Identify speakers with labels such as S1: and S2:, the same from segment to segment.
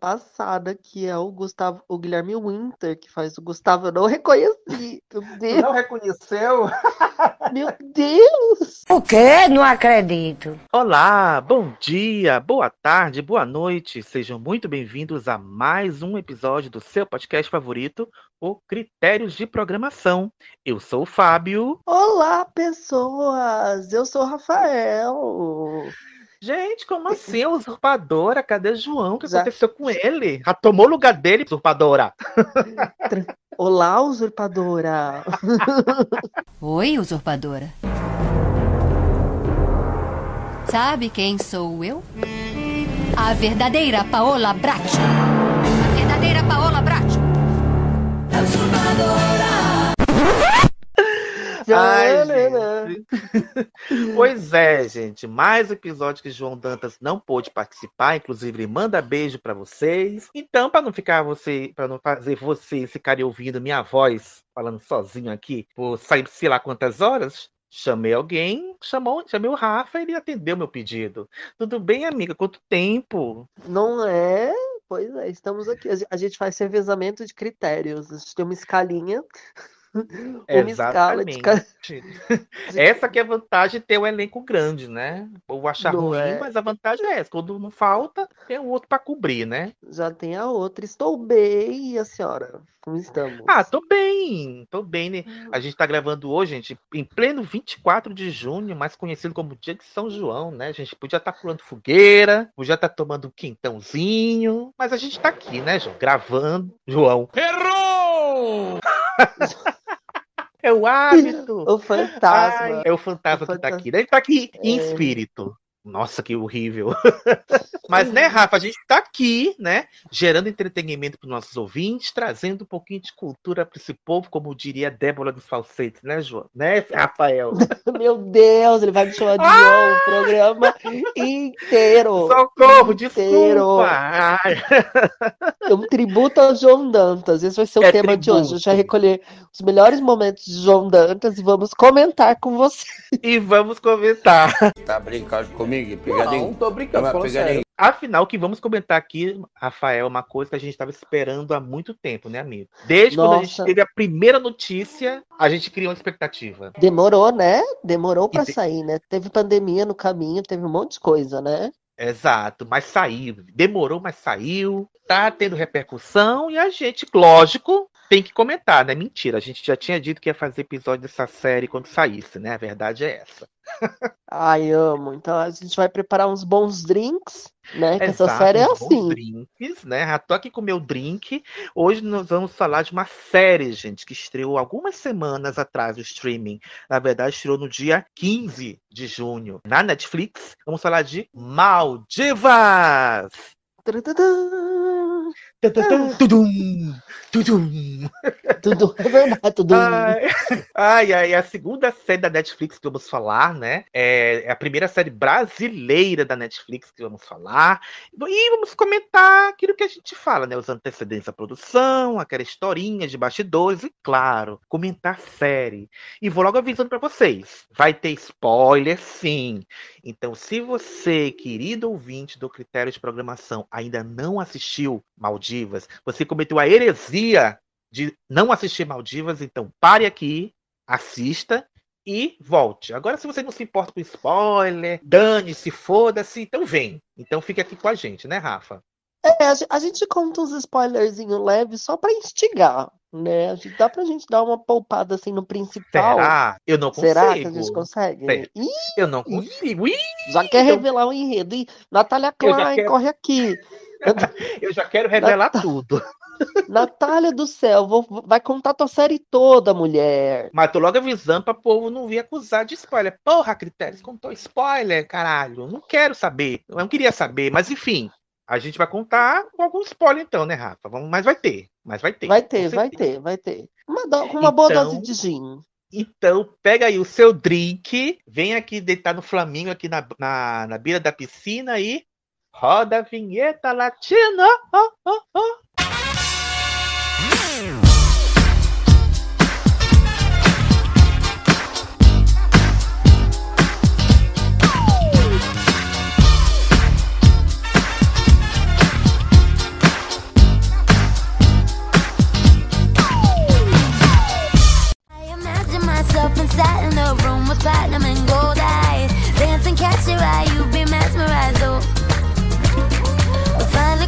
S1: passada, que é o Gustavo, o Guilherme Winter, que faz o Gustavo. Eu não reconheci. Meu Deus.
S2: Não reconheceu?
S1: Meu Deus!
S3: O quê? Não acredito.
S4: Olá, bom dia, boa tarde, boa noite. Sejam muito bem-vindos a mais um episódio do seu podcast favorito, o Critérios de Programação. Eu sou o Fábio.
S1: Olá, pessoas! Eu sou o Rafael.
S4: Gente, como assim, usurpadora? Cadê João? O que
S1: Já-
S4: aconteceu com ele? Já tomou o lugar dele, usurpadora?
S1: Olá, usurpadora.
S5: Oi, usurpadora. Sabe quem sou eu? A verdadeira Paola Bracho. A verdadeira Paola Bracho.
S4: Ai,
S1: Janana.
S4: Gente. pois é, gente. Mais episódio que João Dantas não pôde participar. Inclusive, ele manda beijo pra vocês. Então, para não ficar você, para não fazer vocês ficarem ouvindo minha voz falando sozinho aqui por sair sei lá quantas horas. Chamei alguém, chamou, chamei o Rafa e ele atendeu meu pedido. Tudo bem, amiga? Quanto tempo?
S1: Não é? Pois é, estamos aqui. A gente faz revezamento de critérios. A gente tem uma escalinha. Uma escala de ca-
S4: Exatamente. Essa que é a vantagem de ter um elenco grande, né? Ou achar
S1: Não
S4: ruim,
S1: é?
S4: mas a vantagem é essa. Quando não falta, tem o outro para cobrir, né?
S1: Já tem a outra. Estou bem, e a senhora? Como estamos?
S4: Ah, tô bem, tô bem, né? A gente tá gravando hoje, gente, em pleno 24 de junho, mais conhecido como Dia de São João, né? A gente podia estar pulando fogueira, podia estar tomando um quintãozinho, mas a gente tá aqui, né, João? Gravando. João. Errou! é o hábito.
S1: O fantasma.
S4: Ai, é o fantasma
S1: O
S4: que tá
S1: fantasma.
S4: aqui. Ele tá aqui em
S1: É.
S4: espírito. Nossa, que horrível. Mas, né, Rafa, a gente tá aqui, né, gerando entretenimento para nossos ouvintes, trazendo um pouquinho de cultura para esse povo, como diria Débora dos Falsetes, né, João? Né, Rafael?
S1: Meu Deus, ele vai me chamar de
S4: Ah!
S1: João o programa inteiro.
S4: Socorro,
S1: Inteiro.
S4: desculpa. Ai,
S1: Um tributo ao João Dantas. Esse vai ser o
S4: É
S1: tema de hoje. A gente vai
S4: tributo.
S1: recolher os melhores momentos de João Dantas e vamos comentar com você.
S4: e vamos comentar.
S6: Tá brincando comigo?
S2: Não,
S6: Pegadinho?
S2: tô brincando, falando
S6: pegadinha.
S2: sério.
S4: Afinal, o que vamos comentar aqui, Rafael, é uma coisa que a gente estava esperando há muito tempo, né, amigo? Desde quando a gente
S1: Nossa.
S4: teve a primeira notícia, a gente criou uma expectativa.
S1: Demorou, né? Demorou pra
S4: te-
S1: sair, né? Teve pandemia no caminho, teve um monte de coisa, né?
S4: Exato, mas saiu. Demorou, mas saiu. Tá tendo repercussão e a gente, lógico, tem que comentar, né? Mentira, a gente já tinha dito que ia fazer episódio dessa série quando saísse, né? A verdade é essa.
S1: Ai, amo. Então a gente vai preparar uns bons drinks, né? Que essa
S4: Exato,
S1: série é
S4: uns bons
S1: assim.
S4: Drinks, né? Já tô aqui com o meu drink. Hoje nós vamos falar de uma série, gente, que estreou algumas semanas atrás no streaming. Na verdade, estreou no dia 15 de junho na Netflix. Vamos falar de Maldivas!
S1: Tudum,
S4: Tudum, tudum.
S1: Tudo é verdade, tudo.
S4: Ai, ai, ai, a segunda série da Netflix que vamos falar, né? É é a primeira série brasileira da Netflix que vamos falar. E vamos comentar aquilo que a gente fala, né? Os antecedentes da produção, aquela historinha de bastidores e, claro, comentar a série. E vou logo avisando pra vocês: vai ter spoiler, sim. Então, se você, querido ouvinte do Critério de Programação, ainda não assistiu Maldivas, você cometeu a heresia de não assistir Maldivas, então pare aqui, assista e volte. Agora, se você não se importa com spoiler, dane-se, foda-se, então vem. Então fique aqui com a gente, né, Rafa?
S1: É, a, ge- a gente conta uns spoilerzinhos leves só pra instigar, né? A gente, dá pra gente dar uma poupada assim no principal.
S4: Será? Eu não consigo.
S1: Será que a gente consegue? Ih,
S4: Eu não consigo. Ih,
S1: já quer revelar o enredo. Ih, Natália Klein,
S4: quero-
S1: corre aqui.
S4: eu já quero revelar tudo.
S1: Natália do céu, vou- vai contar tua série toda, mulher.
S4: Mas tô logo avisando pra povo não vir acusar de spoiler. Porra, Critérios, contou spoiler, caralho. Não quero saber. Eu não queria saber, mas enfim. A gente vai contar com algum spoiler então, né, Rafa? Vamos, mas vai ter. Mas vai ter.
S1: Vai ter, vai ter, vai ter. Uma, do- com uma boa
S4: Então-
S1: dose de gin.
S4: Então, pega aí o seu drink, vem aqui deitar no Flamingo, aqui na, na, na beira da piscina e Roda a vinheta latina. Oh, oh, oh.
S5: Platinum and gold eyes Dancing, catch your eye You'd be mesmerized, oh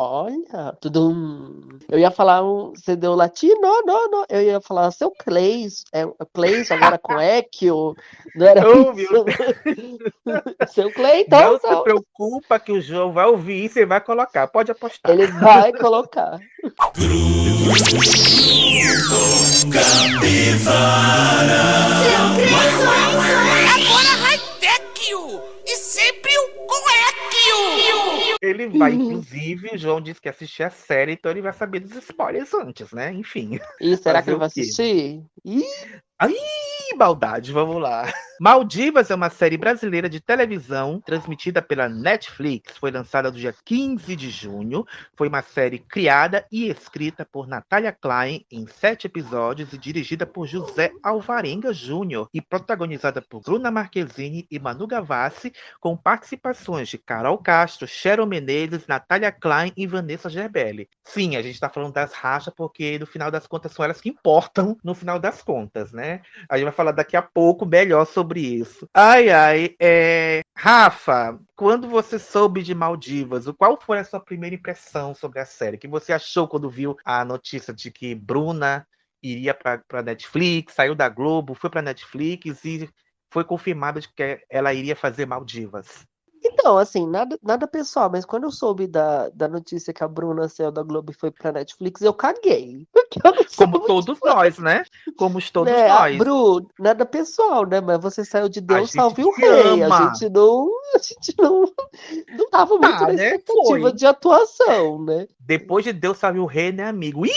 S1: Olha, tudum. Eu ia falar um. Você deu latino? Não, não, não. Eu ia falar seu Cleis. É, Cleis agora com Equio. Não era
S4: Oh,
S1: isso?
S4: meu
S1: seu Cleiton.
S4: Não se
S1: então.
S4: preocupa que o João vai ouvir isso e vai colocar. Pode apostar.
S1: Ele vai colocar.
S2: Agora high-tech!
S4: Ele vai, inclusive, o João disse que assistir a série, então ele vai saber dos spoilers antes, né? Enfim.
S1: E será que ele vai assistir? Ih,
S4: Ih, maldade, vamos lá. Maldivas é uma série brasileira de televisão transmitida pela Netflix. Foi lançada no dia 15 de junho. Foi uma série criada e escrita por Natália Klein em sete episódios e dirigida por José Alvarenga Júnior e protagonizada por Bruna Marquezine e Manu Gavassi, com participações de Carol Castro, Sharon Menezes, Natália Klein e Vanessa Gerbelli. Sim, a gente está falando das rachas porque no final das contas são elas que importam no final das contas, né? A gente vai falar daqui a pouco melhor sobre isso. Ai, ai, é... Rafa, quando você soube de Maldivas, qual foi a sua primeira impressão sobre a série? O que você achou quando viu a notícia de que Bruna iria para Netflix, saiu da Globo, foi para Netflix e foi confirmado de que ela iria fazer Maldivas?
S1: Então, assim, nada, nada pessoal, mas quando eu soube da, da notícia que a Bruna saiu da Globo e foi pra Netflix, eu caguei.
S4: Como todos nós, né? Como todos
S1: né? A
S4: nós.
S1: Bru, nada pessoal, né? Mas você saiu de Deus, salve o rei. A
S4: ama.
S1: gente não, a gente não, não tava muito
S4: Tá,
S1: na
S4: né?
S1: expectativa
S4: Foi.
S1: de atuação, né?
S4: Depois de Deus salve o rei, né, amigo? Ih,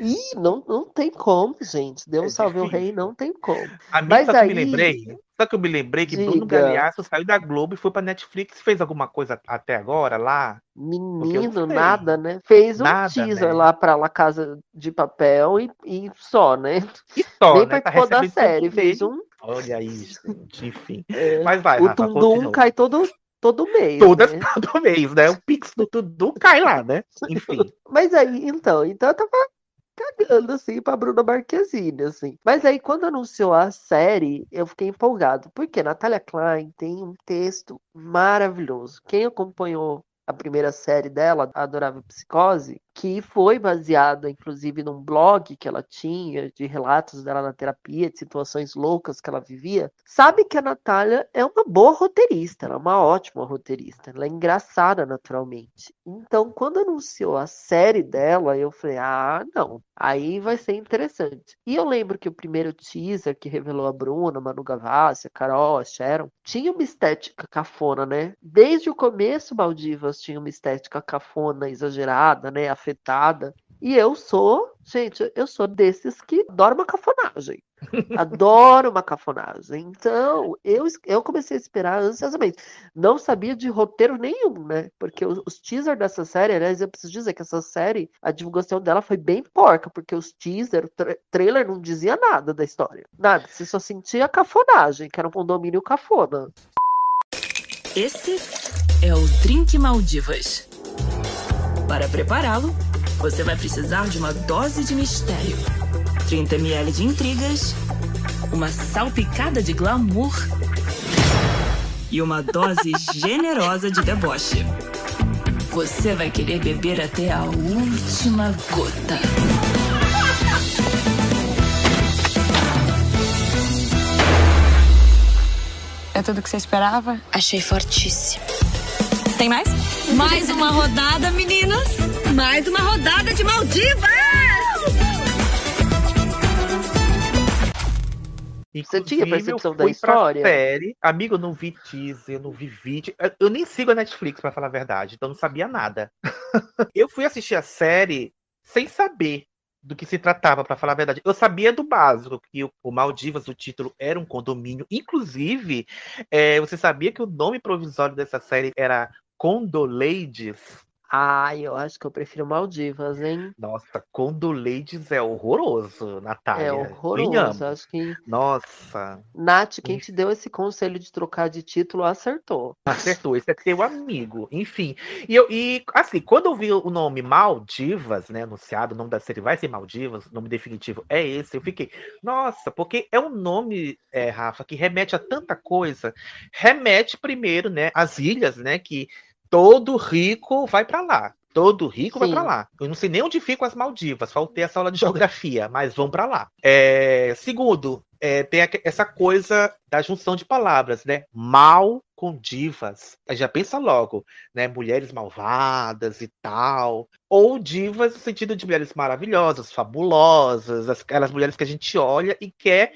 S1: Ih, não, não tem como, gente. Deus
S4: É
S1: salve o rei, não tem como.
S4: amigo,
S1: Mas
S4: sabe o que me
S1: aí-
S4: lembrei? Sabe que eu me lembrei que Bruno
S1: Diga.
S4: Galeasso saiu da Globo e foi pra Netflix, fez alguma coisa até agora lá?
S1: Menino, nada, né? Fez um
S4: Nada,
S1: teaser
S4: né?
S1: lá pra La Casa de Papel e, e só, né?
S4: E só,
S1: Nem
S4: né? Tá
S1: participou da
S4: recebendo
S1: série, fez um.
S4: Olha isso, enfim.
S1: é,
S4: Mas vai,
S1: o
S4: Rafa,
S1: Tundum
S4: continua.
S1: cai todo, todo mês.
S4: Todas
S1: né?
S4: todo mês, né? O Pix do Tudo cai lá, né? Enfim.
S1: Mas aí, então, então eu tava cagando, assim, pra Bruna Marquezine, assim. Mas aí, quando anunciou a série, eu fiquei empolgado, porque Natália Klein tem um texto maravilhoso. Quem acompanhou a primeira série dela, Adorável Psicose, que foi baseada, inclusive, num blog que ela tinha, de relatos dela na terapia, de situações loucas que ela vivia, sabe que a Natália é uma boa roteirista, ela é uma ótima roteirista, ela é engraçada naturalmente. Então, quando anunciou a série dela, eu falei, ah, não, aí vai ser interessante. E eu lembro que o primeiro teaser que revelou a Bruna, a Manu Gavassi, a Carol, a Sharon, tinha uma estética cafona, né? Desde o começo, Maldivas tinha uma estética cafona, exagerada, né? Afetada. E eu sou, gente, eu sou desses que adoram uma cafonagem. Adoro uma cafonagem. Então, eu, eu comecei a esperar ansiosamente. Não sabia de roteiro nenhum, né? Porque os, os teasers dessa série, aliás, eu preciso dizer que essa série, a divulgação dela foi bem porca, porque os teaser, o tra trailer não dizia nada da história. Nada. Você só sentia a cafonagem, que era um condomínio cafona.
S6: Esse é o Drink Maldivas. Para prepará-lo, você vai precisar de uma dose de mistério, 30 ml de intrigas, uma salpicada de glamour e uma dose generosa de deboche. Você vai querer beber até a última gota.
S7: É tudo que você esperava?
S8: Achei fortíssimo.
S7: Tem mais?
S5: Mais uma rodada, meninas. Mais uma rodada de Maldivas.
S1: Você tinha
S4: Inclusive,
S1: percepção
S4: eu
S1: da história?
S4: Série. Amigo, eu não vi teaser, eu não vi vídeo. Eu- Eu nem sigo a Netflix, pra falar a verdade, então não sabia nada. eu fui assistir a série sem saber do que se tratava, pra falar a verdade. Eu sabia do básico, que o, o Maldivas, o título, era um condomínio. Inclusive, é, você sabia que o nome provisório dessa série era Condoladies?
S1: Ai, eu acho que eu prefiro Maldivas, hein?
S4: Nossa, Condolades é horroroso, Natália.
S1: É horroroso. Acho que
S4: Nossa,
S1: Nath, quem te deu esse conselho de trocar de título, acertou.
S4: acertou. Esse é teu amigo. Enfim. E, eu, e assim, quando eu vi o nome Maldivas, né, anunciado, o nome da série vai ser Maldivas, o nome definitivo é esse, eu fiquei, nossa, porque é um nome, é, Rafa, que remete a tanta coisa. Remete primeiro, né, às ilhas, né, que todo rico vai pra lá. Todo rico vai
S1: Sim.
S4: pra lá. Eu não sei nem onde ficam as Maldivas, faltei essa aula de geografia, mas vão pra lá. É, segundo, é, tem essa coisa da junção de palavras, né? Mal com divas. Aí já pensa logo, né? Mulheres malvadas e tal. Ou divas no sentido de mulheres maravilhosas, fabulosas, as- aquelas mulheres que a gente olha e quer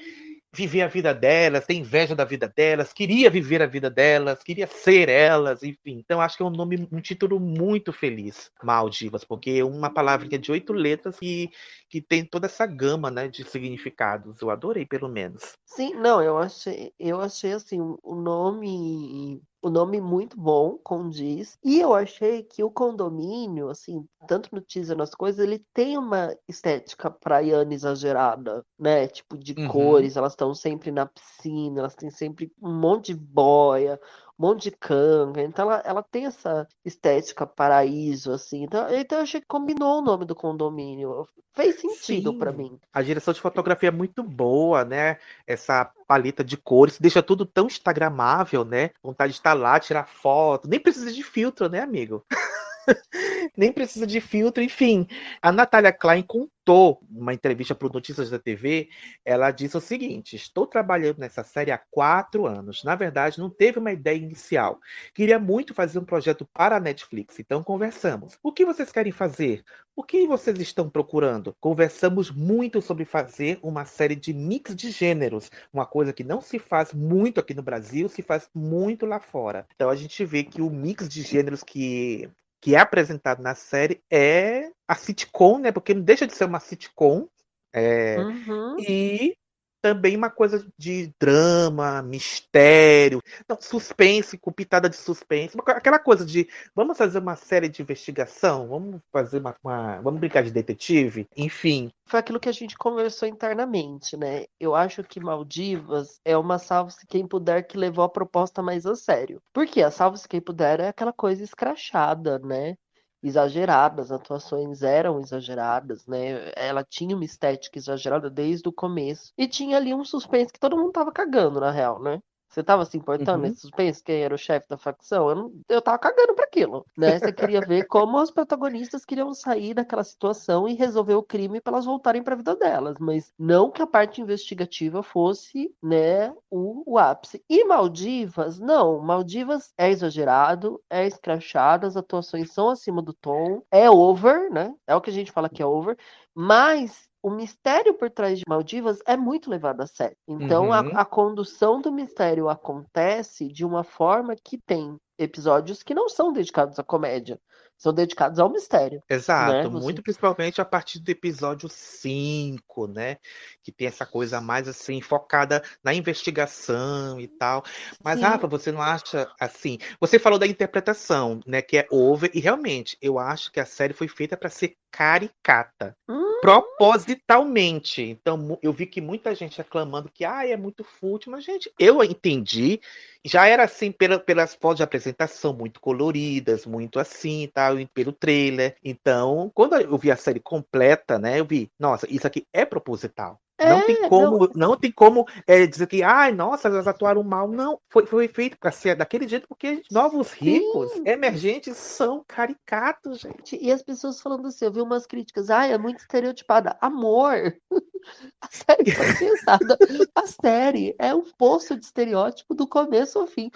S4: viver a vida delas, tem inveja da vida delas, queria viver a vida delas, queria ser elas, enfim. Então acho que é um nome, um título muito feliz, Maldivas, porque é uma palavrinha de oito letras que, que tem toda essa gama, né, de significados. Eu adorei, pelo menos.
S1: Sim, não, eu achei, eu achei assim, o nome, o nome muito bom, condiz. E eu achei que o condomínio, assim, tanto no teaser nas coisas, ele tem uma estética praiana exagerada, né? Tipo de
S4: Uhum.
S1: cores, elas estão sempre na piscina, elas têm sempre um monte de boia, monte de canga. Então ela, ela tem essa estética paraíso, assim. Então, então eu achei que combinou o nome do condomínio. Fez sentido pra
S4: Sim.
S1: mim.
S4: A direção de fotografia é muito boa, né? Essa paleta de cores deixa tudo tão instagramável, né? Vontade de estar lá, tirar foto. Nem precisa de filtro, né, amigo? Nem precisa de filtro, enfim. A Natália Klein contou uma entrevista para o Notícias da TV. Ela disse o seguinte: Estou trabalhando nessa série há quatro anos. Na verdade, não teve uma ideia inicial. Queria muito fazer um projeto para a Netflix, então conversamos. O que vocês querem fazer? O que vocês estão procurando? Conversamos muito sobre fazer uma série de mix de gêneros, uma coisa que não se faz muito aqui no Brasil, se faz muito lá fora. Então a gente vê que o mix de gêneros que que é apresentado na série é a sitcom, né? Porque não deixa de ser uma sitcom. é,
S1: Uhum.
S4: e também uma coisa de drama, mistério, não, suspense, com pitada de suspense, aquela coisa de vamos fazer uma série de investigação, vamos fazer uma, uma- vamos brincar de detetive, enfim.
S1: Foi aquilo que a gente conversou internamente, né? Eu acho que Maldivas é uma salve-se quem puder que levou a proposta mais a sério. Porque a salve-se quem puder é aquela coisa escrachada, né? Exagerada, as atuações eram exageradas, né? Ela tinha uma estética exagerada desde o começo. E tinha ali um suspense que todo mundo tava cagando, na real, né? Você tava se importando
S4: Uhum.
S1: nesse suspense? Quem era o chefe da facção? Eu, não, eu tava cagando pra aquilo, né? Você queria ver como os protagonistas queriam sair daquela situação e resolver o crime para elas voltarem pra vida delas, mas não que a parte investigativa fosse, né, o, o ápice. E Maldivas, não. Maldivas é exagerado, é escrachado, as atuações são acima do tom, é over, né? É o que a gente fala que é over, mas o mistério por trás de Maldivas é muito levado a sério. Então, a,
S4: Uhum.
S1: a condução do mistério acontece de uma forma que tem episódios que não são dedicados à comédia, são dedicados ao mistério.
S4: Exato,
S1: Né,
S4: muito principalmente a partir do episódio 5, né? Que tem essa coisa mais assim, focada na investigação e tal. Mas,
S1: Sim.
S4: Rafa, você não acha assim? Você falou da interpretação, né? Que é over, e realmente, eu acho que a série foi feita para ser caricata.
S1: Hum.
S4: Propositalmente. Então, eu vi que muita gente reclamando que ah, é muito fútil, mas, gente, eu entendi. Já era assim pela- pelas fotos de apresentação, muito coloridas, muito assim, tal, e pelo trailer. Então, quando eu vi a série completa, né, eu vi, nossa, isso aqui é proposital. Não
S1: É,
S4: tem como, não, tem como é, dizer que, ai, nossa, elas atuaram mal. Não, foi, foi feito para ser daquele jeito, porque novos ricos,
S1: Sim.
S4: emergentes, são caricatos, gente.
S1: E as pessoas falando assim, eu vi umas críticas, ai, é muito estereotipada. Amor! A série foi pensada. A série é um poço de estereótipo do começo ao fim.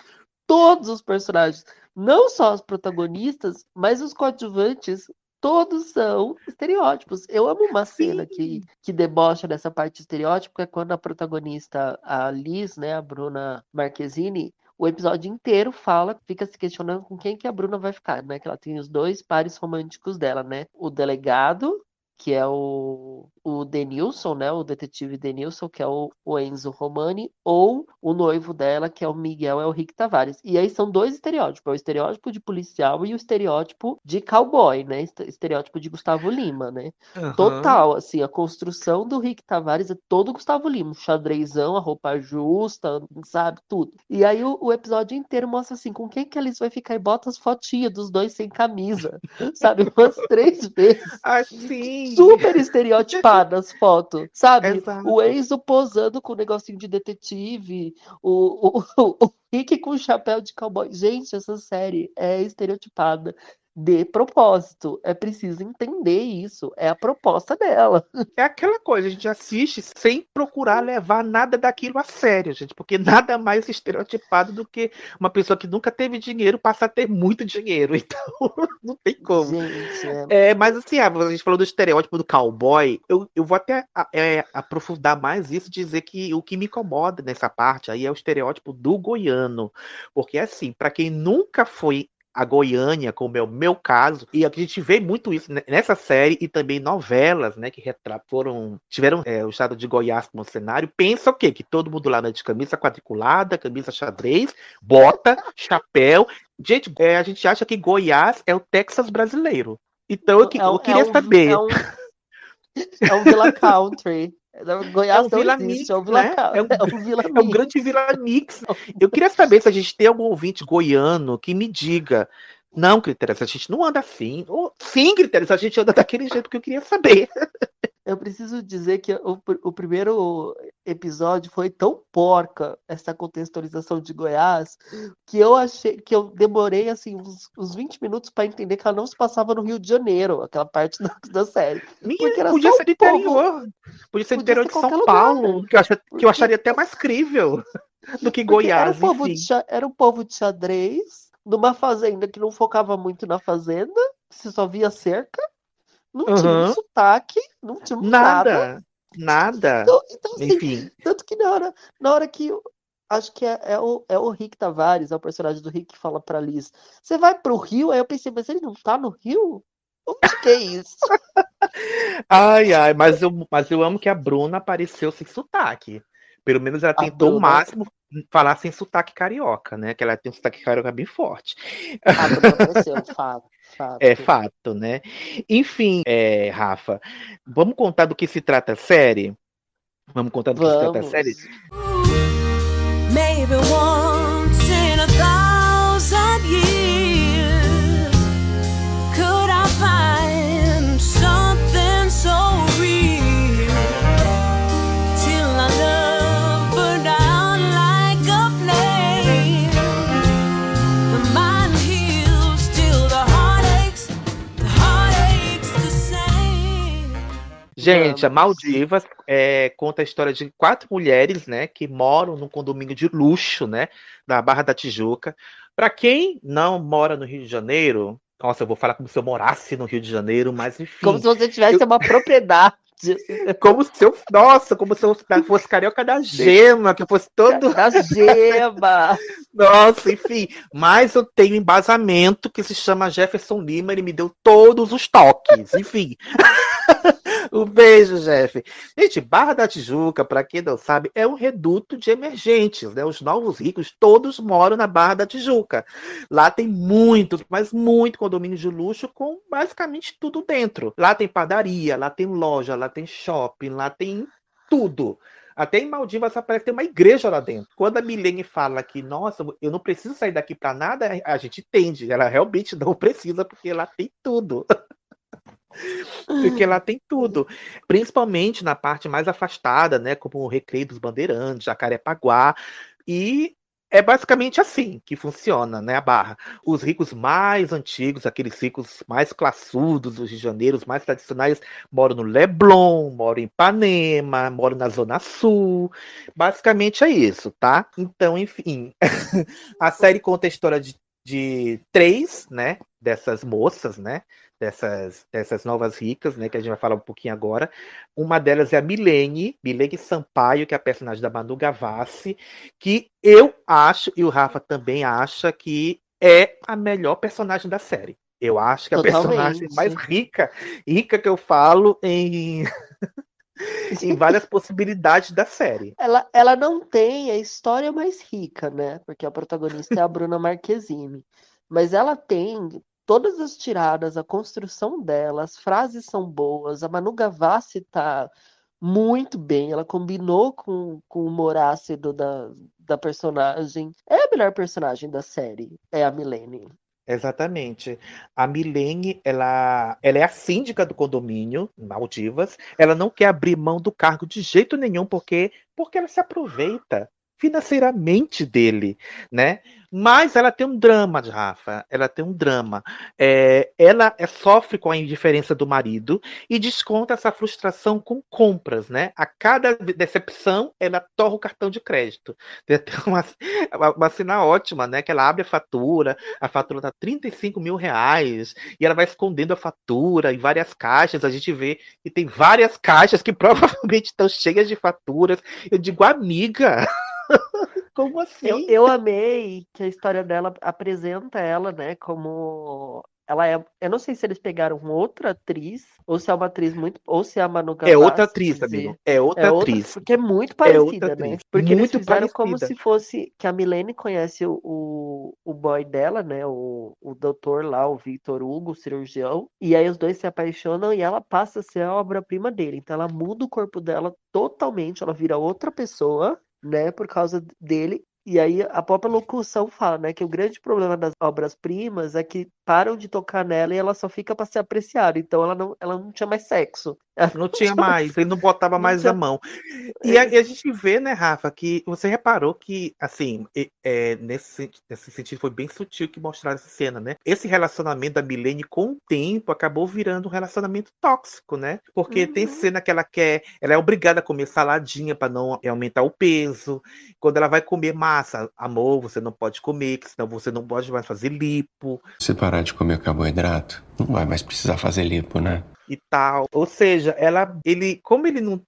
S1: Todos os personagens, não só os protagonistas, mas os coadjuvantes, todos são estereótipos. Eu amo uma cena que, que debocha dessa parte estereótipo, que é quando a protagonista, a Liz, né, a Bruna Marquezine, o episódio inteiro fala, fica se questionando com quem que a Bruna vai ficar, né? Que ela tem os dois pares românticos dela, né? O delegado, que é o, o Denilson, né? O detetive Denilson, que é o, o Enzo Romani, ou o noivo dela, que é o Miguel, é o Rick Tavares. E aí são dois estereótipos: é o estereótipo de policial e o estereótipo de cowboy, né? este- Estereótipo de Gustavo Lima, né?
S4: Aham.
S1: Total, assim, a construção do Rick Tavares é todo Gustavo Lima, o xadrezão, a roupa justa, sabe, tudo. E aí o, o episódio inteiro mostra assim, com quem que eles vai ficar e bota as fotinhas dos dois sem camisa, sabe, umas três vezes.
S4: Assim.
S1: Super estereotipadas as fotos, sabe?
S4: Exato.
S1: O Enzo posando com o negocinho de detetive, o, o, o Rick com o chapéu de cowboy. Gente, essa série é estereotipada de propósito. É preciso entender isso. É a proposta dela.
S4: É aquela coisa, a gente assiste sem procurar levar nada daquilo a sério, gente, porque nada mais estereotipado do que uma pessoa que nunca teve dinheiro passar a ter muito dinheiro. Então, não tem como.
S1: Gente, é-
S4: É, mas assim, a gente falou do estereótipo do cowboy, eu, eu vou até é, aprofundar mais isso, dizer que o que me incomoda nessa parte aí é o estereótipo do goiano. Porque assim, para quem nunca foi a Goiânia, como é o meu caso, e a gente vê muito isso ne- nessa série e também novelas, né, que retratam, foram, tiveram é, o estado de Goiás como cenário, pensa o quê? Que todo mundo lá anda de camisa quadriculada, camisa xadrez, bota, chapéu. Gente, é, a gente acha que Goiás é o Texas brasileiro. Então eu, que-
S1: é um-
S4: eu queria
S1: é um-
S4: saber.
S1: É um, é um Villa Country. Goiás
S4: É um
S1: não
S4: Villa
S1: existe,
S4: Mix,
S1: é um Villa
S4: né? É um-
S1: É um Villa
S4: É um grande Vila Mix. Eu queria saber se a gente tem algum ouvinte goiano que me diga. Não, Critérios, a gente não anda assim. Ou, sim, Critérios, a gente anda daquele jeito que eu queria saber.
S1: Eu preciso dizer que o, o primeiro episódio foi tão porca, essa contextualização de Goiás, que eu achei que eu demorei assim uns, uns 20 minutos para entender que ela não se passava no Rio de Janeiro, aquela parte da, da série.
S4: Minha, podia ser do interior. Podia ser do interior de São
S1: lugar.
S4: Paulo, que eu, acha- que eu acharia até mais crível do que
S1: Porque era
S4: Goiás.
S1: um povo de, era um povo de xadrez, numa fazenda que não focava muito na fazenda, você só via cerca, não tinha um sotaque, não tinha um nada.
S4: Nada, nada.
S1: Então, então, assim,
S4: Enfim.
S1: Tanto que na hora, na hora que. eu- Acho que é, é o, é o Rick Tavares, é o personagem do Rick que fala pra Liz: Você vai pro Rio? Aí eu pensei, mas ele não tá no Rio? Onde que é isso?
S4: Ai, ai, mas eu, mas eu amo que a Bruna apareceu sem sotaque. Pelo menos ela
S1: A
S4: tentou o
S1: Bruna-
S4: máximo falar sem sotaque carioca, né? Que ela tem um sotaque carioca bem forte.
S1: Ah, não apareceu, fato, fato.
S4: É fato, né? Enfim, é, Rafa, vamos contar do que se trata a série? Vamos contar do que se trata a
S1: Vamos.
S4: série?
S5: Maybe once
S4: Gente, a. Maldivas é, conta a história de quatro mulheres, né, que moram num condomínio de luxo, né, da Barra da Tijuca. Para quem não mora no Rio de Janeiro, nossa, eu vou falar como se eu morasse no Rio de Janeiro, mas enfim.
S1: Como se você tivesse uma propriedade.
S4: Como se eu, nossa, como se eu fosse carioca da gema, que eu fosse todo.
S1: Da gema.
S4: Nossa, enfim. Mas eu tenho embasamento que se chama Jefferson Lima, ele me deu todos os toques. Enfim. um beijo, Jeff. Gente, Barra da Tijuca, para quem não sabe, é um reduto de emergentes, né? Os novos ricos todos moram na Barra da Tijuca. Lá tem muitos, mas muito condomínio de luxo com basicamente tudo dentro. Lá tem padaria, lá tem loja, lá tem shopping, lá tem tudo. Até em Maldivas parece que tem uma igreja lá dentro. Quando a Milene fala que, nossa, eu não preciso sair daqui para nada, a gente entende. Ela realmente não precisa, porque lá tem tudo. porque lá tem tudo. Principalmente na parte mais afastada, né? Como o Recreio dos Bandeirantes, Jacarepaguá. E é basicamente assim que funciona, né, a Barra. Os ricos mais antigos, aqueles ricos mais classudos dos Rio de Janeiro, os mais tradicionais, moram no Leblon, moram em Ipanema, moram na Zona Sul. Basicamente é isso, tá? Então, enfim, a série conta a história de, de três, né, dessas moças, né, dessas, dessas novas ricas, né, que a gente vai falar um pouquinho agora. Uma delas é a Milene, Milene Sampaio, que é a personagem da Manu Gavassi, que eu acho, e o Rafa também acha, que é a melhor personagem da série. Eu acho que a
S1: Totalmente.
S4: personagem mais rica, rica que eu falo em, em várias possibilidades da série.
S1: Ela, ela não tem a história mais rica, né? Porque a protagonista é a Bruna Marquezine. Mas ela tem todas as tiradas, a construção dela, as frases são boas, a Manu Gavassi tá muito bem, ela combinou com, com o humor ácido da, da personagem. É a melhor personagem da série, é a Milene.
S4: Exatamente. A Milene, ela, ela é a síndica do condomínio, Maldivas. Ela não quer abrir mão do cargo de jeito nenhum, porque, porque ela se aproveita financeiramente dele, né? Mas ela tem um drama, Rafa. Ela tem um drama. É, ela é- sofre com a indiferença do marido e desconta essa frustração com compras, né? A cada decepção, ela torra o cartão de crédito. Tem até uma, uma, cena ótima, né? Que ela abre a fatura, a fatura tá 35 mil reais, e ela vai escondendo a fatura em várias caixas. A gente vê que tem várias caixas que provavelmente estão cheias de faturas. Eu digo, amiga, como assim?
S1: Eu, eu amei que a história dela apresenta ela, né, como ela é. Eu não sei se eles pegaram outra atriz, ou se é uma atriz muito. Ou se é a Manu
S4: É outra
S1: Gavassi,
S4: atriz, amigo. É outra
S1: É outra,
S4: atriz.
S1: porque é muito
S4: É
S1: parecida, né?
S4: atriz.
S1: Porque eles
S4: Muito
S1: fizeram como
S4: parecida.
S1: se fosse que a Milene conhece o, o, o boy dela, né? O, o doutor lá, o Victor Hugo, o cirurgião. E aí os dois se apaixonam e ela passa a ser a obra-prima dele. Então ela muda o corpo dela totalmente, ela vira outra pessoa, né? Por causa dele. E aí a própria locução fala, né, que o grande problema das obras-primas é que param de tocar nela e ela só fica para ser apreciada. Então ela não, ela não tinha mais sexo. Ela
S4: Não tinha mais, ele não botava
S1: Não
S4: mais
S1: tinha-
S4: a mão. E a, e a gente vê, né, Rafa, que você reparou que, assim, é, nesse, nesse sentido foi bem sutil que mostraram essa cena, né? Esse relacionamento da Milene, com o tempo, acabou virando um relacionamento tóxico, né? Porque tem
S1: Uhum.
S4: cena que ela quer, ela é obrigada a comer saladinha para não aumentar o peso. Quando ela vai comer massa, amor, você não pode comer, senão você não pode mais fazer lipo.
S8: Se parar de comer carboidrato, não vai mais precisar fazer lipo, né?
S4: e tal. Ou seja, ela, ele, como ele não,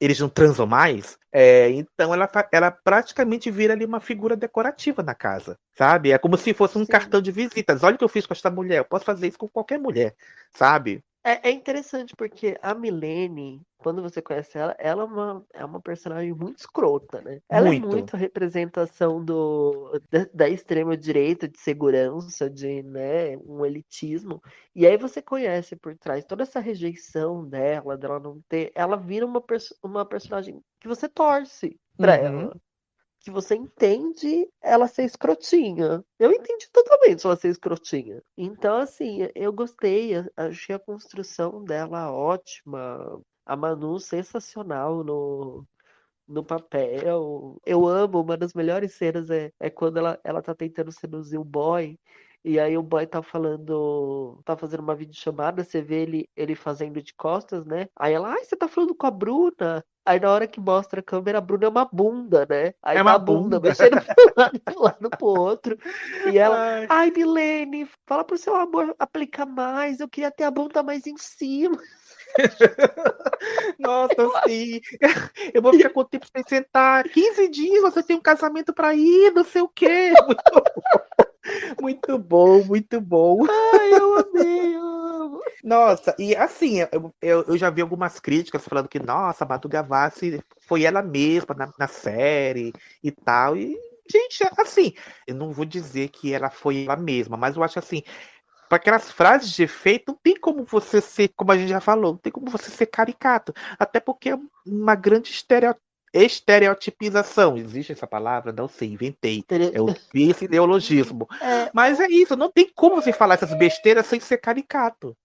S4: eles não transam mais, é, então ela, fa- ela praticamente vira ali uma figura decorativa na casa, sabe? É como se fosse um
S1: Sim.
S4: cartão de visitas. Olha o que eu fiz com esta mulher. Eu posso fazer isso com qualquer mulher, sabe?
S1: É, é interessante porque a Milene, quando você conhece ela, ela é uma, é uma personagem muito escrota, né? Ela
S4: Muito.
S1: é muito a representação do, da, da extrema-direita, de segurança, de né, um elitismo. E aí você conhece por trás toda essa rejeição dela, dela não ter. Ela vira uma, perso- uma personagem que você torce pra
S4: Uhum.
S1: ela. Que você entende ela ser escrotinha. Eu entendi totalmente ela ser escrotinha. Então, assim, eu gostei, achei a construção dela ótima. A Manu sensacional no, no papel. Eu amo, uma das melhores cenas é, é quando ela, ela tá tentando seduzir o boy. E aí o boy tá falando, tá fazendo uma videochamada, você vê ele, ele fazendo de costas, né? Aí ela, ai, você tá falando com a Bruna? Aí na hora que mostra a câmera, a Bruna é uma bunda, né? Aí
S4: É
S1: tá
S4: uma
S1: bunda,
S4: bunda.
S1: mexendo pro lado, pro lado pro outro. E ela,
S4: Ai,
S1: Milene, fala pro seu amor aplicar mais, eu queria ter a bunda mais em cima.
S4: nossa, sim. Eu vou ficar com o tempo sem sentar. 15 dias, você tem um casamento pra ir, não sei o quê. Muito bom, muito bom. muito bom.
S1: Ai, eu amei, amo.
S4: Nossa, e assim, eu, eu, já vi algumas críticas falando que, nossa, a Matu Gavassi foi ela mesma na, na série e tal. E, gente, assim, eu não vou dizer que ela foi ela mesma, mas eu acho assim, para aquelas frases de efeito, não tem como você ser, como a gente já falou, não tem como você ser caricato. Até porque é uma grande estereotipização. Existe essa palavra? Não sei, inventei. Eu vi esse neologismo.
S1: É,
S4: Mas é isso, não tem como você falar essas besteiras sem ser caricato.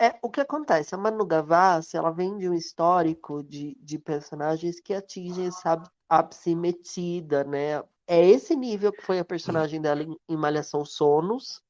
S1: É, o que acontece? A Manu Gavassi, ela vem de um histórico de, de personagens que atingem ápice- ápice metida, né? É esse nível que foi a personagem dela em, em Malhação Sonos,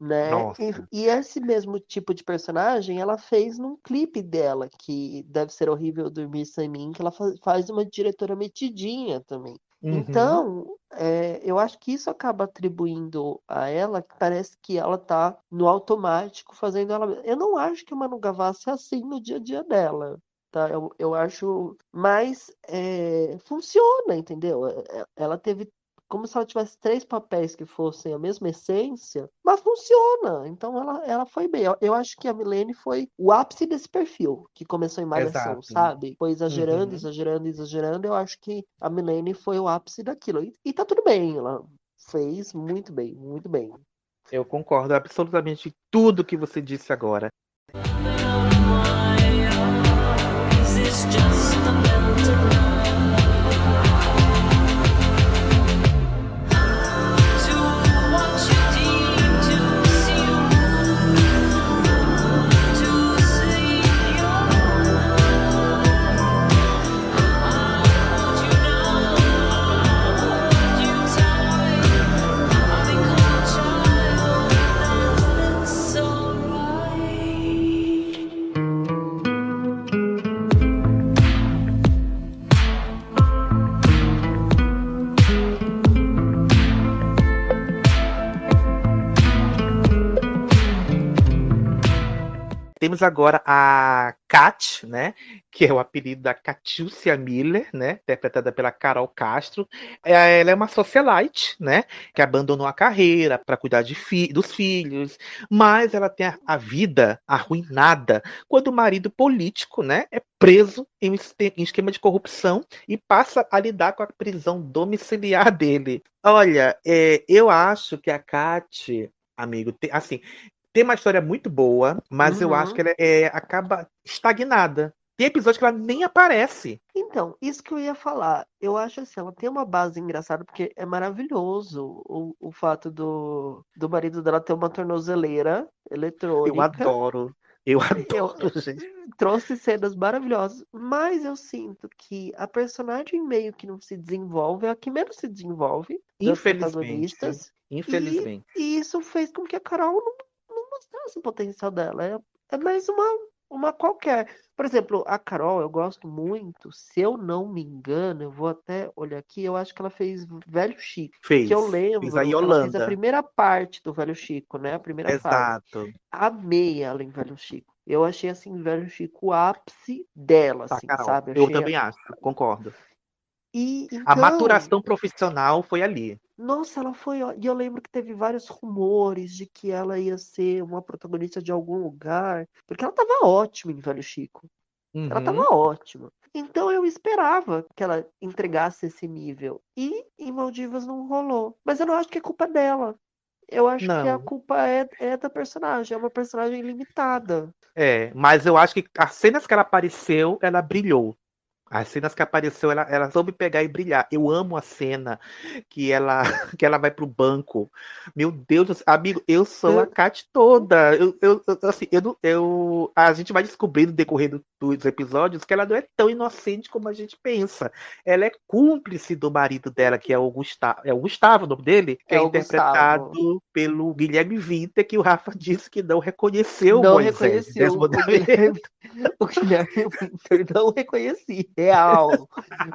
S1: né? E, e esse mesmo tipo de personagem ela fez num clipe dela, que deve ser horrível dormir sem mim, que ela fa- faz uma diretora metidinha também.
S4: Uhum.
S1: Então, é, eu acho que isso acaba atribuindo a ela que parece que ela tá no automático fazendo ela. Eu não acho que a Manu Gavassi é assim no dia a dia dela, tá? Eu, eu acho, mas é, funciona, entendeu? É- é- Ela teve como se ela tivesse três papéis que fossem a mesma essência, mas funciona. Então ela, ela foi bem. Eu, eu acho que a Milene foi o ápice desse perfil, que começou em Malhação, sabe? Foi exagerando,
S4: Uhum.
S1: exagerando, exagerando. Eu acho que a Milene foi o ápice daquilo. E, e tá tudo bem, ela fez muito bem, muito bem.
S4: Eu concordo absolutamente tudo que você disse agora. Temos agora a Kat, né? Que é o apelido da Catiúcia Miller, né? Interpretada pela Carol Castro. É, Ela é uma socialite, né? Que abandonou a carreira para cuidar fi- dos filhos, mas ela tem a, vida arruinada quando o marido político, né? É preso em um esquema de corrupção e passa a lidar com a prisão domiciliar dele. Olha, é, eu acho que a Kat, amigo, assim, tem uma história muito boa, mas eu
S1: Uhum.
S4: acho que ela é, acaba estagnada. Tem episódio que ela nem aparece.
S1: Então, isso que eu ia falar. Eu acho assim, ela tem uma base engraçada, porque é maravilhoso o, o fato do, do marido dela ter uma tornozeleira eletrônica.
S4: Eu adoro. Eu
S1: Eu-
S4: adoro, gente.
S1: trouxe cenas maravilhosas, mas eu sinto que a personagem meio que não se desenvolve, é a que menos se desenvolve
S4: Infelizmente. Infelizmente.
S1: e isso fez com que a Carol não mostrasse o potencial dela. É, é mais uma, uma qualquer. Por exemplo, a Carol, eu gosto muito, se eu não me engano, eu vou até olhar aqui, eu acho que ela fez Velho Chico.
S4: Fez.
S1: Que eu lembro,
S4: Fez a
S1: ela fez a
S4: Yolanda.
S1: primeira parte do Velho Chico, né? A primeira fase
S4: Exato.
S1: amei ela em Velho Chico. Eu achei assim, Velho Chico, o ápice dela,
S4: Tá,
S1: assim,
S4: Carol.
S1: sabe?
S4: Eu
S1: achei
S4: também acho, concordo.
S1: E
S4: A
S1: então,
S4: maturação profissional foi ali.
S1: nossa, ela foi. E eu lembro que teve vários rumores de que ela ia ser uma protagonista de algum lugar, porque ela tava ótima em Velho Chico. Ela
S4: Uhum.
S1: tava ótima. Então eu esperava que ela entregasse esse nível. E em Maldivas não rolou. Mas eu não acho que é culpa dela. Eu acho que a
S4: Não.
S1: culpa é, é da personagem. É uma personagem limitada.
S4: É, mas eu acho que as cenas que ela apareceu, ela brilhou. As cenas que apareceu, ela, ela soube pegar e brilhar. Eu amo a cena que ela que ela vai pro banco. Meu Deus, do céu, amigo, eu sou a Kat toda. Eu, eu, eu- assim, eu, não- eu, a gente vai descobrindo no decorrer do- dos episódios que ela não é tão inocente como a gente pensa. Ela é cúmplice do marido dela, que é o Gustavo. É o Gustavo o nome dele? Que
S1: É
S4: é, interpretado
S1: Gustavo.
S4: pelo Guilherme Vinter, que o Rafa disse que não reconheceu
S1: não
S4: Moisés.
S1: reconheceu o. Guilherme, o Guilherme Winter, não reconheci, real.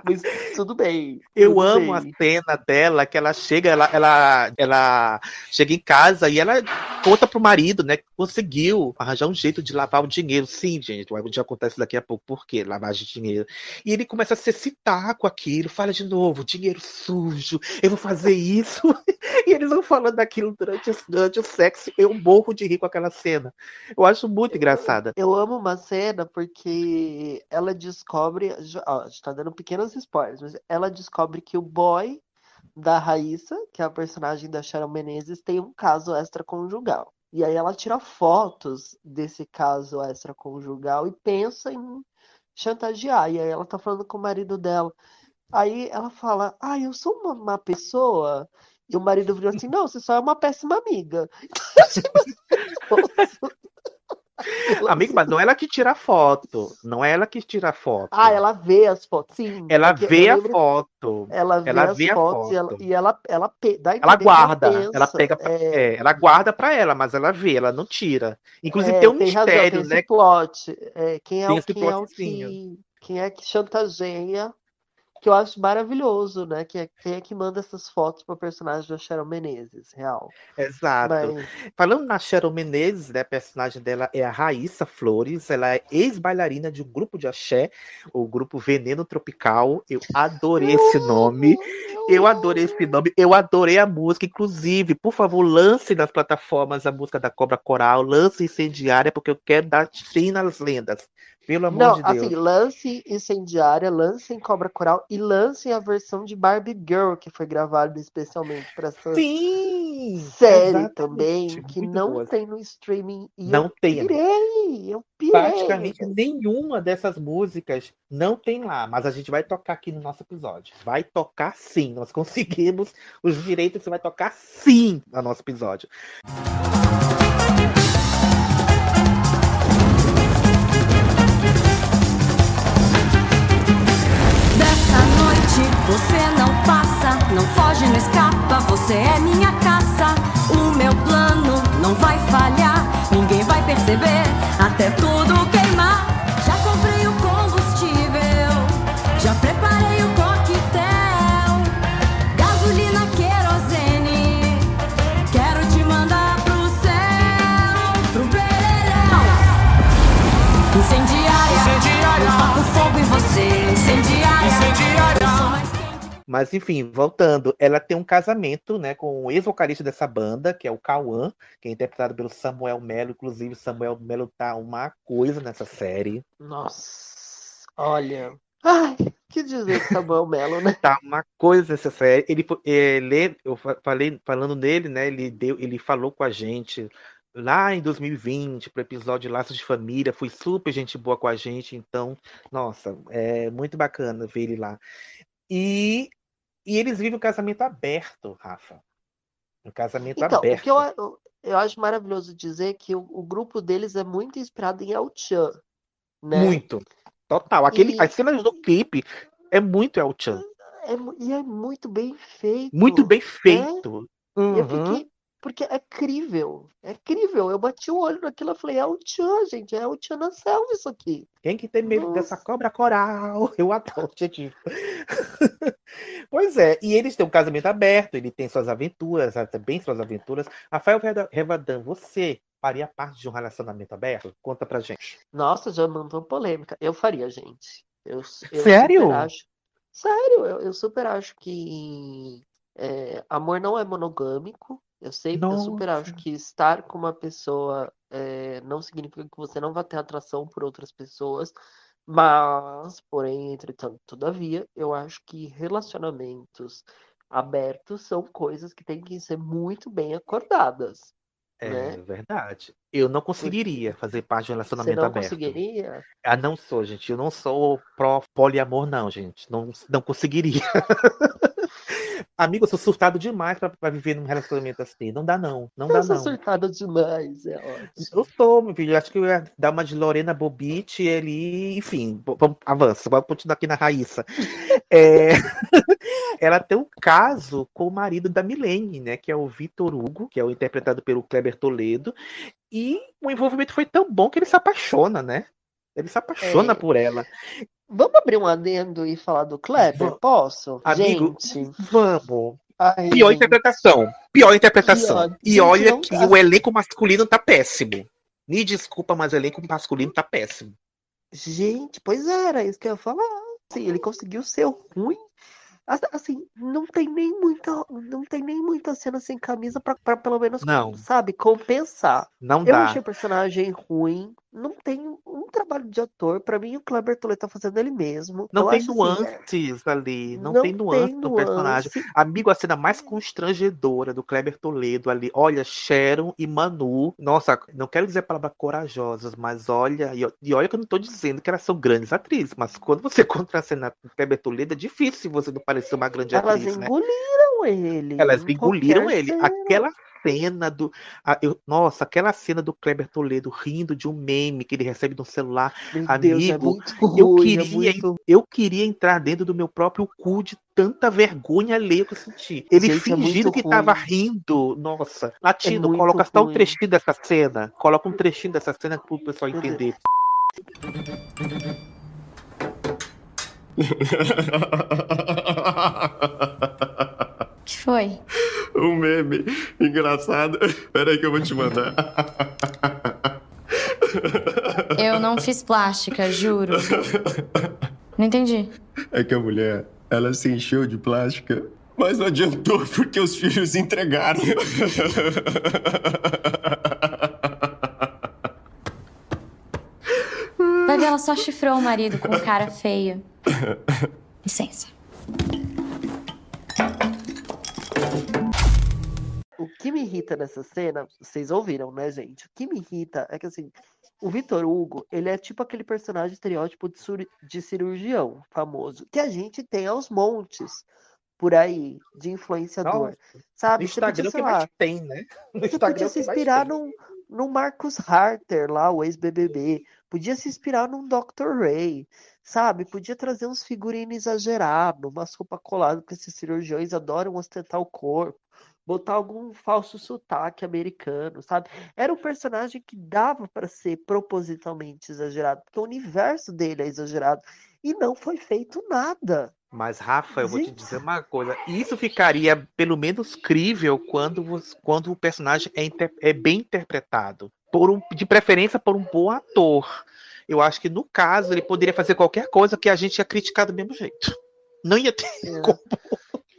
S1: Mas tudo bem.
S4: Eu
S1: tudo
S4: amo a
S1: bem.
S4: cena dela, que ela chega, ela, ela, ela chega em casa e ela conta pro marido, né, que conseguiu arranjar um jeito de lavar o dinheiro. Sim, gente, vai já acontece daqui a pouco. Por quê? Lavagem de dinheiro. E ele começa a se excitar com aquilo, fala de novo, dinheiro sujo, eu vou fazer isso. e eles vão falando daquilo durante, durante o sexo. Eu morro de rir com aquela cena. Eu acho muito engraçada.
S1: Eu amo uma cena porque ela descobre. A gente tá dando pequenos spoilers, mas ela descobre que o boy da Raíssa, que é a personagem da Sharon Menezes, tem um caso extraconjugal. E aí ela tira fotos desse caso extraconjugal e pensa em chantagear. E aí ela tá falando com o marido dela. Aí ela fala: Ah, eu sou uma má pessoa. E o marido virou assim: Não, você só é uma péssima amiga.
S4: Amigo, mas não é ela que tira a foto. Não é ela que tira a foto.
S1: Ah, ela vê as fotos, sim.
S4: Ela vê a foto.
S1: Ela vê
S4: ela
S1: as
S4: vê a
S1: fotos e ela,
S4: foto.
S1: e ela, ela
S4: Ela guarda, ela pega, pra-
S1: é,
S4: é, ela guarda pra ela, mas ela vê, ela não tira. Inclusive
S1: é,
S4: tem um
S1: tem razão,
S4: mistério,
S1: tem
S4: né?
S1: esse plot. É, quem é o quem é o que quem é que chantageia que eu acho maravilhoso, né? Que é quem é que manda essas fotos pro personagem da Sharon Menezes, real.
S4: Exato.
S1: Mas
S4: Falando na Cheryl Menezes, né, a personagem dela é a Raíssa Flores, ela é ex-bailarina de um grupo de axé, o grupo Veneno Tropical. Eu adorei esse nome. Eu adorei esse nome, eu adorei a música. Inclusive, por favor, lance nas plataformas a música da Cobra Coral, lance incendiária, porque eu quero dar sim nas lendas. Pelo amor
S1: Não,
S4: de Deus.
S1: assim, lance incendiária, lance em Cobra Coral e lance a versão de Barbie Girl, que foi gravada especialmente para essa
S4: Sim!
S1: série
S4: exatamente,
S1: também, que
S4: muito
S1: não
S4: boa.
S1: tem no streaming. E
S4: Não
S1: eu
S4: tem,
S1: pirei, eu pirei.
S4: Praticamente nenhuma dessas músicas não tem lá, mas a gente vai tocar aqui no nosso episódio. Vai tocar sim, nós conseguimos os direitos, você vai tocar sim no nosso episódio.
S5: Dessa você não passa, não foge, não escapa, você é minha caça. O meu plano não vai falhar,
S4: Mas enfim, voltando, ela tem um casamento, né, com o ex-vocalista dessa banda, que é o Cauã, que é interpretado pelo Samuel Melo. Inclusive, Samuel Melo tá uma coisa nessa série.
S1: Nossa, olha. Ai, que dizer Samuel Melo, né?
S4: Tá uma coisa nessa série. Ele, ele eu fa- falei, falando nele, né, ele deu, ele falou com a gente lá em 2020, pro episódio Laços de Família, foi super gente boa com a gente, então, nossa, é muito bacana ver ele lá. E, e eles vivem um casamento aberto, Rafa. Um casamento
S1: Então, o
S4: aberto.
S1: que eu, eu, eu acho maravilhoso dizer que o, o grupo deles é muito inspirado em El Chan, né?
S4: Muito. Total. Aquele,
S1: E-
S4: As cenas do clipe é muito El Chan.
S1: É, mu- e é muito bem feito.
S4: Muito bem feito.
S1: Eu
S4: Uhum.
S1: fiquei. Porque é crível. É crível. Eu bati o olho naquilo e falei, é o Tchan, gente. É o Tchan na selva isso aqui.
S4: Quem que tem medo dessa
S1: Nossa.
S4: cobra coral? Eu adoro, gente. pois é, e eles têm um casamento aberto, ele tem suas aventuras, ela também suas aventuras. Rafael Revadan, você faria parte de um relacionamento aberto? Conta pra gente.
S1: Nossa, já mandou polêmica. Eu faria, gente. Eu, eu
S4: Sério?
S1: acho. Sério, eu, eu super acho que é, amor não é monogâmico. Eu sei, eu super
S4: Nossa.
S1: acho que estar com uma pessoa é, não significa que você não vai ter atração por outras pessoas. Mas, porém, entretanto, todavia, eu acho que relacionamentos abertos são coisas que têm que ser muito bem acordadas.
S4: É
S1: Né?
S4: verdade. Eu não conseguiria fazer parte de um
S1: Você
S4: relacionamento
S1: não
S4: aberto.
S1: conseguiria?
S4: Ah, não sou, gente. Eu não sou pró poliamor, não, gente. Não, não conseguiria. Amigo, eu sou surtado demais pra, pra viver num relacionamento assim. Não dá, não. Não dá,
S1: Eu sou
S4: não.
S1: surtada demais, é ótimo.
S4: Eu sou, meu filho. Acho que eu ia dar uma de Lorena Bobbitt ali. Enfim, vamos, avança. Vamos continuar aqui na Raíssa. É, Ela tem um caso com o marido da Milene, né? Que é o Vitor Hugo, que é o interpretado pelo Kleber Toledo. E o envolvimento foi tão bom que ele se apaixona, né? Ele se apaixona
S1: É.
S4: por ela.
S1: Vamos abrir um adendo e falar do Kleber? Posso?
S4: Amigo,
S1: Gente,
S4: Vamos.
S1: ai,
S4: Pior
S1: gente,
S4: interpretação. Pior interpretação.
S1: Pior.
S4: E olha que o elenco masculino tá péssimo. Me desculpa, mas o elenco masculino tá péssimo.
S1: gente, pois era isso que eu ia falar. Assim, ele conseguiu ser ruim. As- Assim, não tem nem muita, não tem nem muita cena sem camisa pra pelo menos,
S4: Não.
S1: sabe, compensar.
S4: Não
S1: Eu
S4: dá.
S1: achei o personagem ruim. Não tem um trabalho de ator. Pra mim, o Kleber Toledo tá fazendo ele mesmo.
S4: Não
S1: Eu
S4: tem
S1: assim, é-
S4: nuances ali. Não,
S1: não
S4: tem nuance do personagem.
S1: nuance.
S4: Amigo, a cena mais constrangedora do Kleber Toledo ali. Olha, Sharon e Manu. Nossa, não quero dizer a palavra corajosas, mas olha. E, olha que eu não tô dizendo que elas são grandes atrizes. Mas quando você contracena com o Kleber Toledo, é difícil você não parecer uma grande
S1: Elas
S4: atriz, né?
S1: Engoliram ele.
S4: Elas engoliram ele.
S1: cena.
S4: Aquela cena do. a- eu- nossa, aquela cena do Kleber Toledo rindo de um meme que ele recebe no celular.
S1: Meu Deus, é
S4: Amigo,
S1: muito
S4: eu
S1: ruim, é
S4: queria-
S1: muito
S4: Eu queria entrar dentro do meu próprio cu de tanta vergonha alheia que eu senti. Ele
S1: Gente, é
S4: fingindo
S1: muito
S4: que tava
S1: ruim.
S4: rindo. Nossa. Latino,
S1: muito
S4: coloca só um trechinho dessa cena. Coloca um trechinho dessa cena pro pessoal entender.
S7: que foi?
S8: um meme engraçado. Pera aí que eu vou te mandar.
S7: Eu não fiz plástica, juro. Não entendi.
S8: É que a mulher, ela se encheu de plástica, mas não adiantou porque os filhos entregaram.
S7: Vai ver, ela só chifrou o marido com cara feio. Licença.
S1: O que me irrita nessa cena, vocês ouviram, né, gente? O que me irrita é que, assim, o Vitor Hugo, ele é tipo aquele personagem estereótipo de, de cirurgião famoso, que a gente tem aos montes por aí, de influenciador.
S4: Nossa,
S1: Sabe?
S4: No
S1: podia,
S4: Instagram o que
S1: sei
S4: mais
S1: lá,
S4: tem, né? No
S1: você
S4: Instagram
S1: podia se inspirar num, num Marcus Harter lá, o ex-BBB. Podia se inspirar num Dr. Ray, sabe? Podia trazer uns figurinos exagerados, umas roupas coladas, porque esses cirurgiões adoram ostentar o corpo. Botar algum falso sotaque americano, sabe? Era um personagem que dava para ser propositalmente exagerado, porque o universo dele é exagerado. E não foi feito nada.
S4: Mas, Rafa, eu vou te
S1: Gente.
S4: dizer uma coisa. Isso ficaria pelo menos crível quando, quando o personagem é, inter- é bem interpretado. Por um, de preferência por um bom ator. Eu acho que no caso ele poderia fazer qualquer coisa que a gente ia criticar do mesmo jeito. Não ia ter
S1: É.
S4: como.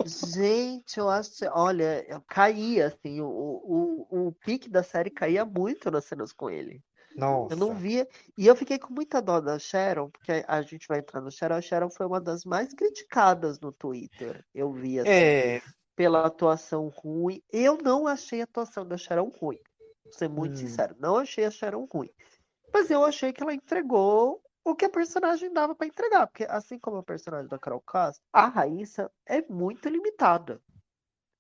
S1: Gente, eu acho, olha, eu caía, assim, o, o, o, pique da série caía muito nas cenas com ele.
S4: Nossa.
S1: Eu não via, e eu fiquei com muita dó da Sharon, porque a a gente vai entrar no Sharon, a Sharon foi uma das mais criticadas no Twitter, eu vi, assim,
S4: É,
S1: pela atuação ruim. Eu não achei a atuação da Sharon ruim, vou ser muito
S4: Hum.
S1: sincero, não achei a Sharon ruim, mas eu achei que ela entregou o que a personagem dava pra entregar, porque assim como a personagem da Carol Castro, a Raíssa é muito limitada.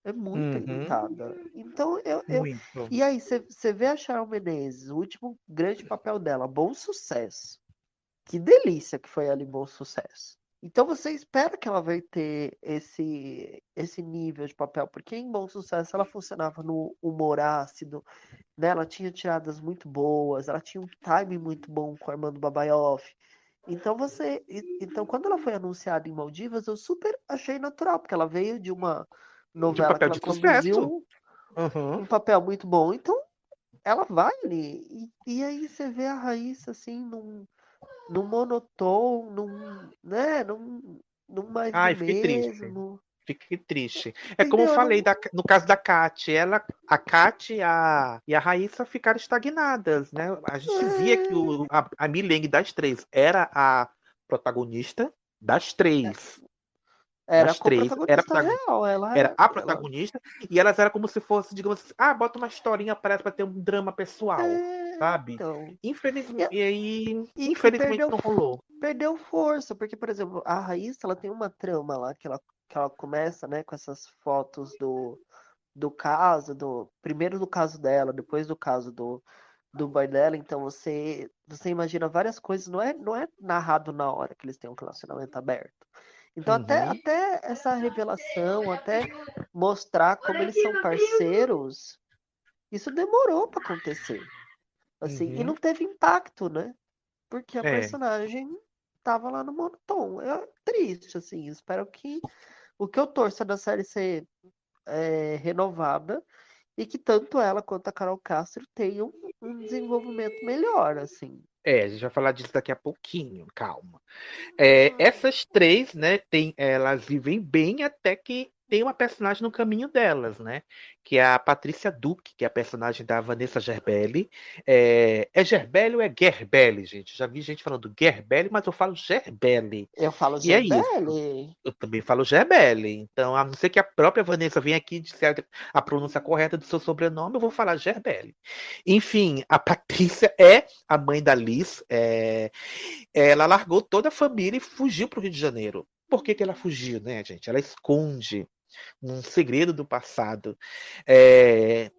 S1: É muito
S4: Uhum.
S1: limitada. Então, eu, eu... E aí, você vê a Sharon Menezes, o último grande papel dela, Bom Sucesso. Que delícia que foi em Bom Sucesso. Então você espera que ela vai ter esse, esse nível de papel, porque em Bom Sucesso ela funcionava no humor ácido, né? Ela tinha tiradas muito boas, ela tinha um timing muito bom com Armando Babaioff. Então você, então quando ela foi anunciada em Maldivas, eu super achei natural, porque ela veio de uma novela que
S4: papel
S1: ela
S4: de
S1: conduziu
S4: Uhum.
S1: um papel muito bom. Então, ela vai ali. E, e aí você vê a Raíssa assim, num, num monotone, num, né, num, num mais
S4: Ai, fiquei triste.
S1: mesmo.
S4: Fiquei triste. É como eu
S1: Entendeu?
S4: falei da- no caso da Kat. Ela, a Kat e a, e a Raíssa ficaram estagnadas, né? A gente via que o, a, a Milene das três era a protagonista das três.
S1: Era
S4: das três, era
S1: real, ela
S4: Era a
S1: ela-
S4: protagonista e elas eram como se fosse, digamos assim, ah, bota uma historinha pra ter um drama pessoal,
S1: É,
S4: sabe?
S1: então,
S4: Infelizmente, e aí,
S1: e
S4: infelizmente
S1: perdeu
S4: não rolou.
S1: perdeu força, porque, por exemplo, a Raíssa, ela tem uma trama lá que ela, que ela começa, né, com essas fotos do, do caso, do primeiro do caso dela, depois do caso do, do boy dela, então você você imagina várias coisas, não é não é narrado na hora que eles têm um relacionamento aberto. Então até
S4: Uhum.
S1: até essa revelação, até mostrar como eles são parceiros, isso demorou para acontecer. Assim, e
S4: Uhum.
S1: não teve impacto, né? Porque a
S4: É.
S1: personagem tava lá no monotom. É triste, assim. Espero que o que eu torço é da série ser é, renovada e que tanto ela quanto a Carol Castro tenham um desenvolvimento melhor, assim.
S4: É, a gente vai falar disso daqui a pouquinho, calma. É, essas três, né, tem, elas vivem bem até que tem uma personagem no caminho delas, né? Que é a Patrícia Duque, que é a personagem da Vanessa Gerbelli. É, é Gerbelli ou é Gerbelli, gente? Já vi gente falando Gerbelli, mas eu falo Gerbelli.
S1: Eu falo
S4: E é.
S1: Gerbelli.
S4: Eu também falo Gerbelli. Então, a não ser que a própria Vanessa venha aqui e disser a pronúncia correta do seu sobrenome, eu vou falar Gerbelli. Enfim, a Patrícia é a mãe da Liz. é, Ela largou toda a família e fugiu para o Rio de Janeiro. Por que, que ela fugiu, né, gente? Ela esconde um segredo do passado. É,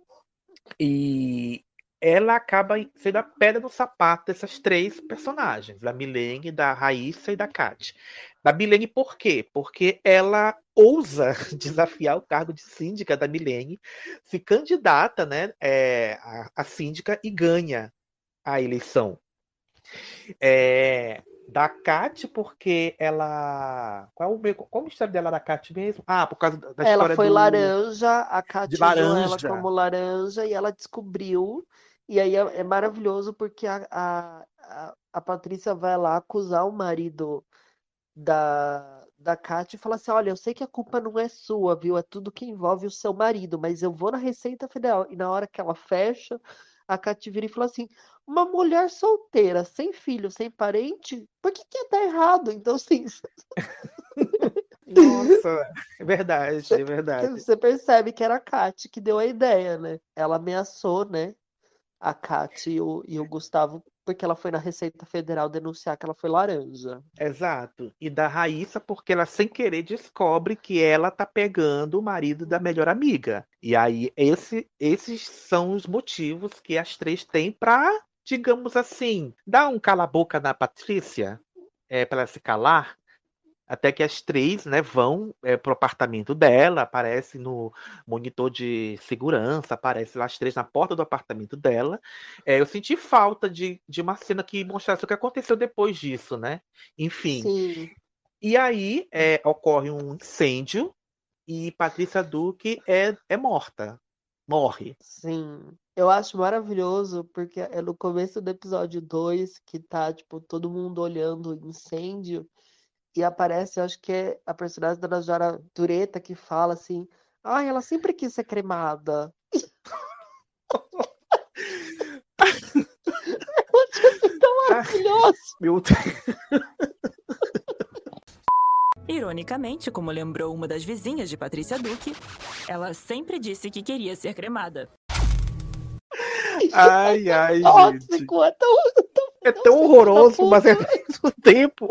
S4: E ela acaba sendo a pedra no sapato dessas três personagens, da Milene, da Raíssa e da Kat. Da Milene por quê? Porque ela ousa desafiar o cargo de síndica da Milene, se candidata né, é, a, a síndica e ganha a eleição. É, Da Kat, porque ela. Qual, é o qual o mistério dela da Kat mesmo? Ah, por causa da
S1: Ela
S4: história
S1: foi
S4: do.
S1: laranja, a Kat usou ela como laranja e ela descobriu. E aí é, é maravilhoso porque a, a, a, a Patrícia vai lá acusar o marido da, da Kat e fala assim: Olha, eu sei que a culpa não é sua, viu? É tudo que envolve o seu marido, mas eu vou na Receita Federal. E na hora que ela fecha, a Kat vira e fala assim: Uma mulher solteira, sem filho, sem parente, por que que ia dar errado? Então, assim,
S4: Nossa, é verdade, é verdade.
S1: Você percebe que era a Kat que deu a ideia, né? Ela ameaçou, né? A Kat e o, e o Gustavo, porque ela foi na Receita Federal denunciar que ela foi laranja.
S4: Exato. E da Raíssa, porque ela sem querer descobre que ela tá pegando o marido da melhor amiga. E aí, esse, esses são os motivos que as três têm pra, digamos assim, dar um cala-boca na Patrícia, é, para ela se calar. Até que as três, né, vão é, pro apartamento dela, aparece no monitor de segurança, aparece lá as três na porta do apartamento dela. É, eu senti falta de, de uma cena que mostrasse o que aconteceu depois disso, né? Enfim.
S1: Sim,
S4: E aí é, ocorre um incêndio e Patrícia Duque é, é morta. Morre.
S1: sim. Eu acho maravilhoso, porque é no começo do episódio 2 que tá, tipo, todo mundo olhando o incêndio e aparece, acho que é a personagem da Najara Tureta que fala assim: Ai, ela sempre quis ser cremada. Eu tão maravilhoso.
S4: Meu Deus.
S6: Ironicamente, como lembrou uma das vizinhas de Patrícia Duque, ela sempre disse que queria ser cremada.
S4: Ai, ai, gente.
S1: Tóxico, é tão
S4: É tão horroroso, mas é ao mesmo tempo.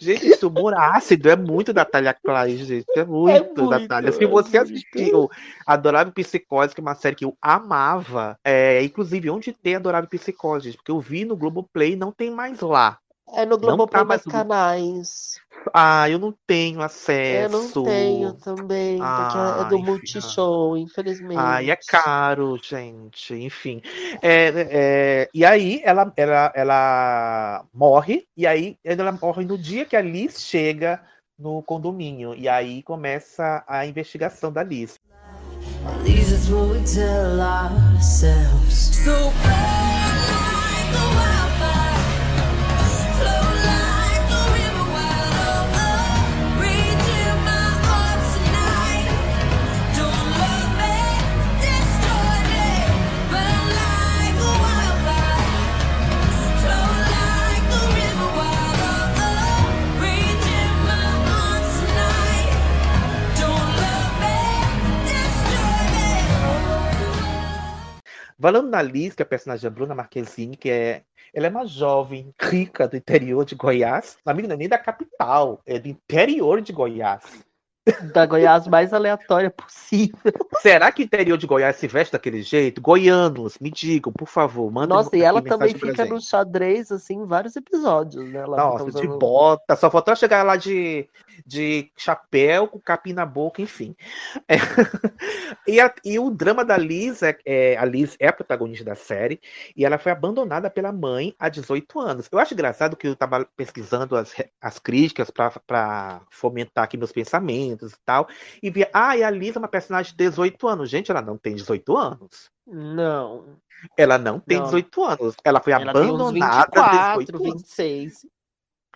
S4: Gente, esse humor ácido é muito Natália Klein, gente. É muito,
S1: muito,
S4: Natália. Se
S1: é
S4: você
S1: muito.
S4: assistiu Adorável Psicose, que é uma série que eu amava, é, inclusive, onde tem Adorável Psicose, gente? Porque eu vi no Globoplay, não tem mais lá.
S1: É no Globoplay
S4: tá mais
S1: canais.
S4: Ah, eu não tenho
S1: Eu
S4: acesso.
S1: não tenho também, porque é
S4: Ai,
S1: do
S4: filha.
S1: Multishow, infelizmente.
S4: Ai, é caro, gente. Enfim. É, é, e aí ela, ela, ela morre, e aí ela morre no dia que a Liz chega no condomínio. E aí começa a investigação da Liz.
S5: Least that's what we tell ourselves. So like
S4: Falando na Liz, que é a personagem da Bruna Marquezine, que é. Ela é uma jovem rica do interior de Goiás. Não é nem da capital, é do interior de Goiás.
S1: Da Goiás mais aleatória possível.
S4: Será que o interior de Goiás se veste daquele jeito? Goianos, me digam, por favor, mandem
S1: Nossa, e ela também fica no xadrez, assim, em vários episódios, né? Ela
S4: Nossa,
S1: fica
S4: de bota, só faltou chegar lá de, de chapéu, com capim na boca, enfim. É. E, a- e o drama da Liz, é, é- a Liz é a protagonista da série, e ela foi abandonada pela mãe há 18 anos. Eu acho engraçado que eu estava pesquisando as, as críticas para fomentar aqui meus pensamentos e tal, e vi, ah, e a Liz é uma personagem de 18 anos. Gente, ela não tem 18 anos.
S1: Não.
S4: Ela não tem
S1: Não.
S4: 18 anos. Ela foi
S1: Ela tem uns
S4: abandonada
S1: 24,
S4: 18 anos.
S1: 26.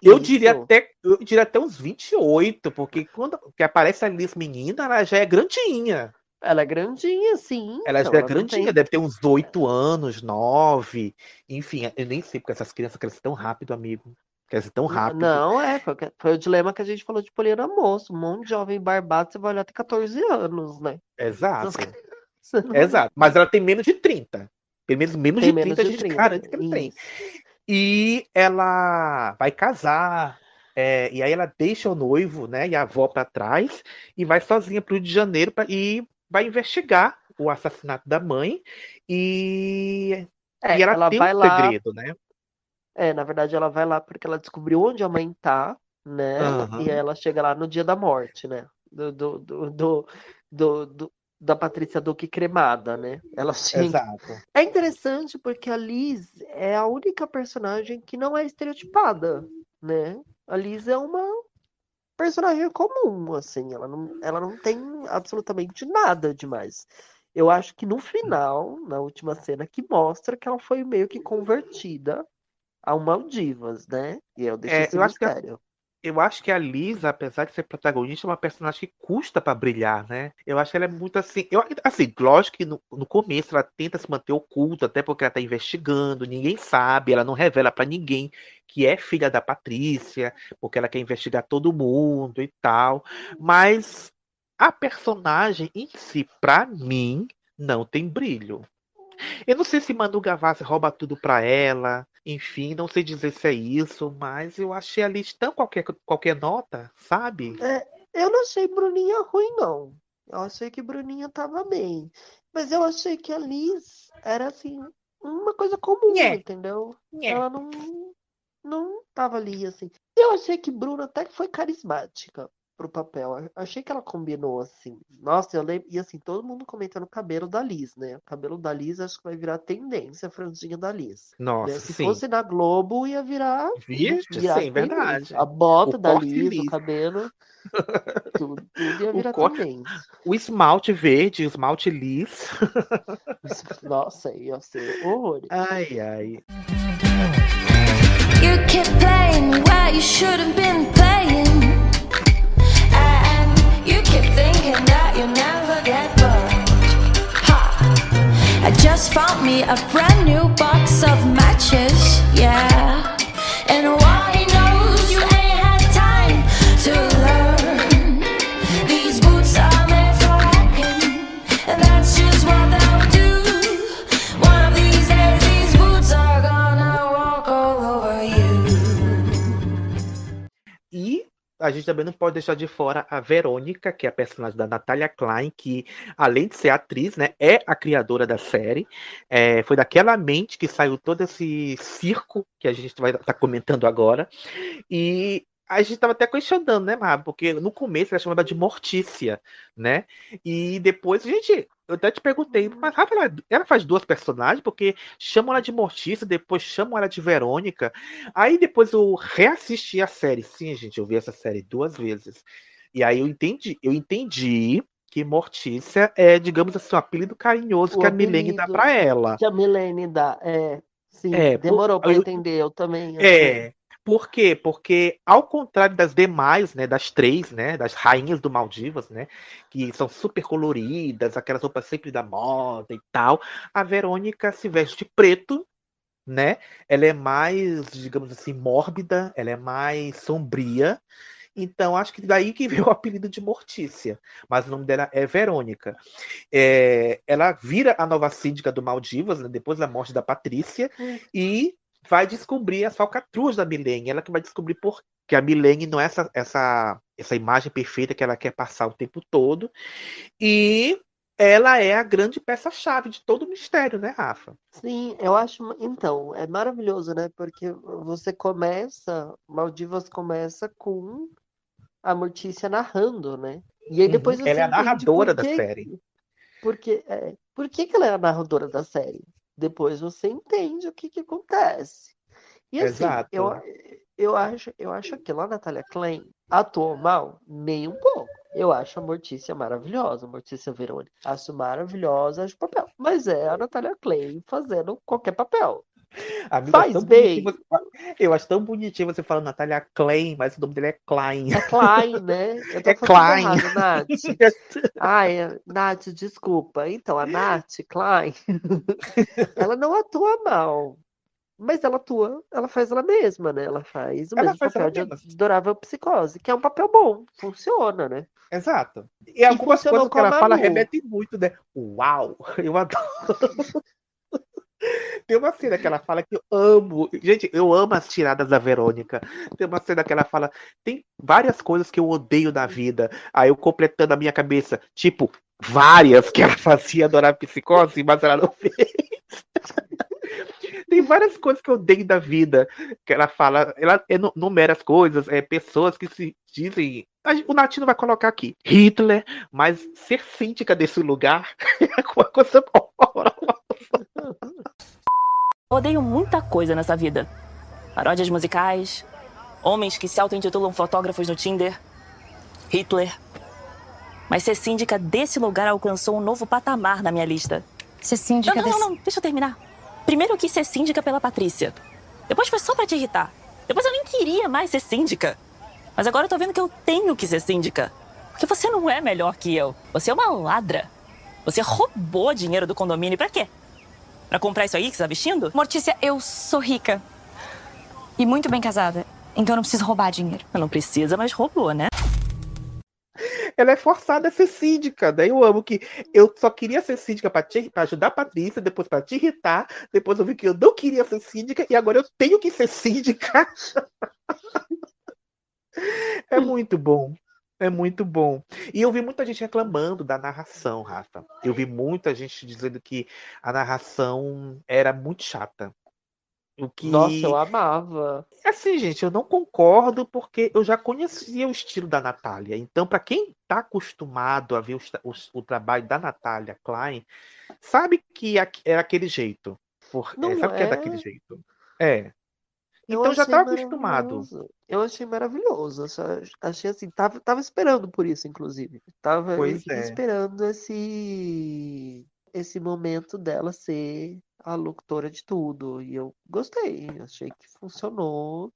S4: Eu diria até, eu diria até uns 28, porque quando que aparece a Liz menina, ela já é grandinha.
S1: Ela é grandinha, sim.
S4: Ela
S1: então
S4: já é
S1: não
S4: grandinha,
S1: tem-
S4: deve ter uns 8 anos, 9. Enfim, eu nem sei porque essas crianças crescem tão rápido, amigo. Crescem tão rápido.
S1: Não, é, foi, o que- foi o dilema que a gente falou de Poliana Moço. Um monte de jovem barbado, você vai olhar até 14 anos, né?
S4: Exato.
S1: Você não-
S4: Exato. Mas ela tem menos de 30. Pelo menos menos
S1: Tem
S4: de
S1: menos
S4: 30 a
S1: de
S4: gente
S1: 30,
S4: garante que ela tem. E ela vai casar. é, e aí ela deixa o noivo, né, e a avó para trás e vai sozinha para o Rio de Janeiro pra, e vai investigar o assassinato da mãe e,
S1: É,
S4: e ela,
S1: ela
S4: tem
S1: vai
S4: um
S1: lá,
S4: segredo, né?
S1: É, na verdade ela vai lá porque ela descobriu onde a mãe tá, né?
S4: Aham.
S1: E ela chega lá no dia da morte, né? Do, do, do, do, do, do- da Patrícia Duque cremada, né? Ela tinha
S4: Exato.
S1: É interessante porque a Liz é a única personagem que não é estereotipada, né? A Liz é uma personagem comum, assim, ela não, ela não tem absolutamente nada demais. Eu acho que no final, na última cena, que mostra que ela foi meio que convertida ao Maldivas, né? E eu deixo
S4: É,
S1: esse
S4: eu acho que. Eu acho que a Lisa, apesar de ser protagonista, é uma personagem que custa pra brilhar, né? Eu acho que ela é muito assim. Eu, assim, lógico que no, no começo ela tenta se manter oculta, até porque ela tá investigando, ninguém sabe, ela não revela pra ninguém que é filha da Patrícia, porque ela quer investigar todo mundo e tal. Mas a personagem em si, pra mim, não tem brilho. Eu não sei se Manu Gavassi rouba tudo pra ela, enfim, não sei dizer se é isso, mas eu achei a Liz tão qualquer, qualquer nota, sabe?
S1: É, eu não achei Bruninha ruim, não. Eu achei que Bruninha tava bem. Mas eu achei que a Liz era, assim, uma coisa comum, entendeu? Ela não, não tava ali, assim. Eu achei que Bruna até que foi carismática pro papel. Eu achei que ela combinou, assim. Nossa, eu lembro. E, assim, todo mundo comentando o cabelo da Liz, né? O cabelo da Liz acho que vai virar tendência, a franjinha da Liz. né?
S4: Nossa,
S1: Se
S4: sim.
S1: fosse na Globo, ia virar.
S4: Vixe,
S1: virar
S4: sim, verdade.
S1: A bota
S4: O
S1: da Liz,
S4: liso.
S1: o cabelo. Tudo, tudo ia
S4: O
S1: virar
S4: corte-
S1: tendência.
S4: O esmalte verde, o esmalte lis.
S1: Nossa, ia ser horror.
S4: Ai, ai.
S5: You keep playing where you shouldn't been I just found me a brand new box of matches, yeah. And
S4: a gente também não pode deixar de fora a Verônica, que é a personagem da Natalia Klein, que, além de ser atriz, né, é a criadora da série. É, foi daquela mente que saiu todo esse circo que a gente vai estar comentando agora. E a gente estava até questionando, né, Mar? Porque no começo ela chamava de Mortícia, né? E depois, gente, eu até te perguntei, mas Rafa, ela, ela faz duas personagens, porque chamam ela de Mortícia, depois chamam ela de Verônica. Aí depois eu reassisti a série. Sim, gente, eu vi essa série duas vezes. E aí eu entendi, eu entendi que Mortícia é, digamos assim, um apelido carinhoso
S1: O
S4: que a Milene dá pra ela.
S1: Que a Milene dá. É, sim,
S4: É,
S1: demorou pra
S4: eu-
S1: entender, eu também. assim.
S4: É. Por quê? Porque, ao contrário das demais, né, das três, né, das rainhas do Maldivas, né, que são super coloridas, aquelas roupas sempre da moda e tal, a Verônica se veste de preto, né? Ela é mais, digamos assim, mórbida, ela é mais sombria. Então, acho que daí que veio o apelido de Mortícia. Mas o nome dela é Verônica. É, ela vira a nova síndica do Maldivas, né, depois da morte da Patrícia,
S1: Hum.
S4: e vai descobrir as falcatruas da Milene. Ela que vai descobrir por que a Milene não é essa, essa, essa imagem perfeita que ela quer passar o tempo todo. E ela é a grande peça-chave de todo o mistério, né, Rafa?
S1: Sim, eu acho. Então, é maravilhoso, né? Porque você começa, Maldivas começa com a Mortícia narrando, né? E aí depois
S4: Uhum.
S1: você
S4: Ela é a narradora da série.
S1: Porque, é, por que que ela é a narradora da série? Depois você entende o que que acontece. E assim,
S4: Exato.
S1: eu, eu acho, eu acho que a Natália Klein atuou mal, nem um pouco. Eu acho a Mortícia maravilhosa, a Mortícia Verônica. Acho maravilhosa, acho papel. Mas é a Natália Klein fazendo qualquer papel.
S4: Amigo,
S1: Faz bem.
S4: você- Eu acho tão bonitinho você falando Natália Klein, mas o nome dele é Klein.
S1: É Klein, né? Eu tô
S4: É Klein.
S1: errado, Nath. Ai, é- Nath, desculpa. Então, a Nath Klein, ela não atua mal. Mas ela atua, ela faz ela mesma, né? Ela faz o
S4: Ela
S1: mesmo
S4: faz
S1: papel de
S4: mesma.
S1: adorável psicose, que é um papel bom, funciona, né?
S4: Exato. E algumas
S1: funcionou
S4: coisas que ela fala remetem muito, né? Uau! Eu adoro. Tem uma cena que ela fala que eu amo. Gente, eu amo as tiradas da Verônica. Tem uma cena que ela fala: tem várias coisas que eu odeio na vida. Aí eu completando a minha cabeça, tipo, várias que ela fazia adorar psicose, mas ela não fez. Tem várias coisas que eu odeio da vida. Que ela fala, ela enu- enumera as coisas, é, pessoas que se dizem. O Natino vai colocar aqui, Hitler, mas ser síndica desse lugar é uma coisa horrorosa.
S6: Odeio muita coisa nessa vida. Paródias musicais, homens que se auto-intitulam fotógrafos no Tinder, Hitler. Mas ser síndica desse lugar alcançou um novo patamar na minha lista.
S7: Ser síndica
S6: Não, não,
S7: desse...
S6: não, não, deixa eu terminar. Primeiro eu quis ser síndica pela Patrícia. Depois foi só pra te irritar. Depois eu nem queria mais ser síndica. Mas agora eu tô vendo que eu tenho que ser síndica. Porque você não é melhor que eu. Você é uma ladra. Você roubou dinheiro do condomínio pra quê? Pra comprar isso aí que você tá vestindo?
S7: Mortícia, eu sou rica. E muito bem casada. Então eu não preciso roubar dinheiro.
S6: Não precisa, mas roubou, né?
S4: Ela é forçada a ser síndica. Daí eu amo que eu só queria ser síndica pra, te, pra ajudar a Patrícia, depois pra te irritar, depois eu vi que eu não queria ser síndica e agora eu tenho que ser síndica. É muito bom. É muito bom. E eu vi muita gente reclamando da narração, Rafa. Eu vi muita gente dizendo que a narração era muito chata. O que
S1: Nossa, eu amava.
S4: Assim, gente, eu não concordo porque eu já conhecia o estilo da Natália. Então, para quem está acostumado a ver tra- os- o, trabalho da Natália Klein, sabe que era aquele jeito. Por, é, sabe que é
S1: é?
S4: daquele jeito. É.
S1: Eu
S4: Então já estava acostumado.
S1: Eu achei maravilhoso. Achei assim, tava, tava esperando por isso, inclusive. Tava
S4: é.
S1: esperando esse esse momento dela ser a locutora de tudo. E eu gostei. Achei que funcionou.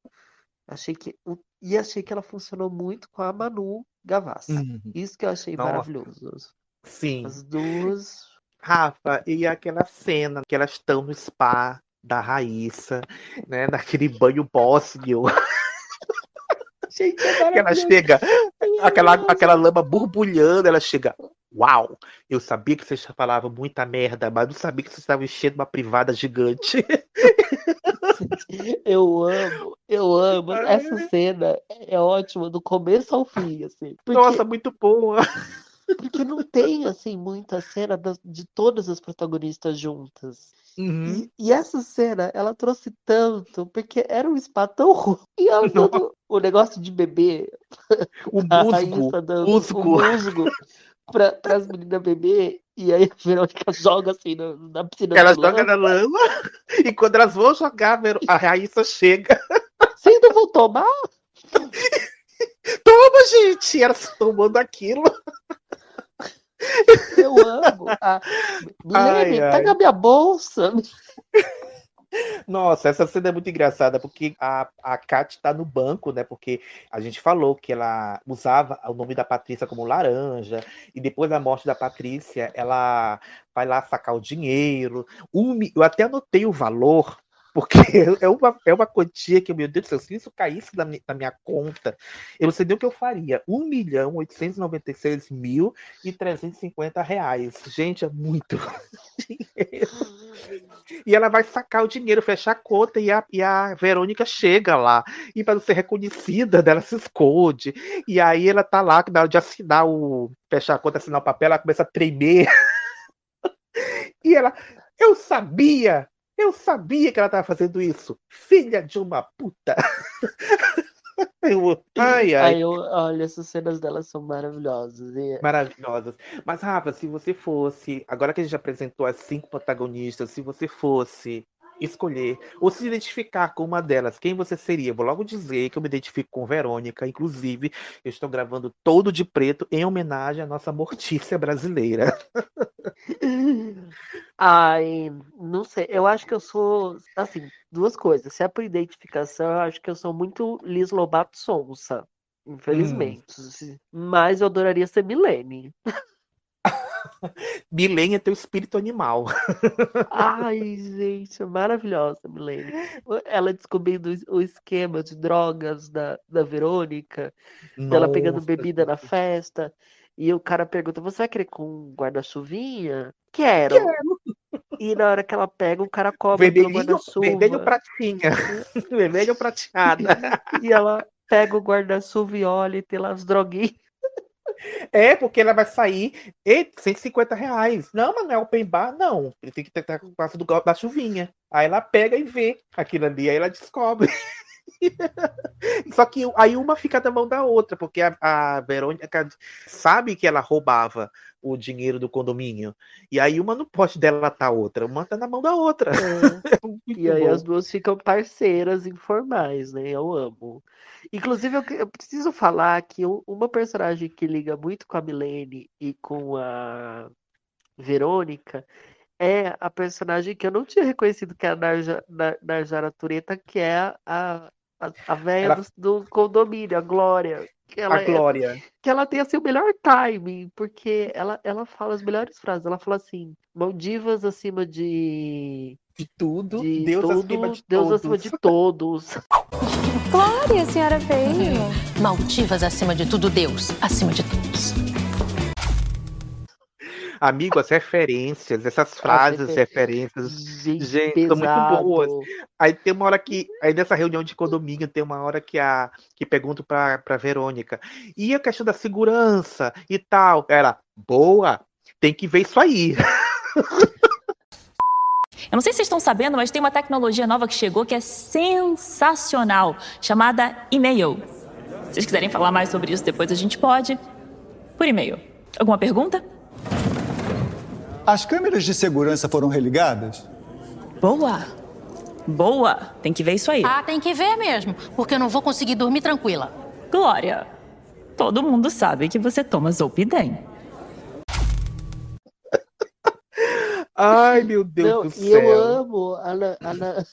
S1: Achei que e achei que ela funcionou muito com a Manu Gavassi.
S4: Uhum.
S1: Isso que eu achei
S4: Nossa.
S1: maravilhoso.
S4: Sim.
S1: As duas.
S4: Rafa, e aquela cena que elas estão no spa da Raíssa, né? Naquele banho bósnio.
S1: Gente, é
S4: que ela chega, aquela, aquela lama borbulhando, ela chega. Uau! Eu sabia que vocês falavam muita merda, mas não sabia que vocês estavam enchendo uma privada gigante.
S1: Eu amo, eu amo. Essa cena é ótima do começo ao fim, assim. Porque,
S4: Nossa, muito boa.
S1: Porque não tem, assim, muita cena de todas as protagonistas juntas.
S4: Uhum.
S1: E, e essa cena, ela trouxe tanto, porque era um spa tão ruim. E ela dando o negócio de beber,
S4: O musgo.
S1: Dando
S4: musgo.
S1: o musgo para as meninas beber, e aí a Verônica joga assim na, na piscina
S4: jogam
S1: lama.
S4: na lama e quando elas vão jogar, a Raíssa chega.
S1: Vocês não vão tomar?
S4: Toma, gente! Elas tomando aquilo.
S1: Eu amo. Ah,
S4: Ai, ai.
S1: pega minha bolsa.
S4: Nossa, essa cena é muito engraçada, porque a, a Kat tá no banco, né? Porque a gente falou que ela usava o nome da Patrícia como laranja, e depois da morte da Patrícia, ela vai lá sacar o dinheiro. Um eu até anotei o valor, porque é uma, é uma quantia que, meu Deus do céu, se isso caísse na, na minha conta, eu não sei nem o que eu faria. 1 milhão 896 mil e 350 reais. Gente, é muito dinheiro. E ela vai sacar o dinheiro, fechar a conta, e a, e a Verônica chega lá. E para não ser reconhecida, ela se esconde. E aí ela tá lá, na hora de assinar o. fechar a conta, assinar o papel, ela começa a tremer. E ela, eu sabia! Eu sabia que ela estava fazendo isso! Filha de uma puta! Eu- ai, ai.
S1: Aí eu, olha, essas cenas delas são maravilhosas. E
S4: Maravilhosas. Mas, Rafa, se você fosse, agora que a gente apresentou as cinco protagonistas, se você fosse escolher ou se identificar com uma delas, quem você seria? Vou logo dizer que eu me identifico com Verônica, inclusive, eu estou gravando todo de preto em homenagem à nossa Mortícia brasileira.
S1: Ai, não sei. Eu acho que eu sou, assim, duas coisas. Se é por identificação, eu acho que eu sou muito Liz Lobato Sonsa, infelizmente. Mas eu adoraria ser Milene.
S4: Milene é teu espírito animal.
S1: Ai, gente, é maravilhosa, Milene. Ela descobrindo o o esquema de drogas da, da Verônica, dela pegando
S4: Nossa,
S1: bebida na festa. E o cara pergunta: Você vai querer com um guarda-chuvinha? Quero. E na hora que ela pega, o cara cobra pelo
S4: Vermelhinho,
S1: guarda-chuva.
S4: vermelho pratinha. vermelho prateada.
S1: E ela pega o guarda-chuva e olha e tem lá as droguinhas.
S4: É, porque ela vai sair e 150 reais. Não, mas não é open bar, não. Ele tem que ter com a do da chuvinha. Aí ela pega e vê aquilo ali, aí ela descobre. Só que aí uma fica na mão da outra, porque a, a Verônica sabe que ela roubava o dinheiro do condomínio. E aí uma não pode delatar a outra, uma tá na mão da outra. É
S1: E aí
S4: bom.
S1: as duas ficam parceiras informais, né? Eu amo. Inclusive, eu, eu preciso falar que um- uma personagem que liga muito com a Milene e com a Verônica é a personagem que eu não tinha reconhecido que é a Narja, Na- Narjara Tureta, que é a, a, a véia
S4: Ela-
S1: do, do condomínio, a Glória. Que ela
S4: A
S1: é-
S4: Glória.
S1: que ela tem assim, o melhor timing, porque ela, ela fala as melhores frases. Ela fala assim: Maldivas acima de,
S4: De tudo,
S1: de
S4: Deus
S1: tudo,
S4: acima de
S1: Deus
S4: todos.
S1: acima de todos.
S9: Glória, senhora veio.
S10: Maldivas acima de tudo, Deus acima de todos.
S4: Amigo, as referências, essas frases,
S1: refer-
S4: referências.
S1: Gente,
S4: Gente, são muito boas. Aí tem uma hora que. Aí nessa reunião de condomínio, tem uma hora que a que pergunto pra, pra Verônica. E a questão da segurança e tal? Ela, boa, tem que ver isso aí.
S6: Eu não sei se vocês estão sabendo, mas tem uma tecnologia nova que chegou que é sensacional, chamada e-mail. Se vocês quiserem falar mais sobre isso depois, a gente pode. Por e-mail. Alguma pergunta?
S11: As câmeras de segurança foram religadas?
S6: Boa! Boa! Tem que ver isso aí.
S10: Ah, tem que ver mesmo, porque eu não vou conseguir dormir tranquila.
S6: Glória! Todo mundo sabe que você toma Zolpidem.
S4: Ai, meu Deus
S1: Não,
S4: do
S1: e
S4: céu.
S1: eu amo a, a, Na-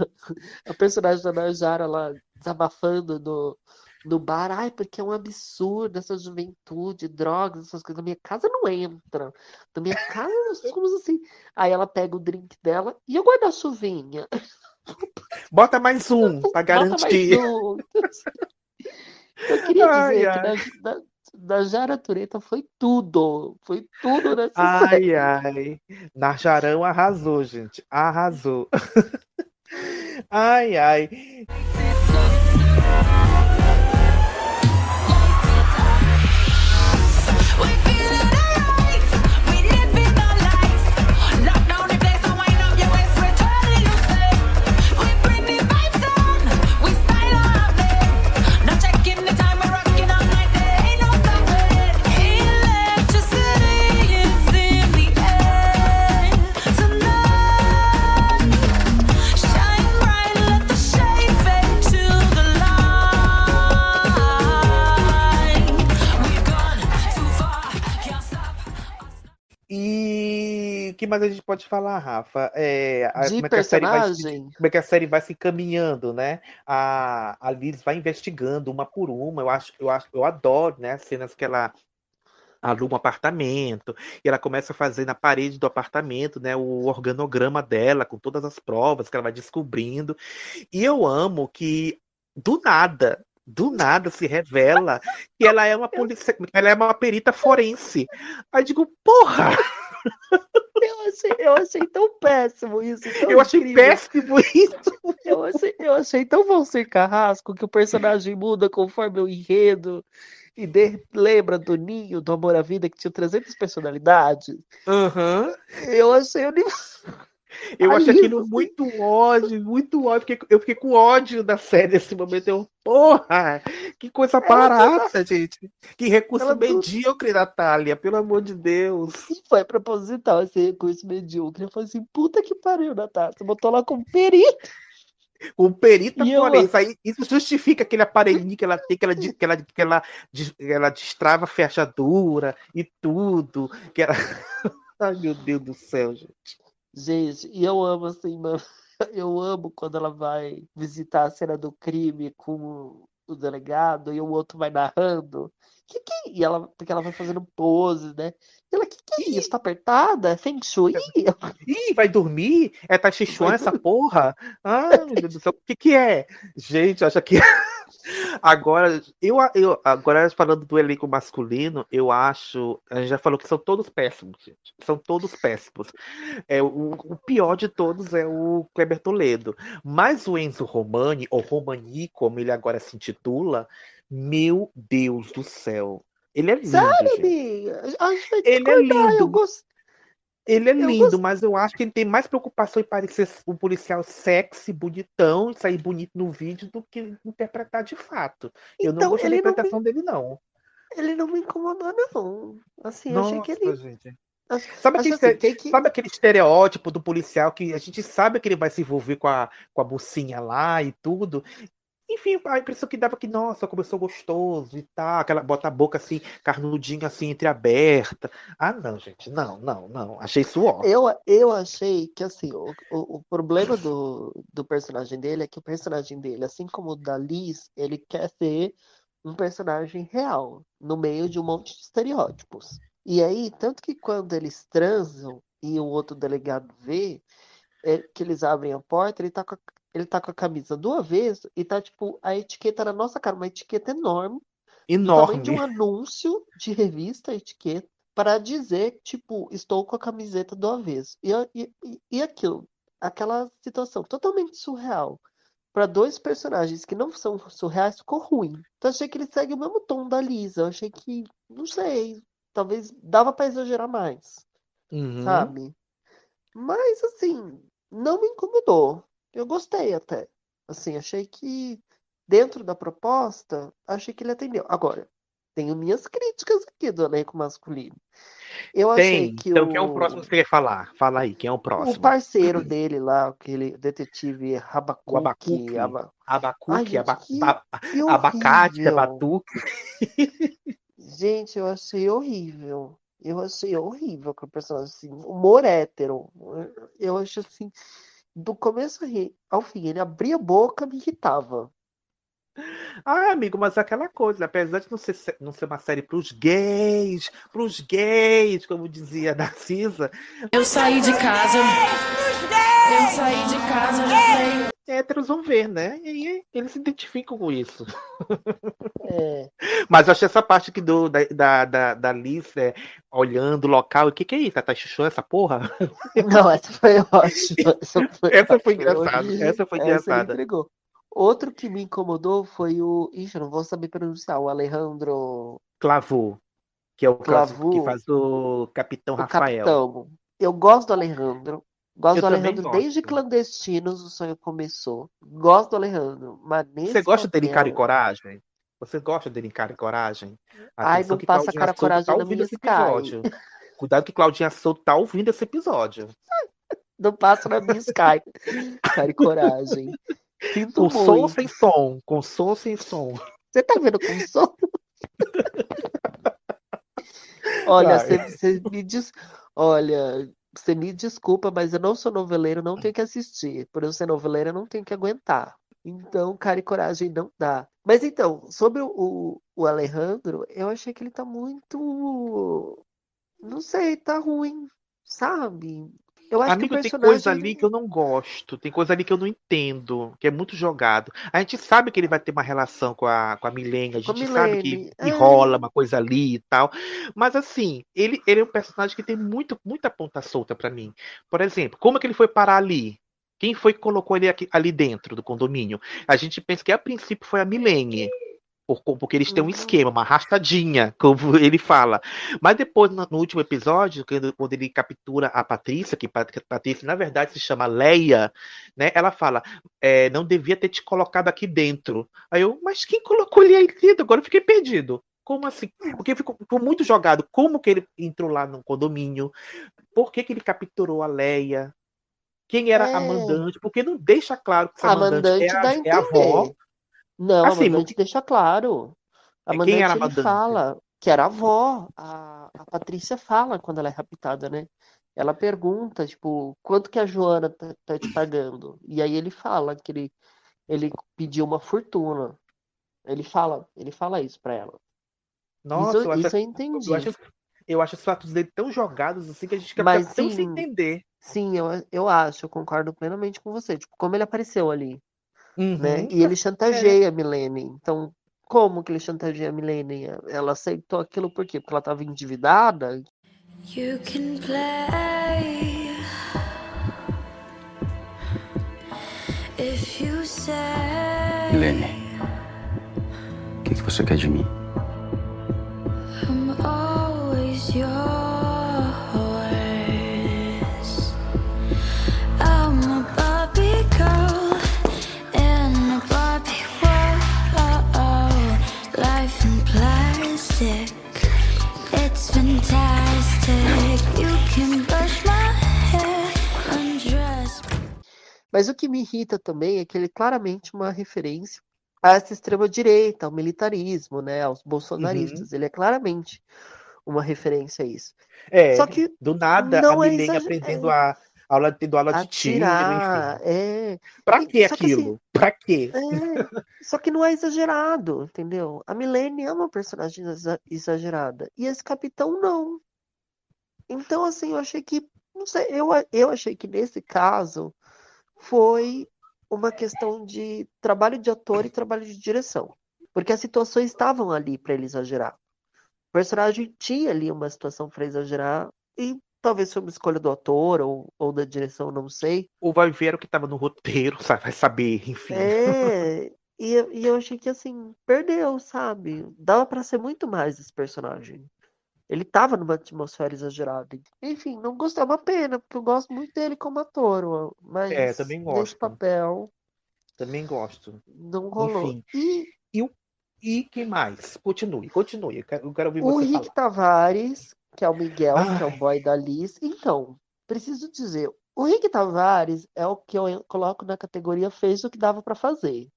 S1: a personagem da Najara lá desabafando no, no bar. Ai, porque é um absurdo essa juventude, drogas, essas coisas. Na minha casa não entra. Na minha casa somos assim. Aí ela pega o drink dela e eu guardo a chuvinha.
S4: Bota mais um, pra garantir.
S1: um. Eu queria
S4: Ai,
S1: dizer
S4: ai.
S1: que da, da, da Jara Tureta foi tudo. Foi tudo nessa
S4: Ai,
S1: série.
S4: ai. Narjarão arrasou, gente. Arrasou. Ai, ai. Que mais a gente pode falar, Rafa? É, a- como, é que a série vai, como é que a série vai se encaminhando, né? A, a Liz vai investigando uma por uma. Eu acho, eu acho, eu adoro, né? As cenas que ela aluga um apartamento e ela começa a fazer na parede do apartamento, né? O organograma dela com todas as provas que ela vai descobrindo. E eu amo que do nada do nada se revela que ela é uma polícia, ela é uma perita forense. Aí eu digo, porra!
S1: Eu achei, eu achei tão péssimo isso. tão
S4: Eu achei
S1: incrível.
S4: péssimo isso.
S1: Eu achei, eu achei tão Valser Carrasco que o personagem muda conforme o enredo. E de- lembra do Ninho, do Amor à Vida, que tinha 300 personalidades.
S4: Aham.
S1: Eu achei anim-
S4: Eu
S1: Aí,
S4: aquilo muito ódio, muito ódio. Fiquei- Eu fiquei com ódio da série nesse momento. Eu, porra, que coisa barata, gente. Que recurso
S1: ela
S4: medíocre, Natália, pelo amor de Deus.
S1: E foi proposital esse recurso medíocre. Eu falei assim, puta que pariu, Natália. Você botou lá como perito.
S4: O perita
S1: E eu-
S4: forense, aí isso justifica aquele aparelhinho que ela tem, que ela, que ela, que ela, que ela destrava a fechadura e tudo. Que ela... Ai, meu Deus do céu, gente.
S1: Gente, e eu amo assim, mano. Eu amo quando ela vai visitar a cena do crime com o, delegado e o outro vai narrando. Que que é? E ela, porque ela vai fazendo pose, né? E ela, que que é isso? Tá apertada? É Feng Shui?
S4: Ih, vai dormir? É Tai Chi Chuan essa porra? Ai, meu Deus do céu, o que que é? Gente, acha que. Agora, eu, eu, agora falando do elenco masculino, eu acho. A gente já falou que são todos péssimos, gente. São todos péssimos. É, o, o pior de todos é o Kleber Toledo. Mas o Enzo Romani, ou Romani, como ele agora se intitula, meu Deus do céu. Ele é lindo,
S1: Sério,
S4: gente.
S1: gente
S4: Ele é
S1: discordar. Eu
S4: lindo. Ele é
S1: Eu
S4: lindo,
S1: gost-
S4: mas eu acho que ele tem mais preocupação em parecer um policial sexy, bonitão, e sair bonito no vídeo do que interpretar de fato. Eu não
S1: Então,
S4: gostei da
S1: ele não me-
S4: interpretação dele, não.
S1: Ele não me incomodou, não. Assim, eu achei que ele.
S4: Nossa, gente.
S1: Acho,
S4: Sabe aquele,
S1: assim, tem que.
S4: sabe aquele estereótipo do policial que a gente sabe que ele vai se envolver com a, com a mocinha lá e tudo? Enfim, a impressão que dava que, nossa, começou gostoso e tal, aquela bota a boca assim, carnudinha assim, entreaberta. Ah, não, gente, não, não, não. Achei isso.
S1: Eu, eu achei que assim, o, o, o problema do, do personagem dele é que o personagem dele, assim como o da Liz, ele quer ser um personagem real, no meio de um monte de estereótipos. E aí, tanto que quando eles transam e o outro delegado vê é, que eles abrem a porta, ele tá com a, ele tá com a camisa do avesso e tá, tipo, a etiqueta na nossa cara, uma etiqueta enorme, tamanho de um
S4: Enorme.
S1: anúncio de revista, etiqueta, para dizer, tipo, estou com a camiseta do avesso. E, e, e- aquilo, aquela situação totalmente surreal. Para dois personagens que não são surreais, ficou ruim. Então achei que ele segue o mesmo tom da Lisa. Eu achei que, não sei, talvez dava para exagerar mais,
S4: Uhum.
S1: sabe? Mas assim, não me incomodou. Eu gostei até. Assim, achei que dentro da proposta, achei que ele atendeu. Agora, tenho minhas críticas aqui do elenco masculino. Eu achei
S4: Tem.
S1: que
S4: Então,
S1: o,
S4: quem é o próximo que você quer falar? Fala aí, quem é o
S1: o
S4: próximo?
S1: parceiro dele lá, aquele detetive
S4: O
S1: Rabacuque,
S4: abacuque.
S1: aba...
S4: Abacuque,
S1: Ai, gente,
S4: aba-
S1: que,
S4: ba-
S1: que
S4: abacate,
S1: horrível.
S4: abatuque.
S1: Gente, eu achei horrível. Eu achei horrível com o personagem, assim, humor hétero. Eu acho assim, do começo ao fim, ele abria a boca, me irritava.
S4: Ah, amigo, mas aquela coisa, apesar de não ser, não ser uma série pros gays, pros gays, como dizia a Narcisa,
S6: Eu saí de casa. Eu saí de casa já.
S4: Héteros vão ver, né? E aí eles se identificam com isso.
S1: É.
S4: Mas eu achei essa parte aqui do, da, da, da, da Liz é, olhando o local, o que que é isso? Ela tá chuchou essa porra?
S1: Não, essa foi ótima. Essa foi,
S4: Essa foi engraçada, essa foi engraçada.
S1: Outro que me incomodou foi o. Ixi, eu não vou saber pronunciar. O Alejandro
S4: Clavou, que é o Clavou, que faz o Capitão
S1: o
S4: Rafael.
S1: capitão. Eu gosto do Alejandro. Gosto
S4: Eu
S1: do Alejandro desde. Clandestinos, o sonho começou. Gosto do Alejandro, mas
S4: Você
S1: nesse
S4: gosta dele em Cara e
S1: papel.
S4: Coragem? Você gosta dele Cara e Coragem?
S1: Ai,
S4: Atenção
S1: não
S4: que
S1: passa
S4: Claudinha
S1: cara
S4: Souto
S1: coragem
S4: tá
S1: na minha
S4: episódio. Cuidado que Claudinha Souto tá ouvindo esse episódio.
S1: Não passa na minha Sky. Cara e coragem. Sinto
S4: Com som ou
S1: muito.
S4: sem som? Com som sem som?
S1: Você tá vendo com som? Olha, você, você me diz, olha, você me desculpa, mas eu não sou noveleiro, não tenho que assistir. Por eu ser noveleiro, eu não tenho que aguentar. Então, cara e coragem não dá. Mas então, sobre o, o, Alejandro, eu achei que ele tá muito, não sei, tá ruim, sabe? Eu acho que o
S4: Amigo, tem coisa
S1: personagem
S4: ali que eu não gosto, tem coisa ali que eu não entendo, que é muito jogado. A gente sabe que ele vai ter uma relação com a, com a Milene, a gente sabe que, que
S1: é,
S4: rola uma coisa ali e tal, mas assim, ele, ele é um personagem que tem muito, muita ponta solta pra mim. Por exemplo, como é que ele foi parar ali? Quem foi que colocou ele aqui- ali dentro do condomínio? A gente pensa que a princípio foi a Milene. Por- Porque eles têm um
S1: uhum.
S4: esquema, uma arrastadinha, como ele fala. Mas depois, no último episódio, quando, ele captura a Patrícia, que Pat- Patrícia na verdade se chama Leia, né? Ela fala, é, não devia ter te colocado aqui dentro. Aí eu, mas quem colocou ele aí dentro? Agora eu fiquei perdido. Como assim? Porque ficou, ficou muito jogado. Como que ele entrou lá no condomínio? Por que, que ele capturou a Leia? Quem era a
S1: É.
S4: mandante? Porque não deixa claro que essa
S1: A
S4: mandante é
S1: mandante
S4: a,
S1: dá a
S4: é a avó.
S1: Não, a
S4: Assim,
S1: mandante deixa claro. A
S4: É, a
S1: ele fala que era a avó. A, a Patrícia fala quando ela é raptada, né? Ela pergunta, tipo, quanto que a Joana tá, tá te pagando? E aí ele fala que ele, ele pediu uma fortuna. Ele fala, ele fala isso pra ela.
S4: Nossa,
S1: Isso,
S4: eu acho,
S1: isso eu entendi.
S4: eu acho, eu acho os fatos dele tão jogados assim que a gente fica
S1: Mas
S4: tão sem
S1: sim,
S4: entender.
S1: sim, eu, eu acho, eu concordo plenamente com você. Tipo, como ele apareceu ali, né?
S4: Uhum.
S1: E ele
S4: É.
S1: chantageia a Milene. Então, como que ele chantageia a Milene? Ela aceitou aquilo por quê? Porque ela estava endividada?
S5: You can play if you say
S8: Milene, o que, que você quer de mim?
S5: I'm always yours.
S1: Mas o que me irrita também é que ele é claramente uma referência a essa extrema-direita, ao militarismo, né, aos bolsonaristas. Ele é claramente uma referência a isso.
S4: É,
S1: Só que
S4: do nada a
S1: é
S4: Milene
S1: exager-
S4: aprendendo a aula, tendo aula de tiro,
S1: é.
S4: Pra que
S1: que
S4: aquilo?
S1: assim,
S4: Pra quê?
S1: É, só que não é exagerado, entendeu? A Milene é uma personagem exa- exagerada. E esse capitão não. Então, assim, eu achei que. Não sei, eu, eu achei que nesse caso foi uma questão de trabalho de ator e trabalho de direção. Porque as situações estavam ali para ele exagerar. O personagem tinha ali uma situação para exagerar. E talvez foi uma escolha do ator ou, ou da direção, não sei.
S4: Ou vai ver o que tava no roteiro, sabe? vai saber, enfim.
S1: É, e, eu- e eu achei que assim, perdeu, sabe? Dava pra ser muito mais esse personagem. Ele tava numa atmosfera exagerada. Enfim, não gostei, é uma pena, porque eu gosto muito dele como ator, mas
S4: É, também
S1: nesse
S4: gosto.
S1: papel
S4: Também gosto.
S1: não rolou.
S4: Enfim.
S1: E
S4: E, o- e quem mais? Continue, continue. Eu quero, eu quero ouvir
S1: o
S4: você
S1: Rick
S4: falar.
S1: Tavares, que é o Miguel, que é o
S4: Ai.
S1: boy da Liz. Então, preciso dizer, o Rick Tavares é o que eu coloco na categoria fez o que dava pra fazer.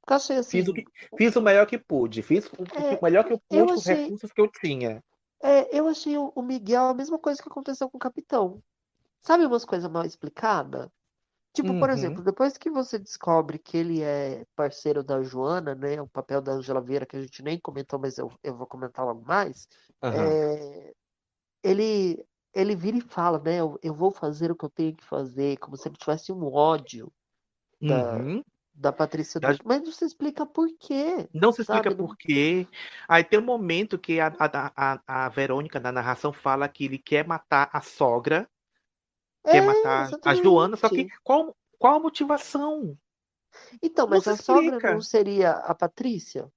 S1: Porque achei assim,
S4: Fiz o, que, fiz o melhor que pude. Fiz o,
S1: É,
S4: o melhor que eu pude com os
S1: achei-
S4: recursos que eu tinha.
S1: É, eu achei o Miguel a mesma coisa que aconteceu com o Capitão. Sabe umas coisas mal explicadas? Tipo, por
S4: Uhum.
S1: exemplo, depois que você descobre que ele é parceiro da Joana, né? O papel da Angela Vieira, que a gente nem comentou, mas eu, eu vou comentar logo mais. É, ele, ele vira e fala, né? Eu, eu vou fazer o que eu tenho que fazer, como se ele tivesse um ódio da,
S4: Uhum.
S1: Da Patrícia
S4: Da-
S1: Dutra. Mas não se explica por quê,
S4: Não se explica
S1: sabe? Não-
S4: por quê. Aí tem um momento que a, a, a, a Verônica, na narração, fala que ele quer matar a sogra, quer
S1: É,
S4: matar a Joana, só que
S1: exatamente.
S4: qual, qual a motivação?
S1: Então, mas a sogra
S4: explica.
S1: não seria a Patrícia?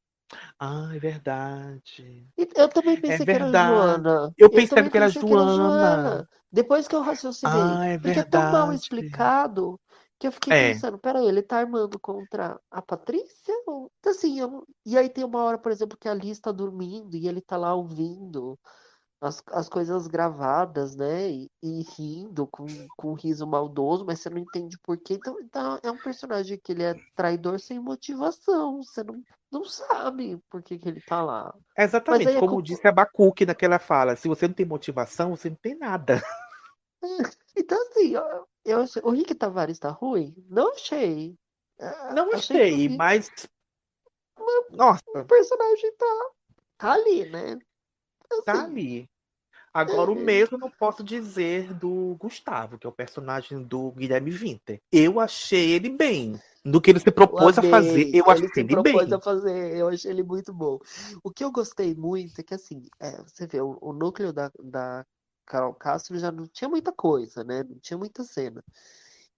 S4: Ah, é verdade.
S1: Eu também pensei que era
S4: verdade.
S1: Joana.
S4: Eu pensei
S1: também
S4: que era
S1: pensei
S4: Joana.
S1: Depois que eu raciocinei.
S4: Ah, é
S1: porque é tão mal
S4: verdade.
S1: explicado que eu fiquei
S4: É.
S1: pensando, peraí, ele tá armando contra a Patrícia? Então, assim, eu e aí tem uma hora, por exemplo, que a Liz tá dormindo e ele tá lá ouvindo as, as coisas gravadas, né? E, e rindo com, com um riso maldoso, mas você não entende por quê. Então, então é um personagem que ele é traidor sem motivação. Você não, não sabe por que, que ele tá lá.
S4: Exatamente,
S1: é
S4: como
S1: com-
S4: disse a Abacuque naquela fala, se você não tem motivação, você não tem nada.
S1: Então, assim, eu, o Rick Tavares tá ruim? Não achei. É,
S4: Não
S1: achei
S4: achei, mas. Nossa,
S1: o personagem tá, tá ali, né?
S4: tá
S1: Assim,
S4: ali. Agora, o
S1: É.
S4: mesmo não posso dizer do Gustavo, que é o personagem do Guilherme Winter. Eu achei ele bem. Do que ele se propôs a
S1: amei.
S4: fazer, eu achei
S1: ele
S4: ele
S1: propôs
S4: bem.
S1: a fazer, eu achei ele muito bom. O que eu gostei muito é que, assim, é, você vê, o, o núcleo da, da Carol Castro já não tinha muita coisa, né? Não tinha muita cena.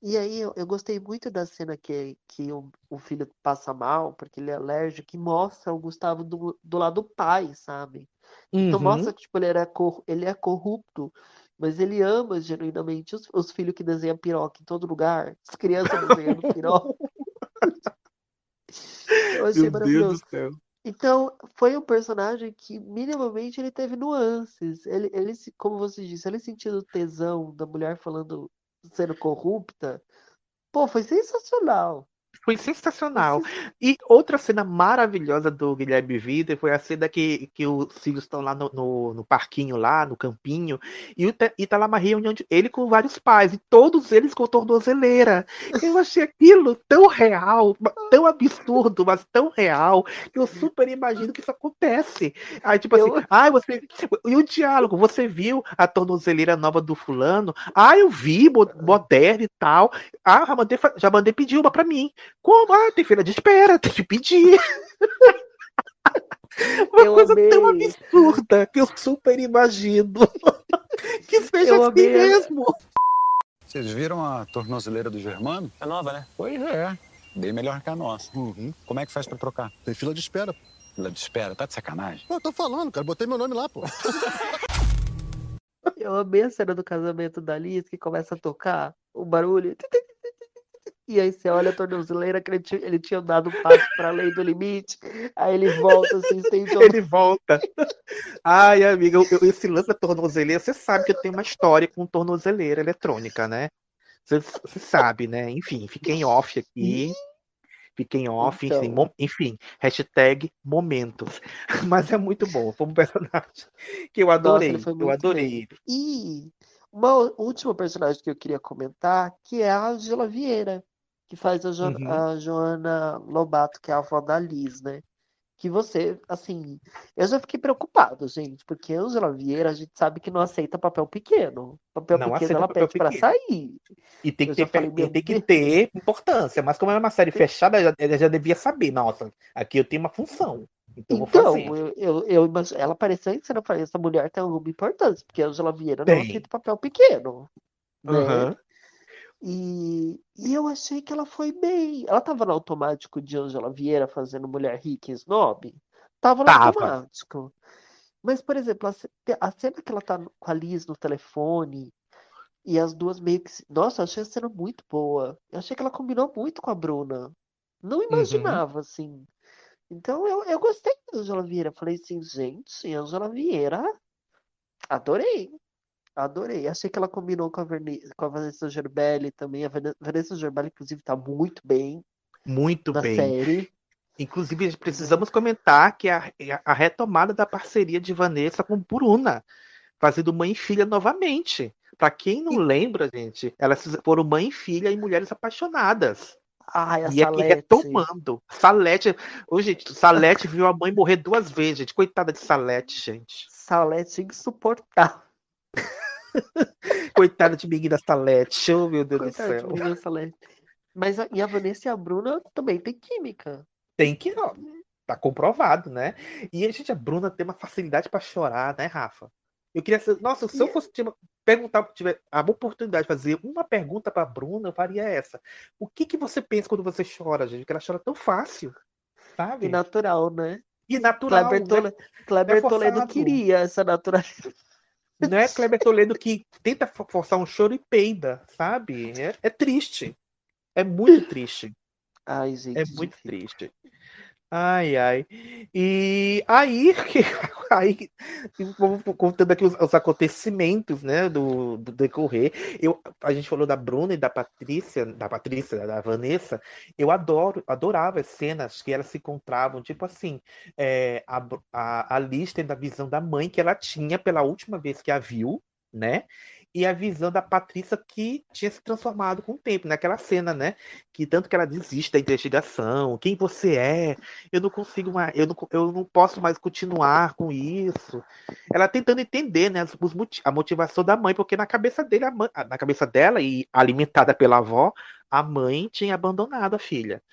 S1: E aí eu, eu gostei muito da cena que, que o, o filho passa mal, porque ele é alérgico, e mostra o Gustavo do, do lado do pai, sabe? Então
S4: Uhum.
S1: mostra que tipo, ele, era cor, ele é corrupto, mas ele ama genuinamente os, os filhos que desenham piroca em todo lugar, as crianças desenhando piroca. Eu achei
S4: Meu Deus
S1: maravilhoso.
S4: do céu.
S1: Então, foi um personagem que minimamente ele teve nuances. Ele, ele, como você disse, ele sentindo tesão da mulher falando, sendo corrupta. Pô, foi sensacional.
S4: Foi sensacional. E outra cena maravilhosa do Guilherme Vida foi a cena que, que os filhos estão lá no, no, no parquinho, lá no campinho, e, o, e tá lá uma reunião de ele com vários pais, e todos eles com tornozeleira. Eu achei aquilo tão real, tão absurdo, mas tão real, que eu super imagino que isso acontece. Aí, tipo assim, ai, você. E o diálogo, você viu a tornozeleira nova do fulano? Ah, eu vi, mo- moderna e tal. Ah, já mandei, já mandei pedir uma pra mim. Como? Ah, tem fila de espera, tem que pedir. Uma
S1: Eu
S4: coisa tão
S1: amei.
S4: absurda que eu super imagino que seja
S1: Eu
S4: assim
S1: amei.
S4: mesmo.
S11: Vocês viram a tornozeleira do Germano? É nova, né? Pois é. Bem melhor que a nossa. Como é que faz pra trocar? Tem fila de espera. Fila de espera? Tá de sacanagem?
S12: Pô, tô falando, cara. Botei meu nome lá, pô.
S1: Eu amei a cena do casamento da Liz, que começa a tocar o barulho. E aí você olha a tornozeleira que ele tinha, ele tinha dado um passo para além do limite. Aí ele volta, assim, estende o
S4: Ele volta. Ai, amiga, eu- eu- esse lance da tornozeleira, você sabe que eu tenho uma história com tornozeleira eletrônica, né? Você, você sabe, né? Enfim, fiquei em off aqui. Fiquei em off, enfim,
S1: Então.
S4: mo- enfim, hashtag momentos. Mas é muito bom, foi um personagem que eu
S1: Nossa,
S4: adorei,
S1: foi
S4: eu adorei
S1: bem.
S4: ele.
S1: E uma última personagem que eu queria comentar, que é a Angela Vieira, que faz a, Jo-
S4: Uhum.
S1: a Joana Lobato, que é a avó da Liz, né? Que você, assim, eu já fiquei preocupado, gente, porque a Angela Vieira, a gente sabe que não aceita papel pequeno. Papel
S4: Não
S1: pequeno ela
S4: papel
S1: pede pra
S4: pequeno.
S1: sair.
S4: E tem que, ter,
S1: falei,
S4: tem que ter importância, mas como é uma série fechada, ela já, ela já devia saber, nossa, aqui eu tenho uma função, então eu vou
S1: Então,
S4: fazer.
S1: eu, eu, eu imag- ela apareceu em cena, eu falei, essa mulher tem alguma importância, porque a Angela Vieira não
S4: Tem.
S1: aceita papel pequeno, né?
S4: Aham.
S1: E, e eu achei que ela foi bem. Ela tava no automático de Angela Vieira fazendo mulher rica e snob? Tava no
S4: Tava.
S1: automático. Mas, por exemplo, a, a cena que ela tá com a Liz no telefone e as duas meio que. Nossa, eu achei a cena muito boa. Eu achei que ela combinou muito com a Bruna. Não
S4: Uhum.
S1: imaginava, assim. Então eu, eu gostei da Angela Vieira. Falei assim, gente, Angela Vieira, adorei. Adorei. Achei que ela combinou com a, Verne- com a Vanessa Gerbelli também. A Vane- Vanessa Gerbelli, inclusive, tá muito bem
S4: Muito
S1: na
S4: bem.
S1: série.
S4: Inclusive, precisamos comentar que a, a retomada da parceria de Vanessa com Bruna, fazendo mãe e filha novamente. Pra quem não lembra, gente, elas foram mãe e filha em Mulheres Apaixonadas.
S1: Ai, a
S4: E aqui
S1: Salete.
S4: retomando. Salete. Ô, gente, Salete viu a mãe morrer duas vezes, gente. Coitada de Salete, gente.
S1: Salete insuportável.
S4: Coitada de menina Salete. Oh, meu Deus do
S1: Coitada de
S4: céu.
S1: menina Salete. Mas a, e a Vanessa e a Bruna também tem química.
S4: Tem que. ó, Tá comprovado, né? E a gente, a Bruna tem uma facilidade pra chorar, né, Rafa? Eu queria. Nossa, se eu fosse tiver- perguntar, tiver a oportunidade de fazer uma pergunta pra Bruna, eu faria essa. O que que você pensa quando você chora, gente? Porque ela chora tão fácil,
S1: E
S4: sabe?
S1: natural, né?
S4: E natural,
S1: Kleber,
S4: né?
S1: Kleber
S4: é
S1: Toledo queria essa naturalidade.
S4: Não é Kleber Toledo que tenta fo- forçar um choro e peida, sabe? É, é triste. É muito triste.
S1: Ai, gente.
S4: É muito triste. Ai, ai. E aí, aí contando aqui os, os acontecimentos, né, do, do decorrer. Eu, a gente falou da Bruna e da Patrícia, da Patrícia, da Vanessa. Eu adoro, adorava as cenas que elas se encontravam, tipo assim, é, a, a, a Liz visão da mãe que ela tinha pela última vez que a viu, né? E a visão da Patrícia que tinha se transformado com o tempo, naquela cena, né? Que tanto que ela desiste da investigação, quem você é, eu não consigo mais, eu não, eu não posso mais continuar com isso. Ela tentando entender, né, os a motivação da mãe, porque na cabeça dele, mãe- na cabeça dela e alimentada pela avó, a mãe tinha abandonado a filha.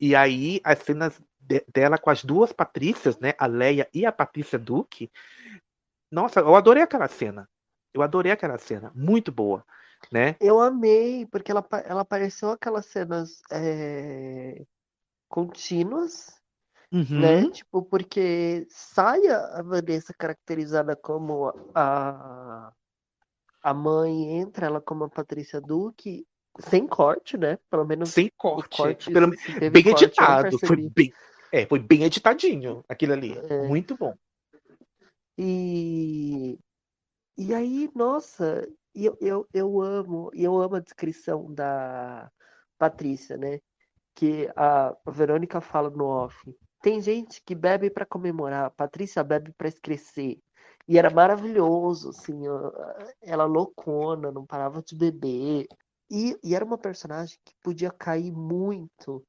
S4: E aí as cenas de- dela com as duas Patrícias, né, a Leia e a Patrícia Duque, nossa, eu adorei aquela cena. Eu adorei aquela cena, muito boa, né?
S1: Eu amei, porque ela, ela apareceu aquelas cenas é, contínuas, né?
S4: Uhum.
S1: Tipo, porque sai a Vanessa caracterizada como a, a mãe, entra ela como a Patrícia Duque, sem corte, né? Pelo menos
S4: Sem corte, pelo, bem
S1: corte,
S4: editado, foi bem, é, foi bem editadinho aquilo ali,
S1: É.
S4: muito bom.
S1: E, e aí, nossa, eu, eu, eu amo, e eu amo a descrição da Patrícia, né? Que a Verônica fala no off. Tem gente que bebe para comemorar, a Patrícia bebe para esquecer. E era maravilhoso, assim, ela loucona, não parava de beber. E, e era uma personagem que podia cair muito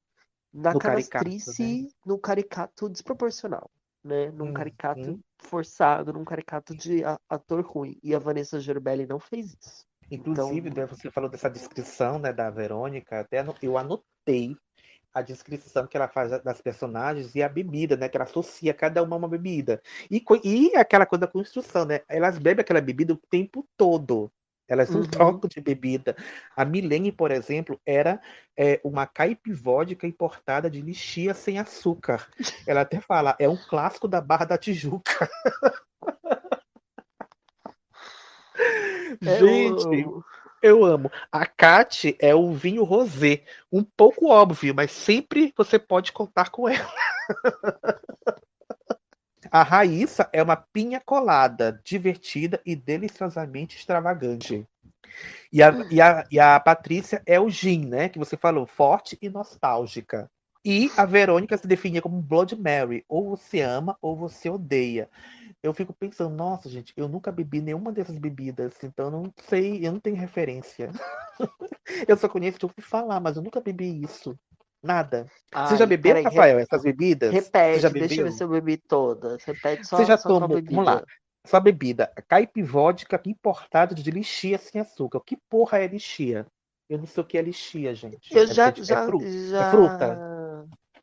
S1: na
S4: No
S1: canastrice, no caricato desproporcional, né? Num
S4: Uhum.
S1: caricato forçado, num caricato de ator ruim. E a Vanessa Gerbelli não fez isso.
S4: Inclusive,
S1: Então,
S4: você falou dessa descrição, né, da Verônica, até eu anotei a descrição que ela faz das personagens e a bebida, né, que ela associa cada uma a uma bebida. E, e aquela coisa da construção, né? Elas bebem aquela bebida o tempo todo. Elas não
S1: Uhum.
S4: trocam de bebida. A Milene, por exemplo, era é, uma caipivódica importada de lixia sem açúcar. Ela até fala, é um clássico da Barra da Tijuca.
S1: É,
S4: Gente,
S1: o-
S4: Eu amo. A Kat é o vinho rosé. Um pouco óbvio, mas sempre você pode contar com ela. A Raíssa é uma pinha colada, divertida e deliciosamente extravagante. E a, e a, e a Patrícia é o gin, né? Que você falou, forte e nostálgica. E a Verônica se definia como Blood Mary. Ou você ama ou você odeia. Eu fico pensando, nossa, gente, eu nunca bebi nenhuma dessas bebidas, então eu não sei, eu não tenho referência. eu só conheço de ouvir falar, mas eu nunca bebi isso. Nada. você já
S1: Ai,
S4: bebeu,
S1: peraí,
S4: Rafael,
S1: re-
S4: essas bebidas?
S1: Repete, deixa eu ver se eu bebi todas. Repete só,
S4: Você já
S1: só
S4: tomou?
S1: bebida.
S4: Vamos lá. Sua bebida, caipivódica importada de lixia sem açúcar. O que porra é lixia? Eu não sei o que é lixia, gente.
S1: Eu
S4: É
S1: já,
S4: é
S1: já,
S4: fru-
S1: já...
S4: É fruta?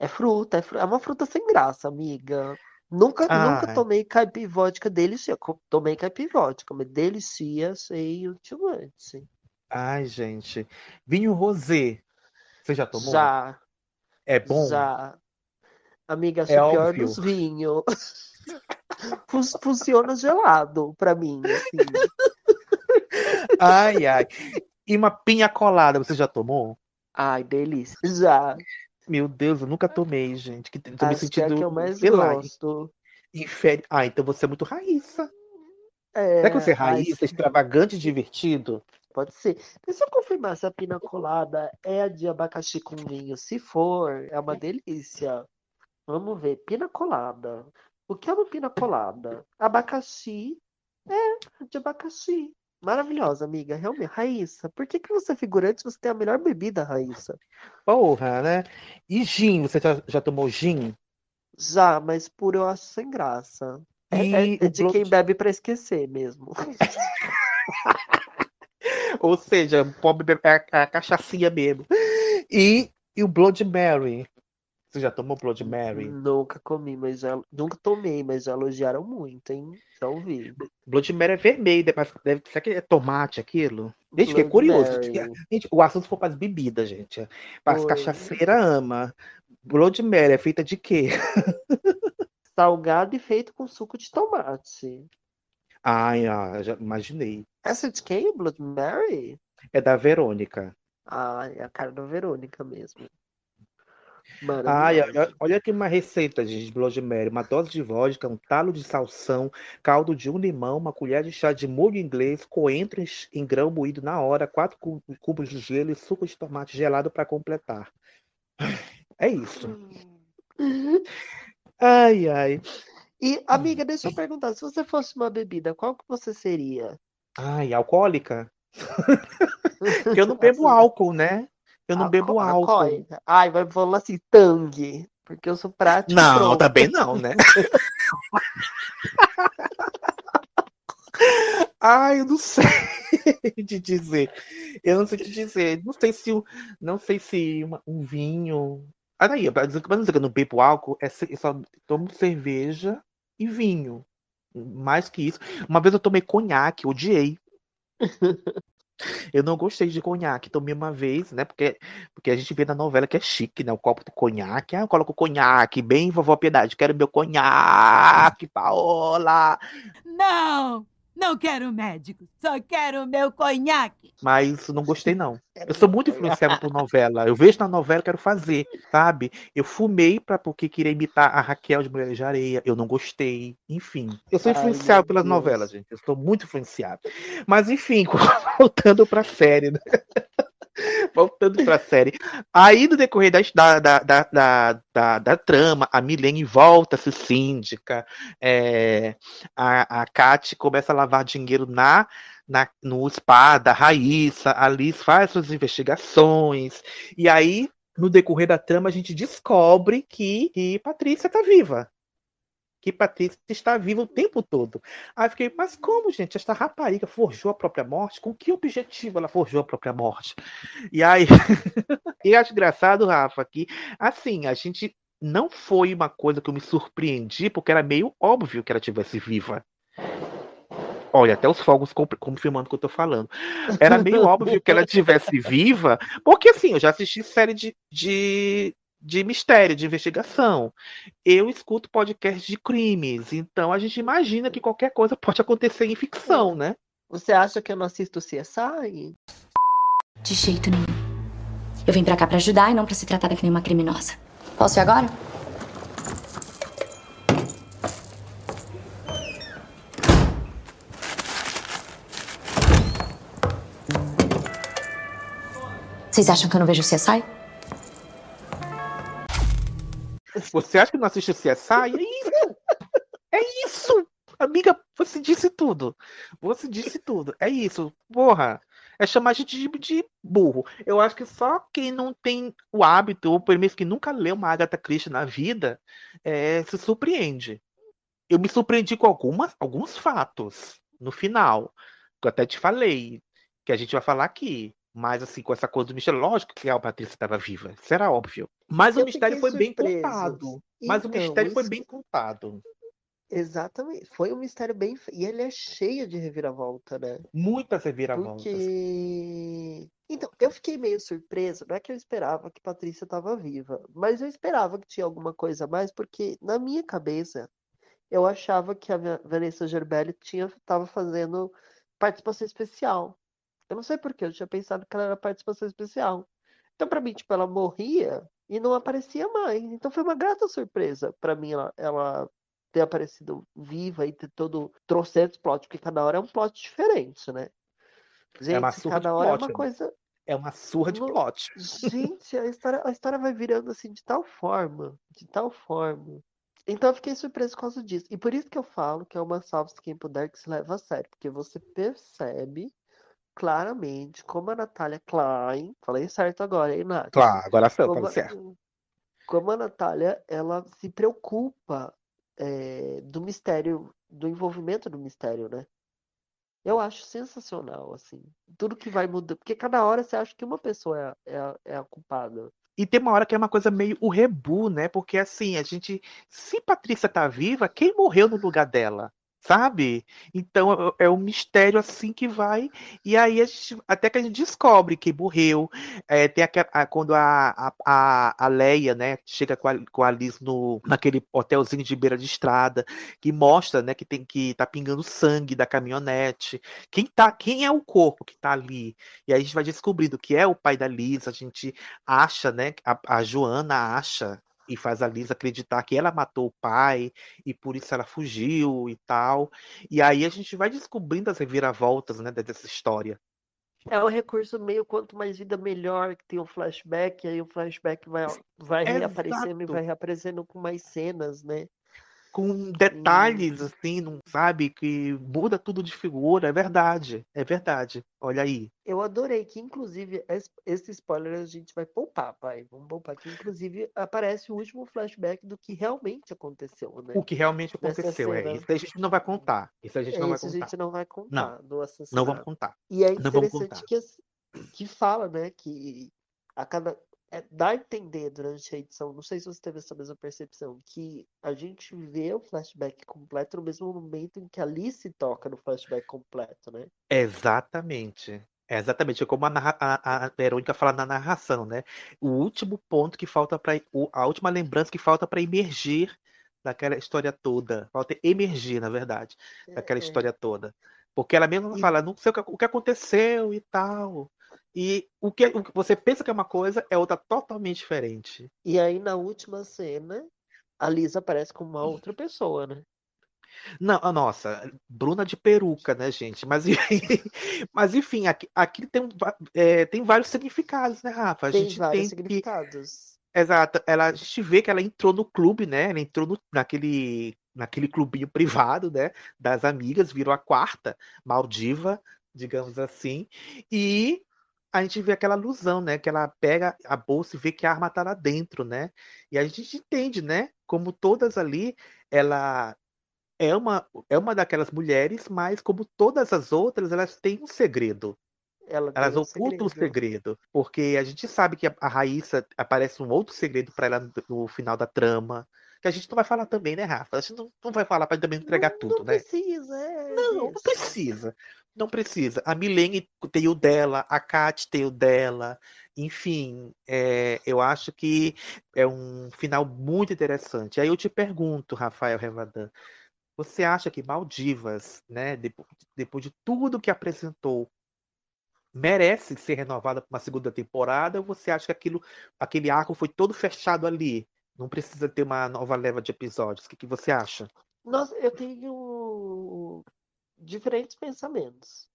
S1: É fruta, é fruta. É uma fruta sem graça, amiga. Nunca, nunca
S4: Ai.
S1: tomei caipivódica delicia. Co- Tomei caipivódica, mas delicia sei ultimamente.
S4: Ai, gente. Vinho rosé. Você já tomou?
S1: Já,
S4: É bom?
S1: já. Amiga, acho
S4: É
S1: o pior
S4: óbvio.
S1: dos vinhos. Fun- Funciona gelado pra mim, assim.
S4: Ai, ai. E uma pinha colada, você já tomou?
S1: Ai, delícia. Já.
S4: Meu Deus, eu nunca tomei, gente. Que tô me
S1: Acho que é
S4: sentindo,
S1: que eu mais gosto.
S4: inferi... Ah, então você é muito raíça.
S1: É,
S4: Será que você é
S1: ai,
S4: raíça, extravagante e divertido?
S1: Pode ser. Deixa eu confirmar se a pina colada é a de abacaxi com vinho. Se for, é uma delícia. Vamos ver. Pina colada. O que é uma pina colada? Abacaxi. É, de abacaxi. Maravilhosa, amiga. Realmente. Raíssa, por que que você é figurante? Você tem a melhor bebida, Raíssa.
S4: Porra, né? E gin, você já, já tomou gin?
S1: Já, mas puro eu acho sem graça. É, é- é de quem bebe pra esquecer mesmo.
S4: Ou seja, o pobre é a, a cachaçinha mesmo. E, e o Blood Mary. Você já tomou Blood Mary?
S1: Nunca comi, mas já. Nunca tomei, mas já elogiaram muito, hein? Já ouvi.
S4: Blood Mary é vermelho, deve, deve, será que é tomate aquilo? Gente, que é curioso. Gente, o assunto for para as bebidas, gente. As
S1: Oi.
S4: cachaceira ama. Blood Mary é feita de quê?
S1: Salgado e feito com suco de tomate.
S4: Ai, ah, já imaginei.
S1: Essa é de quem? Blood Mary?
S4: É da Verônica.
S1: Ah, é a cara da Verônica mesmo.
S4: Ai, olha, olha aqui uma receita de Blood Mary. Uma dose de vodka, um talo de salsão, caldo de um limão, uma colher de chá de molho inglês, coentro em, grão moído na hora, quatro cu- cubos de gelo e suco de tomate gelado para completar. É isso. Ai, ai.
S1: E, amiga, deixa eu perguntar, se você fosse uma bebida, qual que você seria?
S4: Ai, alcoólica? Eu não bebo álcool, né? Eu não bebo álcool.
S1: alcoólica. Ai, vai falar assim, tangue. Porque eu sou prática.
S4: Não,
S1: pronto.
S4: também não, né? Ai, eu não sei te dizer. Eu não sei te dizer. Não sei se não sei se uma- um vinho. Ah, daí, pra não que eu não bebo álcool, é eu só tomo cerveja e vinho. Mais que isso. Uma vez eu tomei conhaque, odiei. Eu não gostei de conhaque, tomei uma vez, né? Porque, porque a gente vê na novela que é chique, né? O copo de conhaque. Ah, eu coloco conhaque, bem vovó Piedade. Quero meu conhaque, Paola.
S13: Não, não quero médico, só quero meu conhaque.
S4: Mas não gostei, não. Eu sou muito influenciado por novela. Eu vejo na novela, quero fazer, sabe? Eu fumei pra, porque queria imitar a Raquel de Mulheres de Areia. Eu não gostei. Enfim. Eu sou influenciado pelas
S1: Deus.
S4: novelas, gente. Eu sou muito influenciado. Mas, enfim, voltando pra série, né? Voltando pra série. Aí, no decorrer da, da, da, da, da, trama, a Milene volta a ser síndica. é, a, a Kate começa a lavar dinheiro na, na, no spa da Raíssa. A Liz faz suas investigações. E aí, no decorrer da trama, a gente descobre que, que Patrícia tá viva. Que Patrícia está viva o tempo todo. Aí fiquei, mas como, gente? Esta rapariga forjou a própria morte? Com que objetivo ela forjou a própria morte? E aí, e acho engraçado, Rafa, que assim, a gente não foi uma coisa que eu me surpreendi, porque era meio óbvio que ela tivesse viva. Olha, até os fogos confirmando o que eu tô falando. Era meio óbvio que ela tivesse viva, porque assim, eu já assisti série de, de, de mistério, de investigação. Eu escuto podcast de crimes, então a gente imagina que qualquer coisa pode acontecer em ficção, né?
S1: Você acha que eu não assisto CSI?
S7: De jeito nenhum. Eu vim pra cá pra ajudar e não pra ser tratada que nem uma criminosa. Posso ir agora? Vocês acham que eu não vejo CSI?
S4: Você acha que não assiste CSI? É isso! É isso! Amiga, você disse tudo. Você disse tudo. É isso. Porra. É chamar a gente de, de burro. Eu acho que só quem não tem o hábito, ou pelo menos que nunca leu uma Agatha Christie na vida, é, se surpreende. Eu me surpreendi com algumas, alguns fatos no final. Que eu até te falei, que a gente vai falar aqui. Mas assim, com essa coisa do mistério, lógico que a Patrícia estava viva. Isso era óbvio. Mas o
S1: Eu
S4: mistério foi bem contado. Mas o
S1: Então,
S4: mistério foi
S1: isso-
S4: bem contado.
S1: Exatamente. Foi um mistério bem. E ele é cheio de reviravolta, né?
S4: Muitas reviravoltas.
S1: Porque. Então, eu fiquei meio surpreso. Não é que eu esperava que Patrícia estava viva, mas eu esperava que tinha alguma coisa a mais, porque na minha cabeça eu achava que a Va- Vanessa Gerbelli tinha estava fazendo participação especial. Eu não sei por quê, eu tinha pensado que ela era participação especial. Então, pra mim, tipo, ela morria e não aparecia mais. Então, foi uma grata surpresa pra mim ela, ela ter aparecido viva e ter todo trocentos plot, porque cada hora é um plot diferente, né?
S4: é uma
S1: Gente,
S4: surra de
S1: cada hora é
S4: plot.
S1: uma
S4: né?
S1: coisa.
S4: É uma surra de plot.
S1: Gente, a história, a história vai virando assim de tal forma, de tal forma. Então eu fiquei surpreso por causa disso. E por isso que eu falo que é uma salve quem puder que se leva a sério, porque você percebe claramente como a Natália Klein, falei certo agora, hein, Nath?
S4: Claro, agora foi,
S1: Como,
S4: certo.
S1: como a Natália, ela se preocupa é, do mistério, do envolvimento do mistério, né? Eu acho sensacional, assim. Tudo que vai mudando. Porque cada hora você acha que uma pessoa é, é, a- é a culpada.
S4: E tem uma hora que é uma coisa meio o rebu, né? Porque assim, a gente. Se Patrícia tá viva, quem morreu no lugar dela? Sabe? Então é é um mistério assim que vai. E aí gente, até que a gente descobre quem morreu. É, tem aquela, quando a, a, a Leia, né, chega com a, com a Liz no, naquele hotelzinho de beira de estrada, que mostra, né, que tem que tá pingando sangue da caminhonete. Quem tá, quem é o corpo que tá ali? E aí a gente vai descobrindo que é o pai da Liz, a gente acha, né? A, a Joana acha e faz a Liz acreditar que ela matou o pai e por isso ela fugiu e tal. E aí a gente vai descobrindo as reviravoltas, né, dessa história.
S1: É um recurso meio quanto mais vida melhor, que tem um flashback, aí o flashback vai, vai reaparecendo e vai reaparecendo com mais cenas, né?
S4: Com detalhes, assim, não sabe? Que muda tudo de figura. É verdade, é verdade. Olha aí.
S1: Eu adorei que, inclusive, es- esse spoiler a gente vai poupar, pai. Vamos poupar que, inclusive, aparece o último flashback do que realmente aconteceu, né?
S4: O que realmente
S1: Nessa
S4: aconteceu é isso. A gente não vai contar. Isso a gente
S1: É
S4: não vai
S1: isso a
S4: contar.
S1: gente não vai contar do
S4: Não
S1: assassinato.
S4: vamos contar.
S1: E é
S4: Não
S1: interessante
S4: contar.
S1: que, que fala, né, que a cada. É, dá a entender durante a edição, não sei se você teve essa mesma percepção, que a gente vê o flashback completo no mesmo momento em que a Alice toca no flashback completo, né?
S4: Exatamente. É exatamente, é como a, a, a Verônica fala na narração, né? O último ponto que falta para a última lembrança que falta para emergir daquela história toda. Falta emergir, na verdade, daquela
S1: É.
S4: história toda. Porque ela mesma
S1: E-
S4: fala, não sei o que, o que aconteceu e tal. E o que, o que você pensa que é uma coisa é outra totalmente diferente.
S1: E aí, na última cena, a Lisa aparece como uma outra pessoa, né?
S4: Não, ah, nossa, Bruna de peruca, né, gente? Mas, mas enfim, aqui, aqui tem, é, tem vários significados, né, Rafa? A
S1: Tem
S4: gente
S1: vários
S4: tem que
S1: significados.
S4: Exato. Ela, a gente vê que ela entrou no clube, né? Ela entrou no- naquele, naquele clubinho privado, né? Das amigas, virou a quarta Maldiva, digamos assim. E a gente vê aquela alusão, né? Que ela pega a bolsa e vê que a arma tá lá dentro, né? E a gente entende, né? Como todas ali, ela é uma, é uma daquelas mulheres, mas como todas as outras, elas têm um segredo.
S1: Ela
S4: Elas
S1: um
S4: ocultam o
S1: segredo.
S4: segredo, porque a gente sabe que a, a Raíssa aparece um outro segredo para ela no, no final da trama, que a gente não vai falar também, né, Rafa? A gente não, não vai falar para também não entregar tudo,
S1: Não
S4: né?
S1: precisa, é.
S4: Não, não precisa. Não precisa. A Milene tem o dela, a Kat tem o dela. Enfim, é, eu acho que é um final muito interessante. Aí eu te pergunto, Rafael Revadan, você acha que Maldivas, né, depo- depois de tudo que apresentou, merece ser renovada para uma segunda temporada ou você acha que aquilo, aquele arco foi todo fechado ali? Não precisa ter uma nova leva de episódios. O que, que você acha?
S1: Nossa, eu tenho diferentes pensamentos.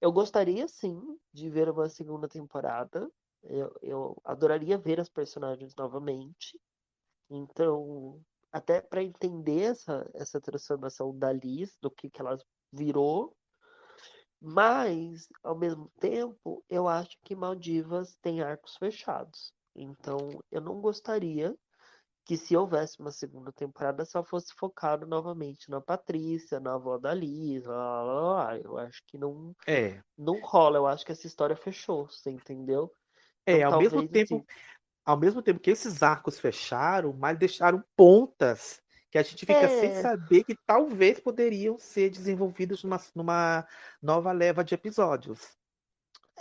S1: Eu gostaria sim de ver uma segunda temporada. Eu, eu adoraria ver as personagens novamente. Então, até para entender essa, essa transformação da Liz, do que, que ela virou. Mas, ao mesmo tempo, eu acho que Maldivas tem arcos fechados. Então, eu não gostaria que se houvesse uma segunda temporada só fosse focado novamente na Patrícia, na avó da Liz, lá, lá, lá. Eu acho que não,
S4: É.
S1: não rola. Eu acho que essa história fechou, você entendeu?
S4: É,
S1: Então,
S4: ao mesmo
S1: talvez,
S4: tempo,
S1: assim,
S4: ao mesmo tempo que esses arcos fecharam, mas deixaram pontas que a gente fica sem
S1: É.
S4: saber que talvez poderiam ser desenvolvidos numa, numa nova leva de episódios.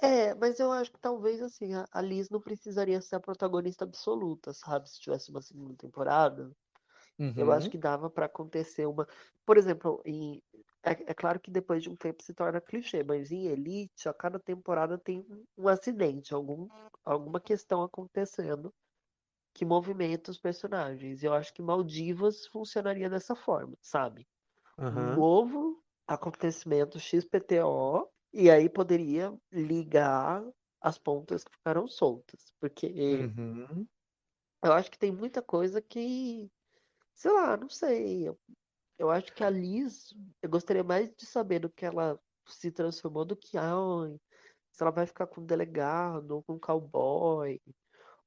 S1: É, mas eu acho que talvez assim, a a Liz não precisaria ser a protagonista absoluta, sabe? Se tivesse uma segunda temporada, eu acho
S4: Uhum.
S1: que dava pra acontecer uma. Por exemplo, em... é, é claro que depois de um tempo se torna clichê, mas em Elite, a cada temporada tem um- um acidente, algum, alguma questão acontecendo que movimenta os personagens. Eu acho que Maldivas funcionaria dessa forma, sabe? Um
S4: Aham.
S1: novo acontecimento XPTO, e aí poderia ligar as pontas que ficaram soltas. Porque
S4: Uhum.
S1: eu acho que tem muita coisa que, sei lá, não sei. Eu, eu acho que a Liz, eu gostaria mais de saber do que ela se transformou do que ai, se ela vai ficar com o delegado ou com o cowboy.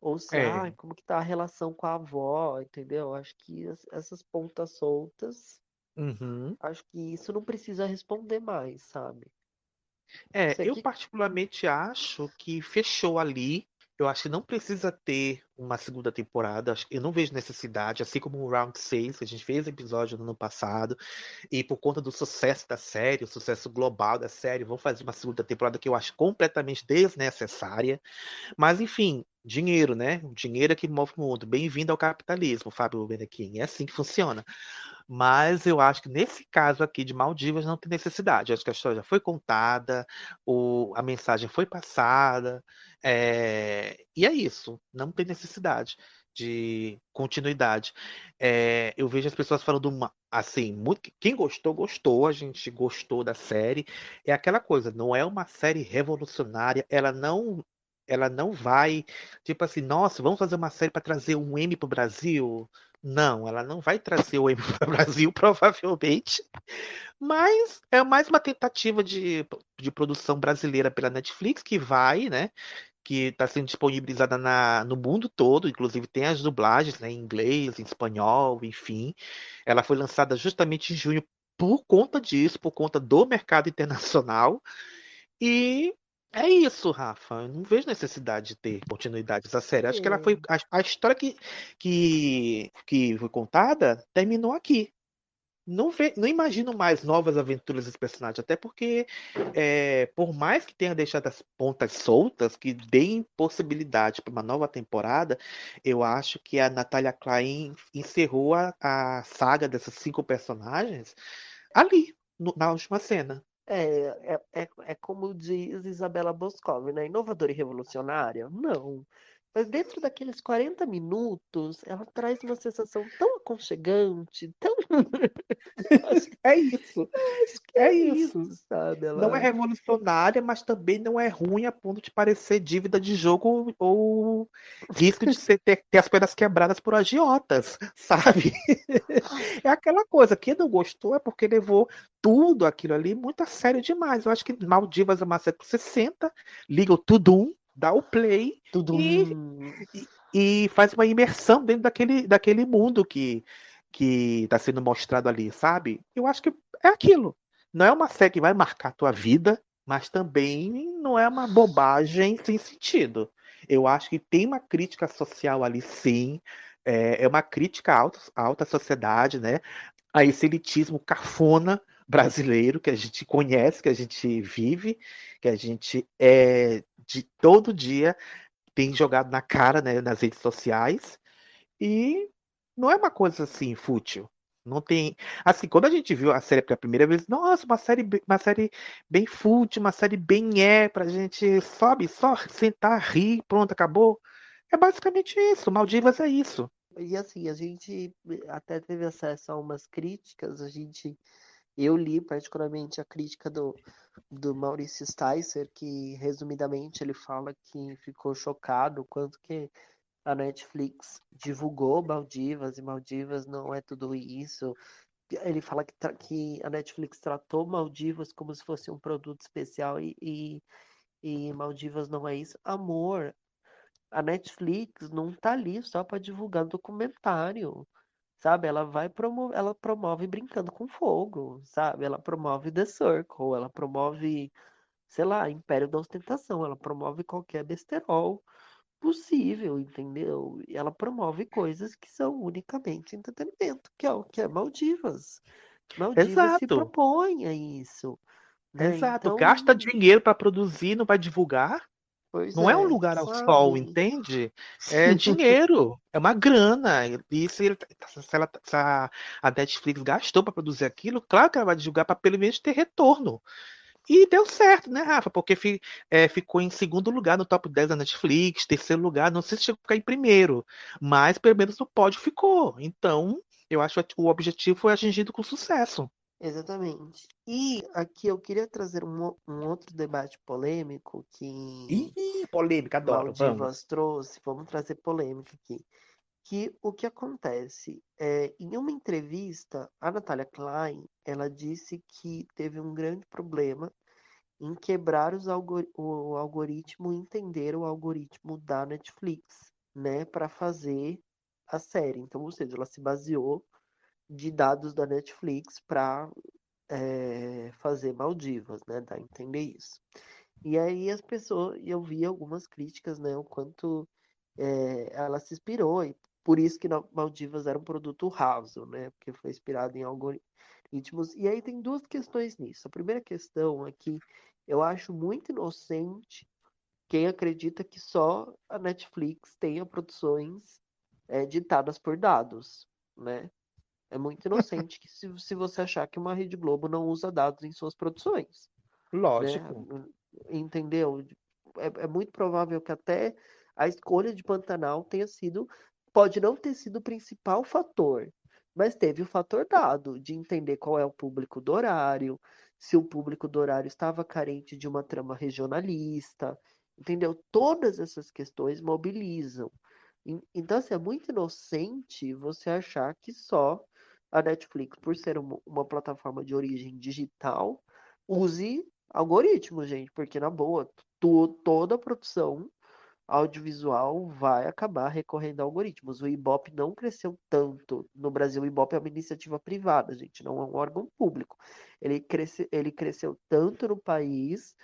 S1: Ou se, ai,
S4: É.
S1: como que tá a relação com a avó, entendeu? Acho que es- essas pontas soltas,
S4: Uhum.
S1: acho que isso não precisa responder mais, sabe?
S4: É, eu particularmente acho que fechou ali. Eu acho que não precisa ter uma segunda temporada. Acho Eu não vejo necessidade, assim como o Round 6, que a gente fez episódio no ano passado, e por conta do sucesso da série, o sucesso global da série, vão fazer uma segunda temporada que eu acho completamente desnecessária. Mas, enfim, dinheiro, né? O dinheiro é que move o mundo. Bem-vindo ao capitalismo, Fábio Benequim. É assim que funciona. Mas eu acho que nesse caso aqui de Maldivas não tem necessidade. Acho que a história já foi contada, o, a mensagem foi passada, é, e é isso. Não tem necessidade de continuidade. É, eu vejo as pessoas falando uma, assim, muito, quem gostou, gostou, a gente gostou da série. É aquela coisa, não é uma série revolucionária, ela não. Ela não vai, tipo assim, nossa, vamos fazer uma série para trazer um M pro Brasil. Não, ela não vai trazer o M para o Brasil, provavelmente. Mas é mais uma tentativa de, de produção brasileira pela Netflix que vai, né? Que está sendo disponibilizada na, no mundo todo, inclusive tem as dublagens, né, em inglês, em espanhol, enfim. Ela foi lançada justamente em junho por conta disso, por conta do mercado internacional. E é isso, Rafa. Eu não vejo necessidade de ter continuidade dessa série. Acho que ela foi. A, a história que, que, que foi contada terminou aqui. Não, ve, não imagino mais novas aventuras desse personagem, até porque, é, por mais que tenha deixado as pontas soltas, que deem possibilidade para uma nova temporada, eu acho que a Natalia Klein encerrou a, a saga dessas cinco personagens ali, no- na última cena.
S1: É, é, é, é como diz Isabela Boscov, né? Inovadora e revolucionária? Não. Mas dentro daqueles 40 minutos, ela traz uma sensação tão aconchegante, tão.
S4: É isso. É
S1: é
S4: isso.
S1: isso, sabe?
S4: Não é
S1: Ela.
S4: revolucionária, mas também não é ruim a ponto de parecer dívida de jogo ou risco de ser, ter, ter as pernas quebradas por agiotas, sabe? É aquela coisa, quem não gostou é porque levou tudo aquilo ali muito a sério demais. Eu acho que Maldivas é uma série que você senta, liga o Tudum, dá o play
S1: Tudo.
S4: e, e faz uma imersão dentro daquele, daquele mundo que que está sendo mostrado ali, sabe? Eu acho que é aquilo. Não é uma série que vai marcar a tua vida, mas também não é uma bobagem sem sentido. Eu acho que tem uma crítica social ali, sim. É, é uma crítica à alta, à alta sociedade, né? A esse elitismo cafona brasileiro que a gente conhece, que a gente vive, que a gente é de todo dia tem jogado na cara, né, nas redes sociais. E não é uma coisa assim fútil, Não tem. Assim, quando a gente viu a série pela primeira vez, nossa, uma série, uma série bem fútil, uma série bem é, pra gente, sabe, só sentar, rir, pronto, acabou. É basicamente isso. Maldivas é isso.
S1: E assim, a gente até teve acesso a umas críticas, a gente, eu li particularmente a crítica do, do Maurício Sticer, que resumidamente ele fala que ficou chocado quanto que a Netflix divulgou Maldivas e Maldivas não é tudo isso. Ele fala que, que a Netflix tratou Maldivas como se fosse um produto especial e, e, e Maldivas não é isso. Amor, a Netflix não tá ali só para divulgar documentário, sabe? Ela vai promover, ela promove Brincando com Fogo, sabe? Ela promove The Circle, ela promove, sei lá, Império da Ostentação, ela promove qualquer besterol possível, entendeu? E ela promove coisas que são unicamente entretenimento, que é o que é Maldivas. Maldivas se
S4: Exato.
S1: propõe a isso, né?
S4: Exato.
S1: Então,
S4: Gasta dinheiro pra produzir, não vai divulgar.
S1: Pois
S4: Não é um
S1: é,
S4: lugar ao sol, entende? É dinheiro, é uma grana. E se, ele, tá- se, ela, se a, a Netflix gastou para produzir aquilo, claro que ela vai divulgar para pelo menos ter retorno. E deu certo, né, Rafa? Porque fi- é, ficou em segundo lugar no top 10 da Netflix, terceiro lugar, não sei se chegou a ficar em primeiro, mas pelo menos no pódio ficou. Então, eu acho que o objetivo foi atingido com sucesso.
S1: Exatamente. E aqui eu queria trazer um, um outro debate polêmico que
S4: Ih, polêmica, adoro. Vamos.
S1: Trouxe. Vamos trazer polêmica aqui. Que o que acontece é, em uma entrevista, a Natália Klein, ela disse que teve um grande problema em quebrar os algor- o algoritmo, entender o algoritmo da Netflix, né, para fazer a série. Então, ou seja, ela se baseou de dados da Netflix para fazer Maldivas, né, dar a entender isso. E aí as pessoas, eu vi algumas críticas, né, o quanto eh, ela se inspirou, e por isso que Maldivas era um produto raso, né, porque foi inspirado em algoritmos. E aí tem duas questões nisso. A primeira questão é que eu acho muito inocente quem acredita que só a Netflix tenha produções eh, ditadas por dados, né? É muito inocente que se, se você achar que uma Rede Globo não usa dados em suas produções, né?
S4: Lógico.
S1: Entendeu? É, é muito provável que até a escolha de Pantanal tenha sido, pode não ter sido o principal fator, mas teve o fator dado de entender qual é o público do horário, se o público do horário estava carente de uma trama regionalista, entendeu? Todas essas questões mobilizam. En- Então, assim, é muito inocente você achar que só a Netflix, por ser uma, uma plataforma de origem digital, use algoritmos, gente, porque na boa, to- toda a produção audiovisual vai acabar recorrendo a algoritmos. O Ibope não cresceu tanto. No Brasil, o Ibope é uma iniciativa privada, gente, não é um órgão público. Ele, cresce, ele cresceu tanto no país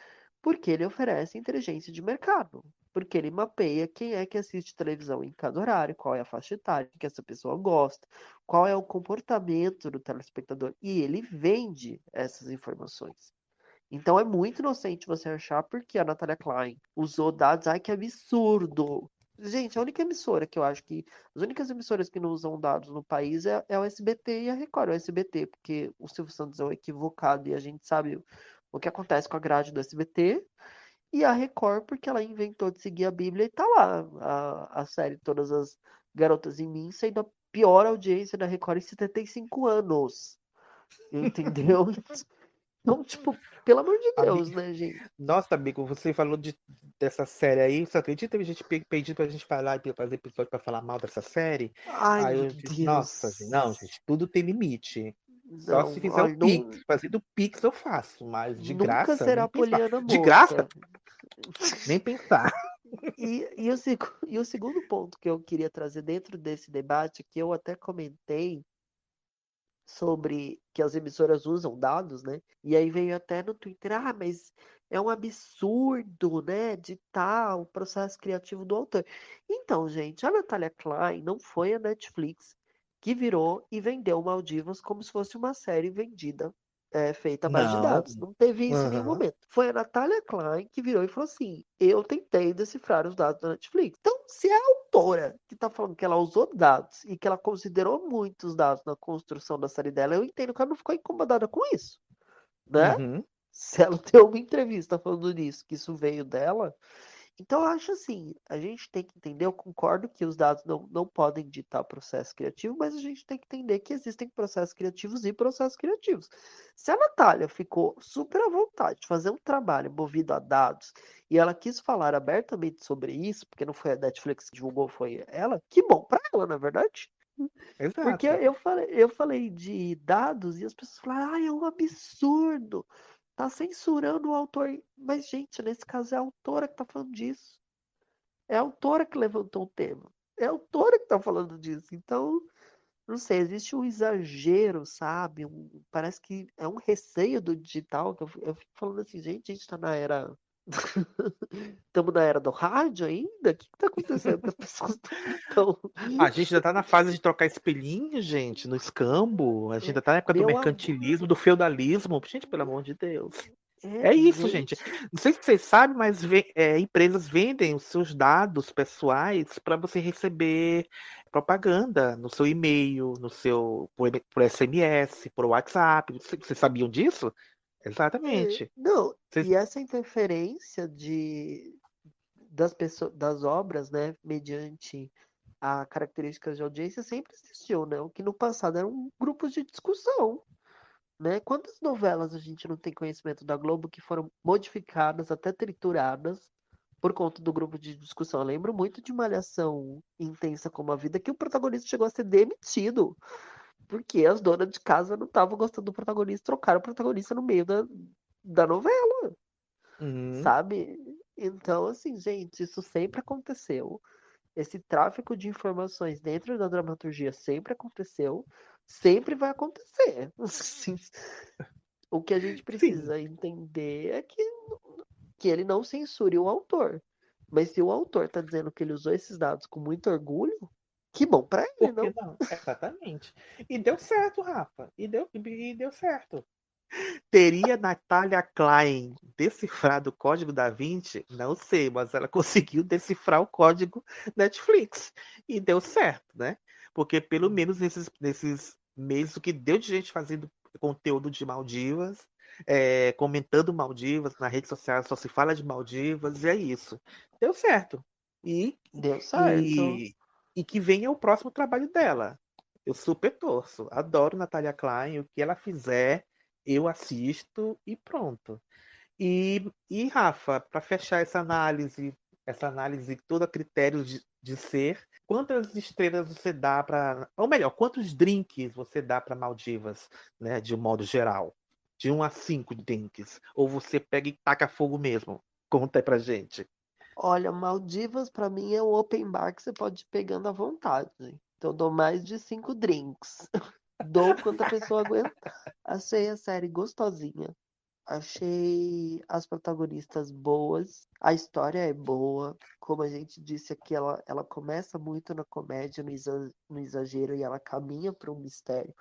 S1: porque ele oferece inteligência de mercado. Porque ele mapeia quem é que assiste televisão em cada horário, qual é a faixa etária que essa pessoa gosta, qual é o comportamento do telespectador. E ele vende essas informações. Então é muito inocente você achar porque a Natália Klein usou dados. Ai, que absurdo! Gente, a única emissora que eu acho que. As únicas emissoras que não usam dados no país é, é o SBT e a Record. O SBT, porque o Silvio Santos é um equivocado e a gente sabe o, que acontece com a grade do SBT. E a Record, porque ela inventou de seguir a Bíblia e tá lá. A, a série Todas as Garotas em Mim sendo a pior audiência da Record em 75 anos. Entendeu? Então, tipo, pelo amor de Deus,
S4: Amigo,
S1: né, gente?
S4: nossa, amigo, você falou de, dessa série aí. Você acredita que teve gente pe- pedindo pra gente falar e fazer episódio pra falar mal dessa série?
S1: Ai,
S4: Aí eu disse, nossa,
S1: Deus.
S4: gente, não, gente, tudo tem limite. Só
S1: Não,
S4: se fizer o
S1: não,
S4: Pix. Fazendo Pix eu faço, mas de
S1: nunca
S4: graça,
S1: será
S4: nem pensar.
S1: Poliana
S4: De graça,
S1: Mosca.
S4: nem pensar.
S1: E, e, o, e o segundo ponto que eu queria trazer dentro desse debate, que eu até comentei sobre que as emissoras usam dados, né? E aí veio até no Twitter, ah, mas é um absurdo, né? De tal o processo criativo do autor. Então, gente, a Natália Klein não foi a Netflix que virou e vendeu Maldivas como se fosse uma série vendida é, feita a base de dados. Não teve isso em nenhum momento. Foi a Natália Klein que virou e falou assim: eu tentei decifrar os dados da Netflix. Então, se é a autora que tá falando que ela usou dados e que ela considerou muitos dados na construção da série dela, eu entendo que ela não ficou incomodada com isso. Né?
S4: Uhum.
S1: Se ela deu uma entrevista falando nisso, que isso veio dela. Então, eu acho assim, a gente tem que entender, eu concordo que os dados não, não podem ditar processo criativo, mas a gente tem que entender que existem processos criativos e processos criativos. Se a Natália ficou super à vontade de fazer um trabalho movido a dados e ela quis falar abertamente sobre isso, porque não foi a Netflix que divulgou, foi ela, que bom pra ela, na verdade.
S4: Exato.
S1: Porque eu falei, eu falei de dados e as pessoas falaram, ai, é um absurdo. Tá censurando o autor. Mas, gente, nesse caso é a autora que tá falando disso. É a autora que levantou o tema. É a autora que tá falando disso. Então, não sei, existe um exagero, sabe? Um- parece que é um receio do digital. Que eu, eu fico falando assim, gente, a gente tá na era. Estamos na era do rádio ainda? O que, que tá acontecendo? estão.
S4: A gente ainda tá na fase de trocar espelhinho, gente, no escambo. A gente ainda tá na época do
S1: Meu
S4: mercantilismo, do feudalismo. Gente, pelo amor de Deus. É isso, gente. Não sei se vocês sabem, mas é, empresas vendem os seus dados pessoais para você receber propaganda no seu e-mail, no seu por, por SMS, por WhatsApp. Vocês sabiam disso? Exatamente.
S1: Não,
S4: Vocês-
S1: e essa interferência de das pessoas, das obras, né, mediante a características de audiência sempre existiu, né? O que no passado eram grupos de discussão, né? Quantas novelas a gente não tem conhecimento da Globo que foram modificadas, até trituradas por conta do grupo de discussão? Eu lembro muito de Malhação Intensa como a Vida, que o protagonista chegou a ser demitido. Porque as donas de casa não estavam gostando do protagonista, trocaram o protagonista no meio da, da novela,
S4: Uhum.
S1: sabe? Então, assim, gente, isso sempre aconteceu. Esse tráfico de informações dentro da dramaturgia sempre aconteceu, sempre vai acontecer. Assim, O que a gente precisa entender é que, que ele não censure o autor. Mas se o autor tá dizendo que ele usou esses dados com muito orgulho, que bom pra ele, não?
S4: não? Exatamente. E deu certo, Rafa. E deu, e deu certo. Teria Natália Klein decifrado o código da Vinci? Não sei, mas ela conseguiu decifrar o código Netflix. E deu certo, né? Porque pelo menos nesses, nesses meses, o que deu de gente fazendo conteúdo de Maldivas, é, comentando Maldivas, na rede social só se fala de Maldivas, e é isso. Deu certo. E,
S1: Deu certo.
S4: e, e que venha o próximo trabalho dela. Eu super torço. Adoro Natália Klein. O que ela fizer, eu assisto e pronto. E, e Rafa, para fechar essa análise, essa análise toda a critério de, de ser, quantas estrelas você dá para. Ou melhor, quantos drinks você dá para Maldivas, né? De um modo geral? De 1 a 5 drinks. Ou você pega e taca fogo mesmo? Conta aí pra gente.
S1: Olha, Maldivas pra mim é um open bar que você pode ir pegando à vontade. Então eu dou mais de cinco drinks. Dou quanto a pessoa aguentar. Achei a série gostosinha. Achei as protagonistas boas. A história é boa. Como a gente disse aqui, ela, ela começa muito na comédia, no, exa- no exagero, e ela caminha para um mistério.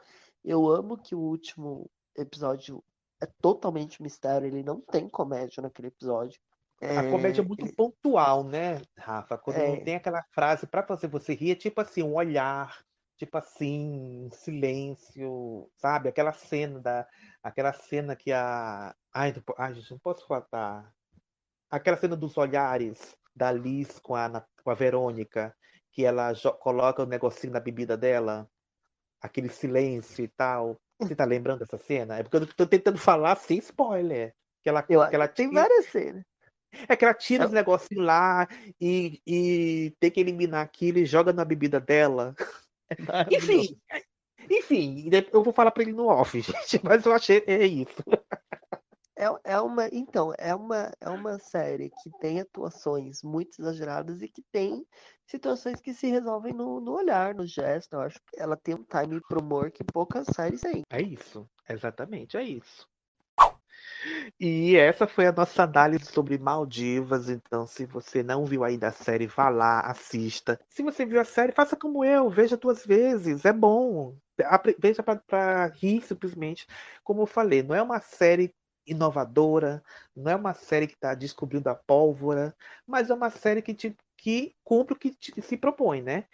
S1: Eu amo que o último episódio é totalmente mistério, ele não tem comédia naquele episódio.
S4: A comédia é muito pontual, né, Rafa? Quando
S1: É.
S4: não tem aquela frase pra fazer você rir, é tipo assim, um olhar, tipo assim, um silêncio, sabe? Aquela cena da, aquela cena que a, ai, não ai, gente, não posso falar. Aquela cena dos olhares da Liz com a, com a Verônica, que ela coloca o negocinho na bebida dela, aquele silêncio e tal. Você tá lembrando dessa cena? É porque eu tô tentando falar sem spoiler. Que ela,
S1: Eu,
S4: que ela
S1: tem
S4: tira-
S1: várias cenas.
S4: É que ela tira os negocinhos lá e, e tem que eliminar aquilo e joga na bebida dela. Enfim, enfim, eu vou falar pra ele no off, gente, mas eu achei é isso.
S1: É, é uma, então, é uma, é uma série que tem atuações muito exageradas e que tem situações que se resolvem no, no olhar, no gesto. Eu acho que ela tem um time pro humor que poucas séries têm.
S4: É isso, exatamente, é isso. E essa foi a nossa análise sobre Maldivas. Então, se você não viu ainda a série, vá lá, assista. Se você viu a série, faça como eu, veja duas vezes. É bom. veja para rir simplesmente. Como eu falei, não é uma série inovadora, não é uma série que está descobrindo a pólvora, mas é uma série que, te, que cumpre o que te- se propõe, né?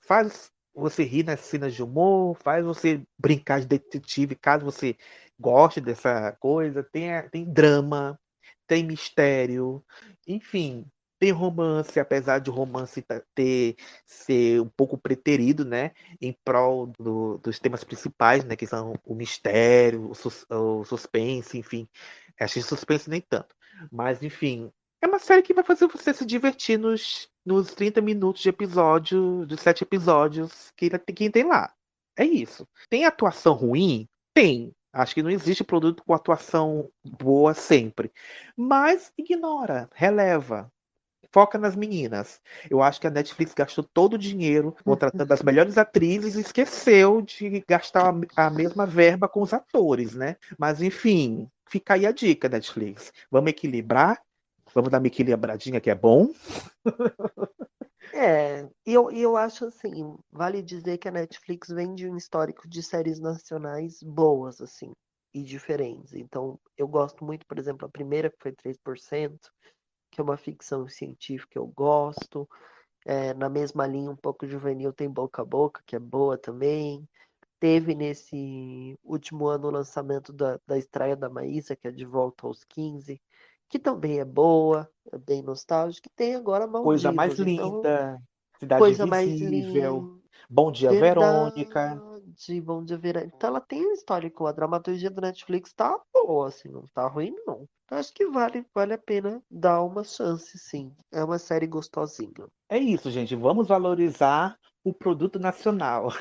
S4: Faz você rir nas cenas de humor, faz você brincar de detetive, caso você goste dessa coisa. Tem, tem drama, tem mistério, enfim, tem romance, apesar de romance ter ser um pouco preterido, né, em prol do- dos temas principais, né, que são o mistério, o, sus- o suspense, enfim. Que suspense nem tanto, mas enfim, é uma série que vai fazer você se divertir nos, nos 30 minutos de episódio, dos sete episódios que, que tem lá. É isso. Tem atuação ruim? Tem. Acho que não existe produto com atuação boa sempre. Mas ignora, releva. Foca nas meninas. Eu acho que a Netflix gastou todo o dinheiro contratando as melhores atrizes e esqueceu de gastar a a mesma verba com os atores, né? Mas enfim, fica aí a dica, Netflix. Vamos equilibrar? Vamos dar uma equilibradinha que é bom?
S1: É, eu, eu acho assim, vale dizer que a Netflix vem de um histórico de séries nacionais boas, assim, e diferentes. Então, eu gosto muito, por exemplo, a primeira, que foi 3%, que é uma ficção científica, eu gosto. É, na mesma linha, um pouco juvenil, tem Boca a Boca, que é boa também. Teve nesse último ano o lançamento da, da estreia da Maísa, que é De Volta aos 15, que também é boa, é bem nostálgica. E tem agora
S4: Coisa mais
S1: então
S4: linda. Cidade
S1: coisa mais linda.
S4: Bom dia, Verônica.
S1: Verdade, Bom Dia Verônica. Então ela tem um histórico, a dramaturgia do Netflix tá boa, assim, não tá ruim, não. Então, acho que vale, vale a pena dar uma chance, sim. É uma série gostosinha.
S4: É isso, gente. Vamos valorizar o produto nacional.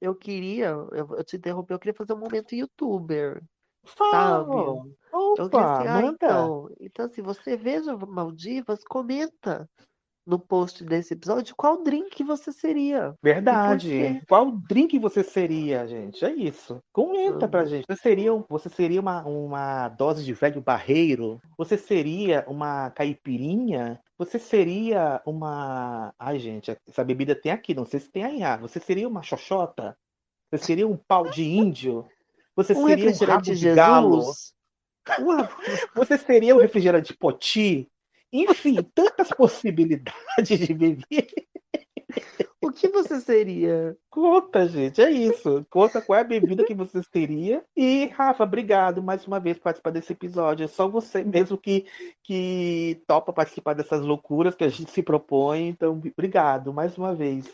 S1: Eu queria, eu, eu te interrompi, eu queria fazer um momento youtuber,
S4: Fala.
S1: sabe?
S4: Opa,
S1: assim, ah, então, então, se você veja Maldivas, comenta no post desse episódio qual drink você seria.
S4: Verdade. Qual drink você seria, gente? É isso. Comenta pra
S1: Uhum.
S4: gente. Você seria, você seria uma, uma dose de velho barreiro? Você seria uma caipirinha? Você seria uma. Ai, gente, essa bebida tem aqui, não sei se tem aí. Ah, Você seria uma xoxota? Você seria um pau de índio? Você
S1: Um
S4: seria um rabo de galo? Você seria um refrigerante poti? Enfim, tantas possibilidades de bebida.
S1: O que você seria?
S4: Conta, gente, é isso. Conta qual é a bebida que você seria. E, Rafa, obrigado mais uma vez por participar desse episódio. É só você mesmo que, que topa participar dessas loucuras que a gente se propõe. Então, obrigado mais uma vez.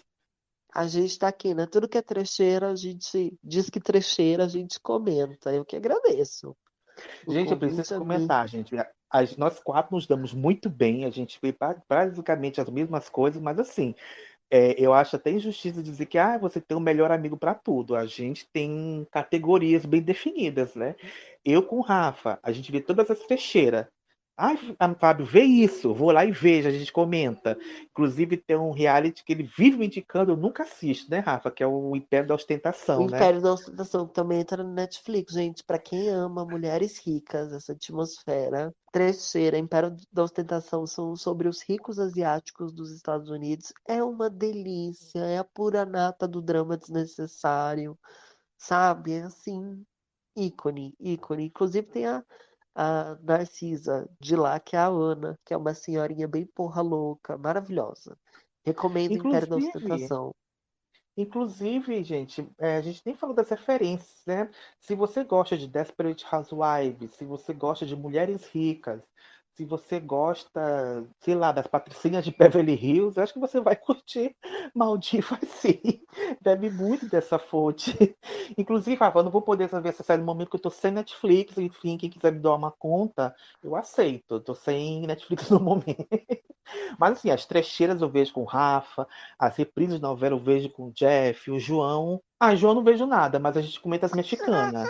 S1: A gente tá aqui, né? Tudo que é trecheira, a gente diz que trecheira, a gente comenta. Eu que agradeço. O
S4: Gente, eu preciso
S1: é
S4: comentar, gente. As- nós quatro nos damos muito bem. A gente vê ba- basicamente as mesmas coisas, mas assim, é, eu acho até injustiça dizer que ah, você tem um melhor amigo para tudo. A gente tem categorias bem definidas, né? Eu com o Rafa, a gente vê todas as fecheiras. Ai, F- Fábio, vê isso. Vou lá e vejo, a gente comenta. Inclusive, tem um reality que ele vive me indicando, eu nunca assisto, né, Rafa? Que é o Império da
S1: O
S4: Ostentação, né?
S1: Império da Ostentação também entra no Netflix, gente. Pra quem ama mulheres ricas, essa atmosfera trecheira, Império da Ostentação são sobre os ricos asiáticos dos Estados Unidos. É uma delícia, é a pura nata do drama desnecessário, sabe? É assim, ícone, ícone. Inclusive tem a, a Narcisa de lá, que é a Ana, que é uma senhorinha bem porra louca, maravilhosa. Recomendo Império da
S4: Inclusive,
S1: Ostentação.
S4: Inclusive, gente, é, a gente nem falou das referências, né? Se você gosta de Desperate Housewives, se você gosta de mulheres ricas, se você gosta, sei lá, das patricinhas de Beverly Hills, acho que você vai curtir Maldivas sim. Bebe muito dessa fonte. Inclusive, Rafa, eu não vou poder ver essa série no momento que eu tô sem Netflix, enfim, quem quiser me dar uma conta, eu aceito. Tô sem Netflix no momento. Mas assim, as trecheiras eu vejo com o Rafa, as reprises de novela eu vejo com o Jeff, o João. Ah, João não vejo nada, mas a gente comenta as mexicanas.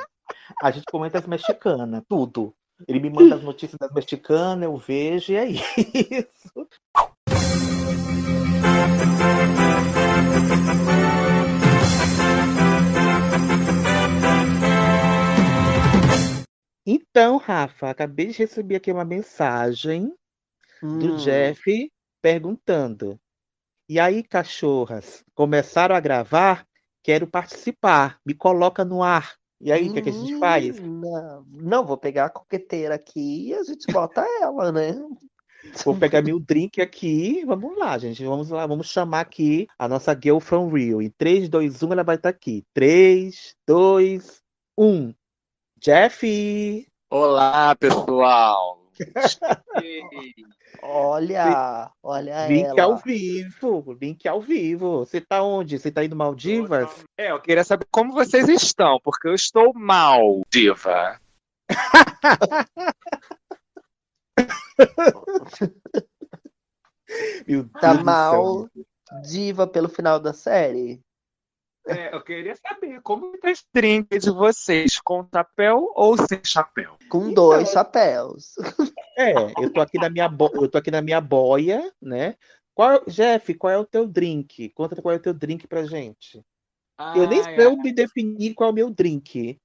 S4: A gente comenta as mexicanas, tudo. Ele me manda as notícias das mexicanas, eu vejo e é isso. Então, Rafa, acabei de receber aqui uma mensagem do
S1: Hum.
S4: Jeff perguntando: E aí, cachorras, começaram a gravar? quero participar, me coloca no ar. E aí, o que, é que a gente faz?
S1: Não, não, vou pegar a coqueteira aqui e a gente bota ela, né?
S4: Vou pegar meu drink aqui. Vamos lá, gente. Vamos lá, vamos chamar aqui a nossa girl from Rio. Em 3, 2, 1, ela vai estar aqui. 3, 2, 1. Jeff!
S14: Olá, pessoal!
S1: Olha, olha
S4: Link
S1: ela.
S4: ao vivo, link ao vivo. Você tá onde? Você tá indo Maldivas?
S14: É, eu queria saber como vocês estão, porque eu estou mal, diva.
S4: Meu
S1: Tá mal, diva pelo final da série?
S14: É, eu queria saber como tá esse drink de vocês, com chapéu ou sem chapéu?
S1: Com dois chapéus.
S4: É, eu tô aqui na minha bo... eu tô aqui na minha boia, né? Qual... Jeff, qual é o teu drink? Conta qual é o teu drink pra gente. eu nem
S14: Ai,
S4: sei eu me definir qual é o meu drink.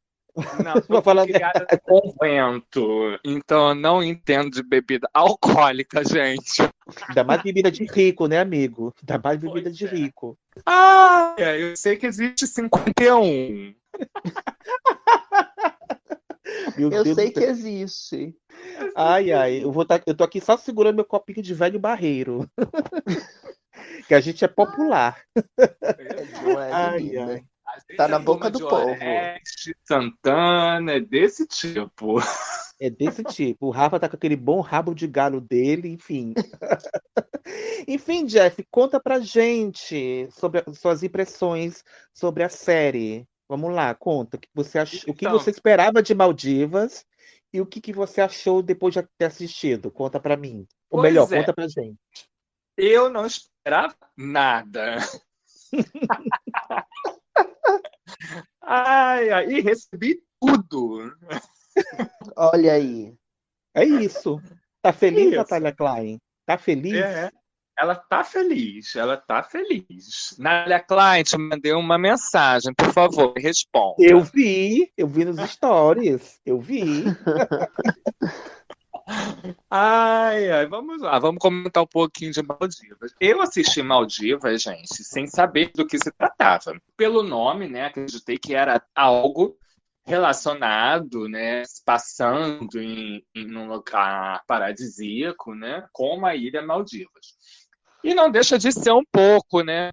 S14: Não,
S4: Vou falar
S14: criada no convento, então eu não entendo de bebida alcoólica, gente.
S4: Ainda mais bebida de rico, né, amigo? Ainda mais bebida de rico.
S14: Ah, eu sei que existe 51.
S4: Meu
S1: Eu
S4: Deus
S1: sei que existe.
S4: Ai, ai, eu vou tá... eu tô aqui só segurando meu copinho de velho barreiro. que a gente é popular.
S1: Não é,
S4: Ai, ai.
S1: Tá na boca do povo.
S14: Oreste, Santana, é desse tipo.
S4: É desse tipo. O Rafa tá com aquele bom rabo de galo dele, enfim. enfim, Jeff, conta pra gente sobre as suas impressões sobre a série. Vamos lá, conta. O que você, ach... o que
S14: Então.
S4: você esperava de Maldivas e o que, que você achou depois de ter assistido? Conta pra mim. Ou
S14: Pois
S4: melhor,
S14: é.
S4: conta pra gente.
S14: Eu não esperava nada. Ai, ai, e recebi tudo.
S1: Olha aí.
S4: É isso. Tá feliz,
S14: Isso.
S4: Natália Klein? Tá feliz?
S14: É, ela tá feliz, ela tá feliz. Nália Klein, te mandei uma mensagem, por favor, responda.
S4: Eu vi, eu vi nos stories. Eu vi.
S14: Ai, ai, vamos lá, vamos comentar um pouquinho de Maldivas. Eu assisti Maldivas, gente, sem saber do que se tratava. Pelo nome, né, acreditei que era algo relacionado, né, passando em, em um lugar paradisíaco, né, como a Ilha Maldivas. E não deixa de ser um pouco, né,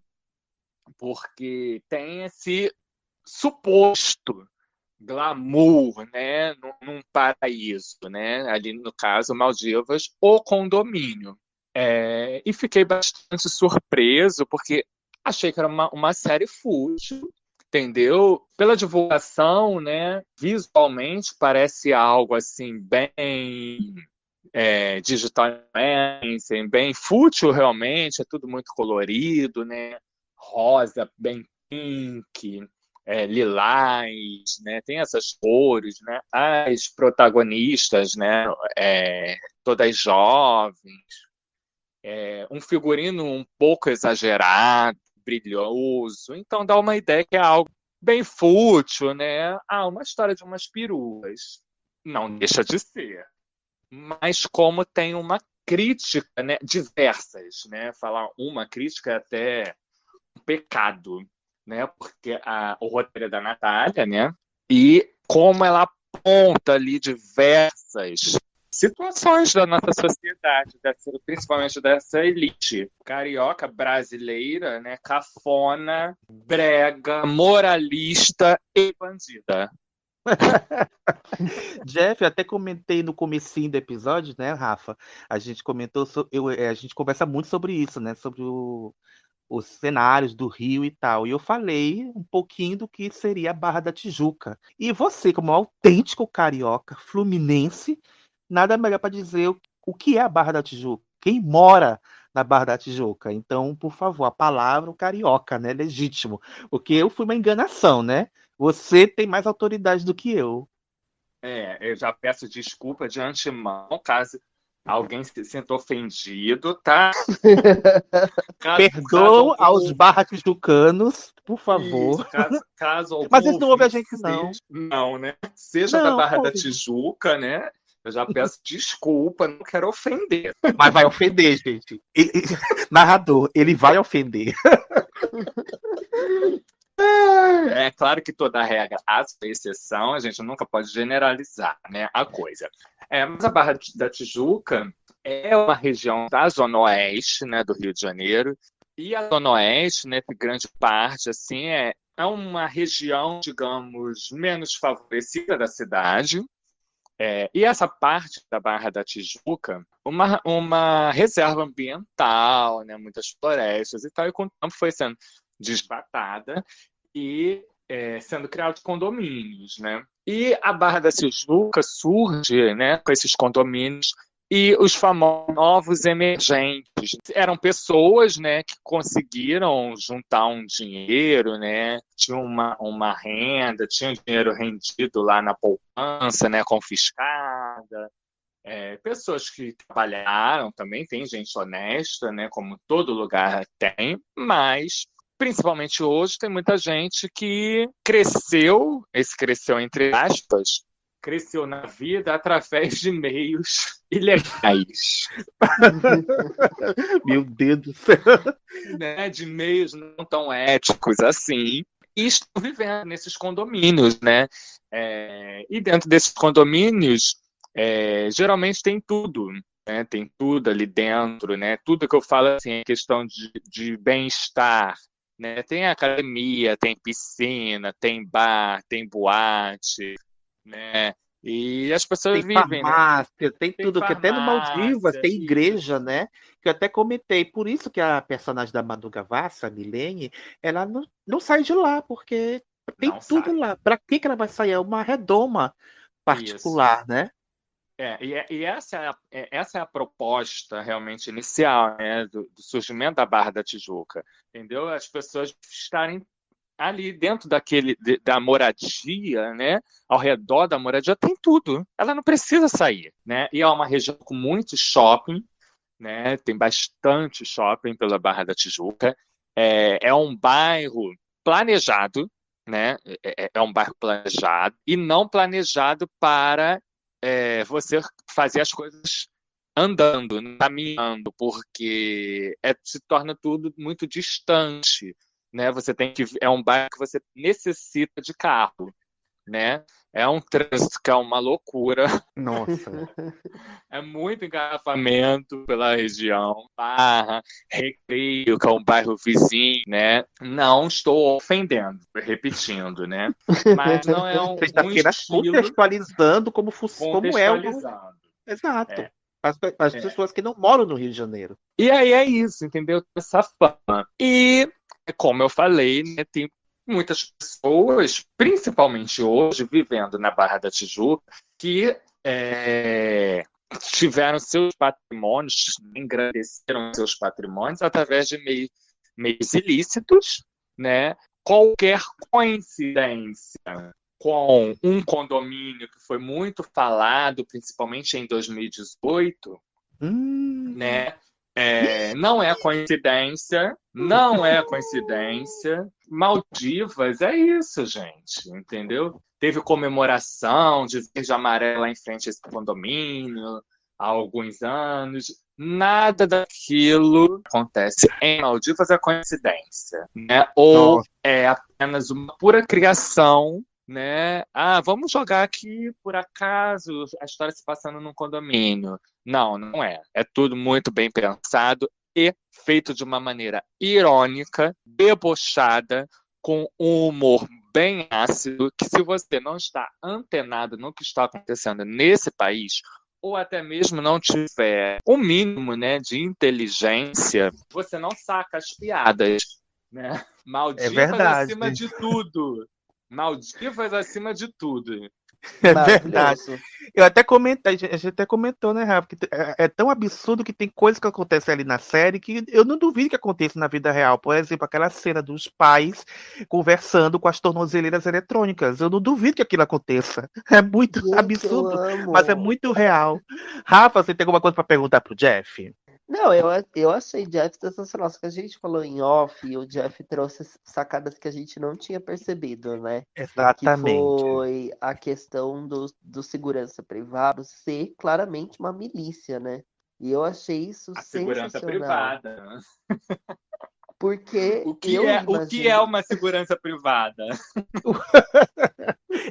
S14: porque tem esse suposto glamour, né, num, paraíso, né, ali no caso Maldivas, o condomínio. É, e fiquei bastante surpreso porque achei que era uma, uma série fútil, entendeu? Pela divulgação, né, visualmente parece algo assim bem é, digital bem fútil realmente, é tudo muito colorido, né, rosa, bem pink, é, lilás, né? Tem essas cores, né? As protagonistas, né? É, todas jovens, é, um figurino um pouco exagerado, brilhoso. Então dá uma ideia que é algo bem fútil, né? Ah, uma história de umas peruas. Não deixa de ser. Mas como tem uma crítica, né? Diversas, né? Falar uma crítica é até um pecado né? Porque a, o roteiro é da Natália, né? E como ela aponta ali diversas situações da nossa sociedade, dessa, principalmente dessa elite carioca brasileira, né? Cafona, brega, moralista e bandida.
S4: Jeff, até comentei no comecinho do episódio, né, Rafa? A gente comentou, so- eu, é, a gente conversa muito sobre isso, né? Sobre o, os cenários do Rio e tal. E eu falei um pouquinho do que seria a Barra da Tijuca. E você, como autêntico carioca fluminense, nada melhor para dizer o, que é a Barra da Tijuca. Quem mora na Barra da Tijuca? Então, por favor, a palavra carioca, né? Legítimo. Porque eu fui uma enganação, né? Você tem mais autoridade do que eu.
S14: É, eu já peço desculpa de antemão, caso alguém se sinta ofendido, tá? Caso
S4: aos
S14: algum-
S4: barra tijucanos, por favor.
S14: Isso, caso, caso algum
S4: Mas eles não ouvem a gente, não.
S14: Não, né? Seja
S4: Não,
S14: da Barra da. Tijuca, né? Eu já peço desculpa, não quero ofender.
S4: Mas vai ofender, gente. Ele- narrador, ele vai ofender.
S14: É claro que toda regra há exceção, a gente nunca pode generalizar né, a coisa. É, mas a Barra da Tijuca é uma região da Zona Oeste né, do Rio de Janeiro, e a Zona Oeste, né, grande parte, assim, é, é uma região, digamos, menos favorecida da cidade. É, e essa parte da Barra da Tijuca, uma, uma reserva ambiental, né, muitas florestas e tal, e com o tempo foi sendo desmatada e é, sendo criados condomínios, né? E a Barra da Tijuca surge, né, com esses condomínios e os famosos novos emergentes eram pessoas, né, que conseguiram juntar um dinheiro, né, tinham uma, uma renda, tinham dinheiro rendido lá na poupança, né, confiscada. É, pessoas que trabalharam também, tem gente honesta, né, como todo lugar tem, mas principalmente hoje tem muita gente que cresceu, esse cresceu entre aspas, cresceu na vida através de meios ilegais.
S4: Meu Deus do céu.
S14: né, de meios não tão éticos assim, e estão vivendo nesses condomínios, né? É, e dentro desses condomínios, é, geralmente tem tudo, né? Tem tudo ali dentro, né? Tudo que eu falo assim, é questão de, de bem-estar, né? Tem academia, tem piscina, tem bar, tem boate, né? E as pessoas
S4: Tem
S14: vivem, né?
S4: farmácia, tem
S14: Tem
S4: tudo, que até no Maldivas tem
S14: isso.
S4: igreja, né? Que eu até comentei. Por isso que a personagem da Manu Gavassi, a Milene, ela não, não sai de lá, porque tem
S14: Não
S4: tudo
S14: sai.
S4: lá. Pra que que ela vai sair? É uma redoma particular, né?
S14: É, e, é- e essa, é a, é- essa é a proposta realmente inicial né, do, do surgimento da Barra da Tijuca, entendeu? As pessoas estarem ali dentro daquele de- da moradia, né? Ao redor da moradia tem tudo. Ela não precisa sair, né? E é uma região com muito shopping, né? Tem bastante shopping pela Barra da Tijuca. É, é um bairro planejado, né? É, é- é um bairro planejado e não planejado para é, você fazer as coisas andando, caminhando, porque é- se torna tudo muito distante, né? Você tem que é um bairro que você necessita de carro, né? É um trânsito que é uma loucura.
S4: Nossa.
S14: É muito engarrafamento pela região. Barra, Recreio, que é um bairro vizinho, né? Não estou ofendendo, repetindo, né? Mas não é um,
S4: Você está
S14: um estilo
S4: contextualizando como, como é o. Exato.
S14: É.
S4: As, as
S14: É.
S4: pessoas que não moram no Rio de Janeiro.
S14: E aí é isso, entendeu? Essa fama. E, como eu falei, né, tem muitas pessoas, principalmente hoje, vivendo na Barra da Tijuca, que é, tiveram seus patrimônios, engrandeceram seus patrimônios através de meios, meios ilícitos, né? Qualquer coincidência com um condomínio que foi muito falado, principalmente em 2018, né? É, não é coincidência, não é coincidência. Maldivas é isso, gente, entendeu? Teve comemoração de verde amarelo lá em frente a esse condomínio há alguns anos. Nada daquilo acontece em Maldivas é coincidência, né? Ou
S4: Nossa.
S14: é apenas uma pura criação, né? Ah, vamos jogar aqui por acaso a história se passando num condomínio. Não, não é. É tudo muito bem pensado e feito de uma maneira irônica, debochada, com um humor bem ácido, que se você não está antenado no que está acontecendo nesse país, ou até mesmo não tiver o mínimo né, de inteligência, você não saca as piadas. Né? Maldivas
S4: verdade.
S14: acima de tudo. Maldivas acima de tudo.
S4: É verdade. Eu até comentei, a gente até comentou, né, Rafa, que é, é tão absurdo que tem coisas que acontecem ali na série que eu não duvido que aconteça na vida real. Por exemplo, aquela cena dos pais conversando com as tornozeleiras eletrônicas. Eu não duvido que aquilo aconteça. É muito
S1: Gente,
S4: absurdo, mas é muito real. Rafa, você tem alguma coisa para perguntar pro Jeff?
S1: Não, eu, eu achei Jeff sensacional. Só que a gente falou em off e o Jeff trouxe sacadas que a gente não tinha percebido, né?
S4: Exatamente.
S1: Que foi a questão do, do segurança privado ser claramente uma milícia, né? E eu achei isso
S14: A segurança
S1: sensacional.
S14: privada.
S1: Porque
S14: O que,
S1: eu
S14: é, o que
S1: imagino-
S14: é uma segurança privada?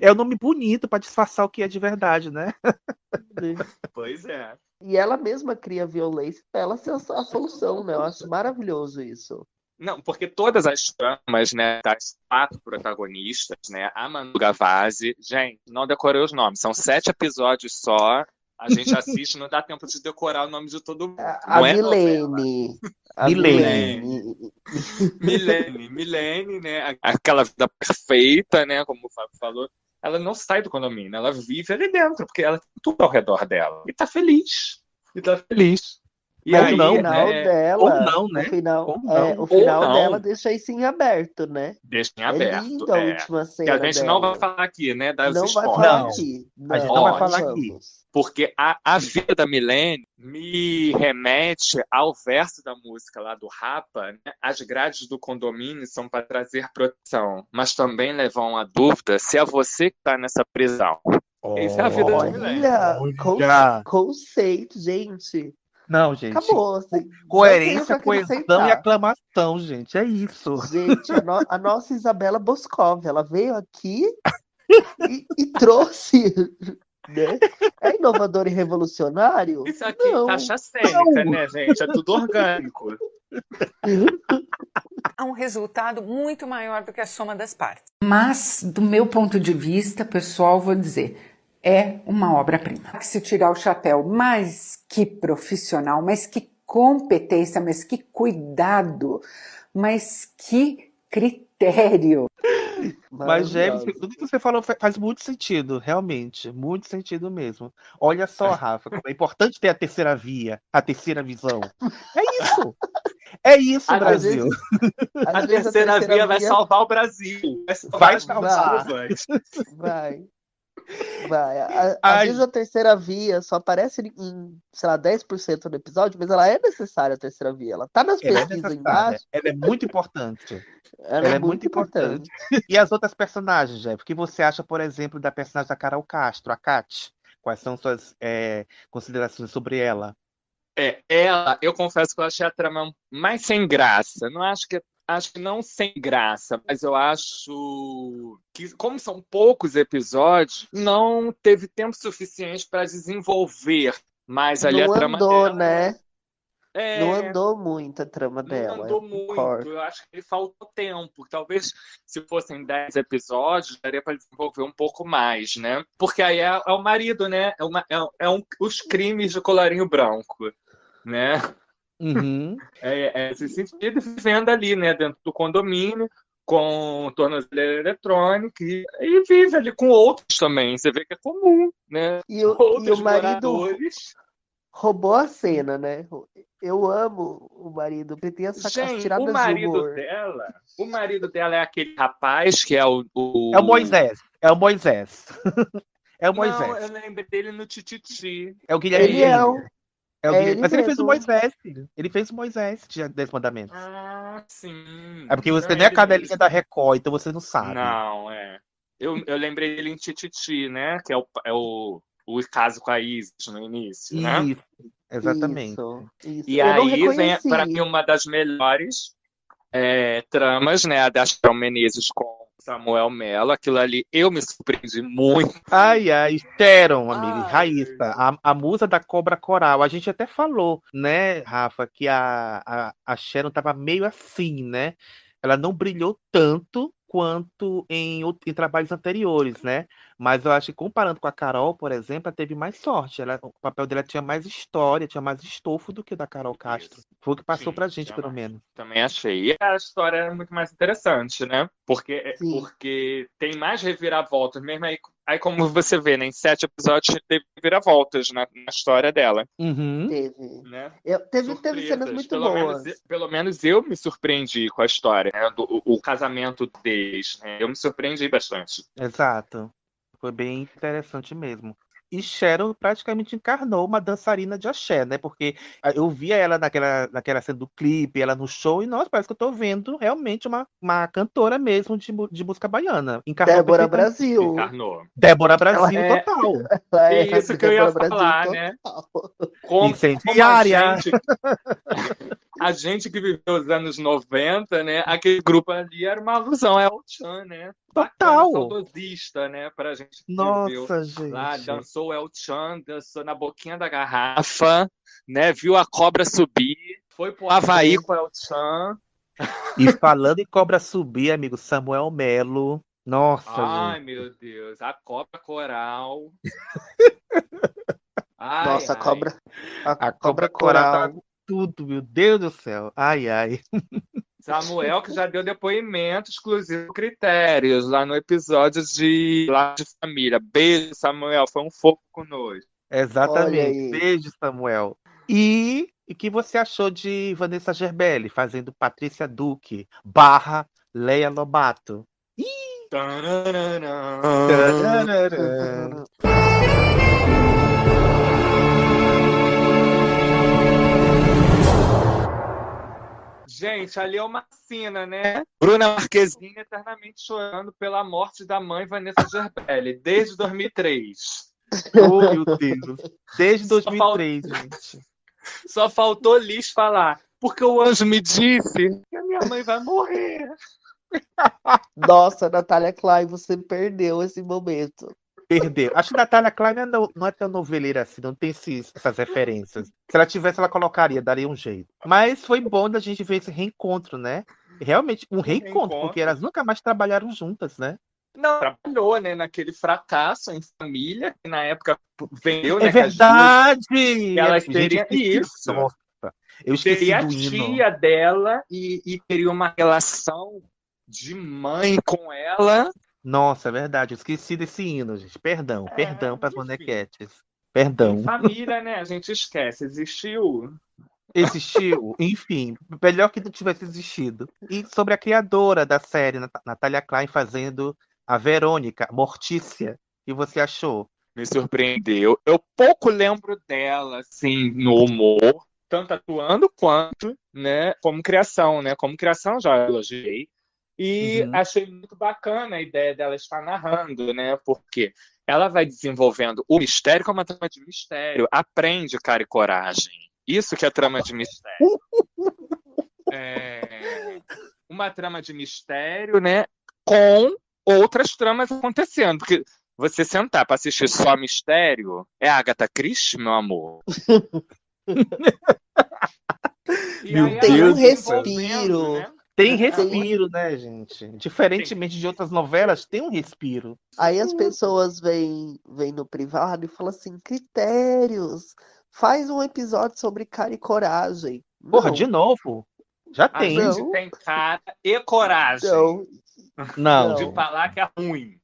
S4: É um nome bonito pra disfarçar o que é de verdade, né?
S14: Pois é.
S1: E ela mesma cria violência pra ela ser a a solução, né? Eu acho maravilhoso isso.
S14: Não, porque todas as tramas, né, das quatro protagonistas, né, a Manu Gavazzi, gente, não decorei os nomes, são sete episódios só, a gente assiste, não dá tempo de decorar o nome de todo mundo.
S1: A
S14: não é novela.
S1: Milene. A
S14: Milene.
S1: Milene.
S14: Milene, Milene, né, aquela vida perfeita, né, como o Fábio falou, ela não sai do condomínio, ela vive ali dentro, porque ela tem tudo ao redor dela, e tá feliz, e tá feliz. E
S1: Mas
S14: aí,
S1: o final
S14: né,
S1: dela,
S14: ou não, né?
S1: o final,
S14: Ou não.
S1: é, o
S14: Ou
S1: final
S14: não.
S1: dela deixa isso em aberto, né?
S14: Deixa em
S1: É
S14: aberto.
S1: linda a
S14: é.
S1: última
S14: Que
S1: cena
S14: a gente não
S1: dela.
S14: vai falar aqui, né? Das
S1: Não vai
S14: spoilers.
S1: falar
S4: Não,
S1: aqui.
S4: a gente não vai falar
S1: vamos.
S4: aqui.
S14: Porque a, a vida da Milene me remete ao verso da música lá do Rapa. Né? As grades do condomínio são para trazer proteção, mas também levam a dúvida se é você que está nessa prisão. Essa é a vida da Milene.
S1: Olha,
S4: Olha.
S1: conceito, gente.
S4: Não, gente.
S1: Acabou. Assim, não
S4: Coerência, coesão e aclamação, gente. É isso.
S1: Gente, a, no- a nossa Isabela Boscov, ela veio aqui e, e trouxe. Né? É inovador e revolucionário?
S14: Isso aqui
S1: Não.
S14: é taxa cênica, né, gente? É tudo orgânico.
S15: Há um resultado muito maior do que a soma das partes.
S16: Mas, do meu ponto de vista, pessoal, vou dizer, é uma obra-prima.
S15: Que se tirar o chapéu, mas que profissional, mas que competência, mas que cuidado, mas que critério.
S4: Mas, James, tudo que você falou fa- faz muito sentido, realmente. Muito sentido mesmo. Olha só, Rafa, como é importante ter a terceira via, a terceira visão. É isso. É isso,
S14: Às
S4: Brasil.
S1: Às
S14: A
S1: vezes
S14: terceira via vai salvar o Brasil. Vai salvar
S4: Vai.
S1: Vai. Vai. A- Às vezes a terceira via só aparece em, sei lá, 10% do episódio, mas ela é necessária, a terceira via. Ela tá nas
S4: Ela é
S1: pesquisas
S4: necessária.
S1: embaixo.
S4: Ela é muito importante.
S1: Ela,
S4: Ela
S1: é, muito importante.
S4: E as outras personagens, Jeff? O que você acha, por exemplo, da personagem da Carol Castro, a Kat? Quais são suas é, considerações sobre ela?
S14: É, ela, eu confesso que eu achei a trama mais sem graça. Não acho que acho que não sem graça, mas eu acho que como são poucos episódios, não teve tempo suficiente para desenvolver mais ali
S1: Não
S14: a trama
S1: andou,
S14: dela.
S1: né?
S14: É,
S1: Não andou muito a trama dela.
S14: não andou
S1: eu
S14: muito.
S1: concordo.
S14: Eu acho que faltou tempo. Talvez se fossem 10 episódios, daria para desenvolver um pouco mais, né? Porque aí é, é o marido, né? É, uma, é, é um, os crimes de colarinho branco, né?
S4: Uhum.
S14: É, é, se sentido vivendo ali, né, dentro do condomínio, com tornozeleira eletrônica, e, e vive ali com outros também. Você vê que é comum, né?
S1: E o, e o marido
S14: moradores.
S1: roubou a cena, né? Eu amo o marido, porque tem essa,
S14: Gente,
S1: tiradas
S14: o
S1: de
S14: marido
S1: humor.
S14: dela, o marido dela é aquele rapaz que é o. o...
S4: É o Moisés. É o Moisés. É o Moisés.
S14: Não, eu lembrei dele no Tititi.
S4: É o Guilherme.
S1: Ele é o.
S4: É o
S1: é ele
S4: Mas ele fez o
S1: mesmo.
S4: Moisés, filho. Ele fez o Moisés de Dez Mandamentos.
S14: Ah, sim.
S4: É porque você não é a
S14: ele
S4: cadelinha
S14: mesmo.
S4: da Record, então você não sabe.
S14: Não, é. Eu, eu lembrei dele em Tititi, né? Que é o, é o, o caso com a Isis no início, né?
S4: Isso, exatamente.
S1: Isso, isso.
S14: E
S1: eu
S14: aí vem, para mim, uma das melhores é, tramas, né? A da Sharon Menezes com Samuel Mello. Aquilo ali eu me surpreendi muito.
S4: Ai, ai, Sharon, amiga,
S14: Ai.
S4: Raíssa, a, a musa da cobra coral. A gente até falou, né, Rafa, que a, a, a Sharon tava meio assim, né? Ela não brilhou tanto quanto em, em trabalhos anteriores, né? Mas eu acho que comparando com a Carol, por exemplo, ela teve mais sorte. Ela, o papel dela tinha mais história, tinha mais estofo do que o da Carol Castro. Foi o que passou
S14: Sim,
S4: pra gente, pelo menos.
S14: Também achei. E a história é muito mais interessante, né? Porque,
S1: Sim.
S14: porque tem mais reviravoltas. Mesmo aí, aí, como você vê, né? Em sete episódios teve reviravoltas na, na história dela.
S4: Uhum.
S1: Teve.
S14: Né?
S1: Eu, teve, teve cenas muito
S14: pelo
S1: boas.
S14: Menos, pelo menos eu me surpreendi com a história, né? Do, o, o casamento deles. né? Eu me surpreendi bastante.
S4: Exato. Foi bem interessante mesmo. E Cheryl praticamente encarnou uma dançarina de axé, né? Porque ah, eu via ela naquela, naquela cena do clipe, ela no show, e nossa, parece que eu tô vendo realmente uma, uma cantora mesmo de, de música baiana. Encarnou
S1: Débora. Brasil.
S14: Encarnou.
S4: Débora Brasil,
S14: Ela é-
S4: total.
S1: Ela é
S14: Isso que eu ia
S1: Débora Brasil
S14: falar,
S1: total.
S14: né? Como, como a
S4: Incendiária.
S14: gente, a gente que viveu os anos 90, né? Aquele grupo ali era uma alusão, é o Chan, né?
S4: Total.
S14: saudosista, né? Pra gente que
S4: Nossa,
S14: viveu
S4: gente.
S14: lá, dançou o El Chan, dançou na boquinha da garrafa, né? Viu a cobra subir, foi pro Havaí com o El Chan.
S4: E falando em cobra subir, amigo, Samuel Melo. Nossa,
S14: Ai,
S4: gente.
S14: meu Deus, a cobra coral. Ai,
S1: Nossa, a cobra. A,
S4: A
S1: cobra
S4: cobra coral
S1: coral.
S4: Tudo, meu Deus do céu. Ai, ai.
S14: Samuel, que já deu depoimento exclusivo critérios lá no episódio de Lá de Família. Beijo, Samuel, foi um fogo conosco.
S4: Exatamente. Beijo, Samuel. E o que você achou de Vanessa Gerbelli fazendo Patrícia Duque barra Leia Lobato?
S14: Tararara.
S4: Tararara.
S14: Gente, ali é uma cena, né? Bruna Marquezine eternamente chorando pela morte da mãe Vanessa Gerbelli, desde 2003.
S4: Oh, meu Deus. Desde
S14: Só
S4: 2003, gente.
S14: Só faltou Liz falar, porque o anjo me disse que a minha mãe vai morrer.
S1: Nossa, Natália Klein, você perdeu esse momento.
S4: Perdeu. Acho que Natália Klein não é não é tão noveleira assim, não tem esses- essas referências. Se ela tivesse, ela colocaria, daria um jeito. Mas foi bom da gente ver esse reencontro, né? Realmente, um reencontro,
S14: reencontro.
S4: porque elas nunca mais trabalharam juntas, né?
S14: Não, trabalhou, né, naquele fracasso em família, que na época vendeu,
S4: É
S14: né, que
S4: verdade!
S14: elas
S4: Gente,
S14: teriam isso.
S4: Nossa, eu
S14: Teria a tia dela e, e teria uma relação de mãe com ela.
S4: Nossa, é verdade, eu esqueci desse hino, gente. Perdão,
S14: É,
S4: perdão para as bonequetes. Perdão.
S14: Família, né? A gente esquece. Existiu.
S4: Existiu, enfim, melhor que não tivesse existido. E sobre a criadora da série, Nat- Natália Klein, fazendo a Verônica, Mortícia, o que você achou?
S14: Me surpreendeu. Eu pouco lembro dela, assim, no humor, tanto atuando quanto, né, como criação, né? Como criação já elogiei. E
S4: Uhum.
S14: achei muito bacana a ideia dela estar narrando, né? Porque ela vai desenvolvendo o mistério como uma trama de mistério. Aprende, cara e coragem. Isso que é trama de mistério. É, uma trama de mistério, né? Com outras tramas acontecendo. Porque você sentar para assistir só mistério é Agatha Christie, meu amor. E
S4: Meu
S14: aí ela
S1: Tem um respiro.
S14: né?
S4: Tem respiro, né, gente? Diferentemente de outras novelas, tem um respiro.
S1: Aí as pessoas vêm, vêm no privado e falam assim: critérios, faz um episódio sobre cara e coragem.
S4: Porra,
S1: Não,
S4: de novo? Já
S14: A
S4: tem.
S14: gente
S1: Não.
S14: tem cara e coragem
S1: não,
S4: Não.
S14: de falar que é ruim.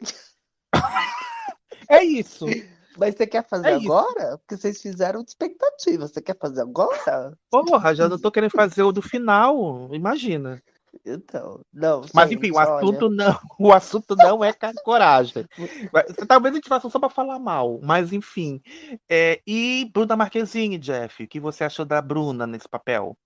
S4: É isso.
S1: Mas você quer fazer
S4: É isso.
S1: agora? Porque vocês fizeram de expectativa. Você quer fazer agora?
S4: Porra, já não tô querendo fazer o do final, imagina.
S1: Então, não.
S4: Mas
S1: gente,
S4: enfim, o
S1: olha,
S4: assunto não, o assunto não é coragem. Talvez a gente faça só pra falar mal, mas enfim. É, e Bruna Marquezine, Jeff, o que você achou da Bruna nesse papel?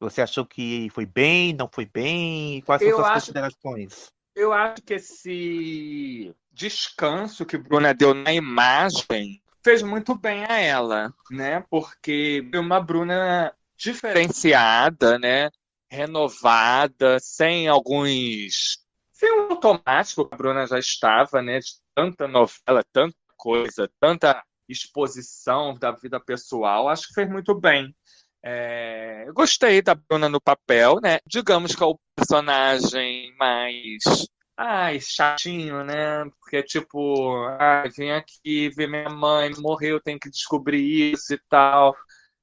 S4: Você achou que foi bem, não foi bem? Quais são
S14: Eu
S4: suas
S14: acho-
S4: considerações?
S14: Eu acho que esse descanso que Bruna deu na imagem fez muito bem a ela, né? Porque uma Bruna diferenciada, né? Renovada, sem alguns. Sem um automático que a Bruna já estava, né? De tanta novela, tanta coisa, tanta exposição da vida pessoal. Acho que fez muito bem. É, eu gostei da Bruna no papel, né? Digamos que é o personagem mais. Ai, chatinho, né? Porque, tipo, ai, vim aqui ver minha mãe morreu, tenho que descobrir isso e tal.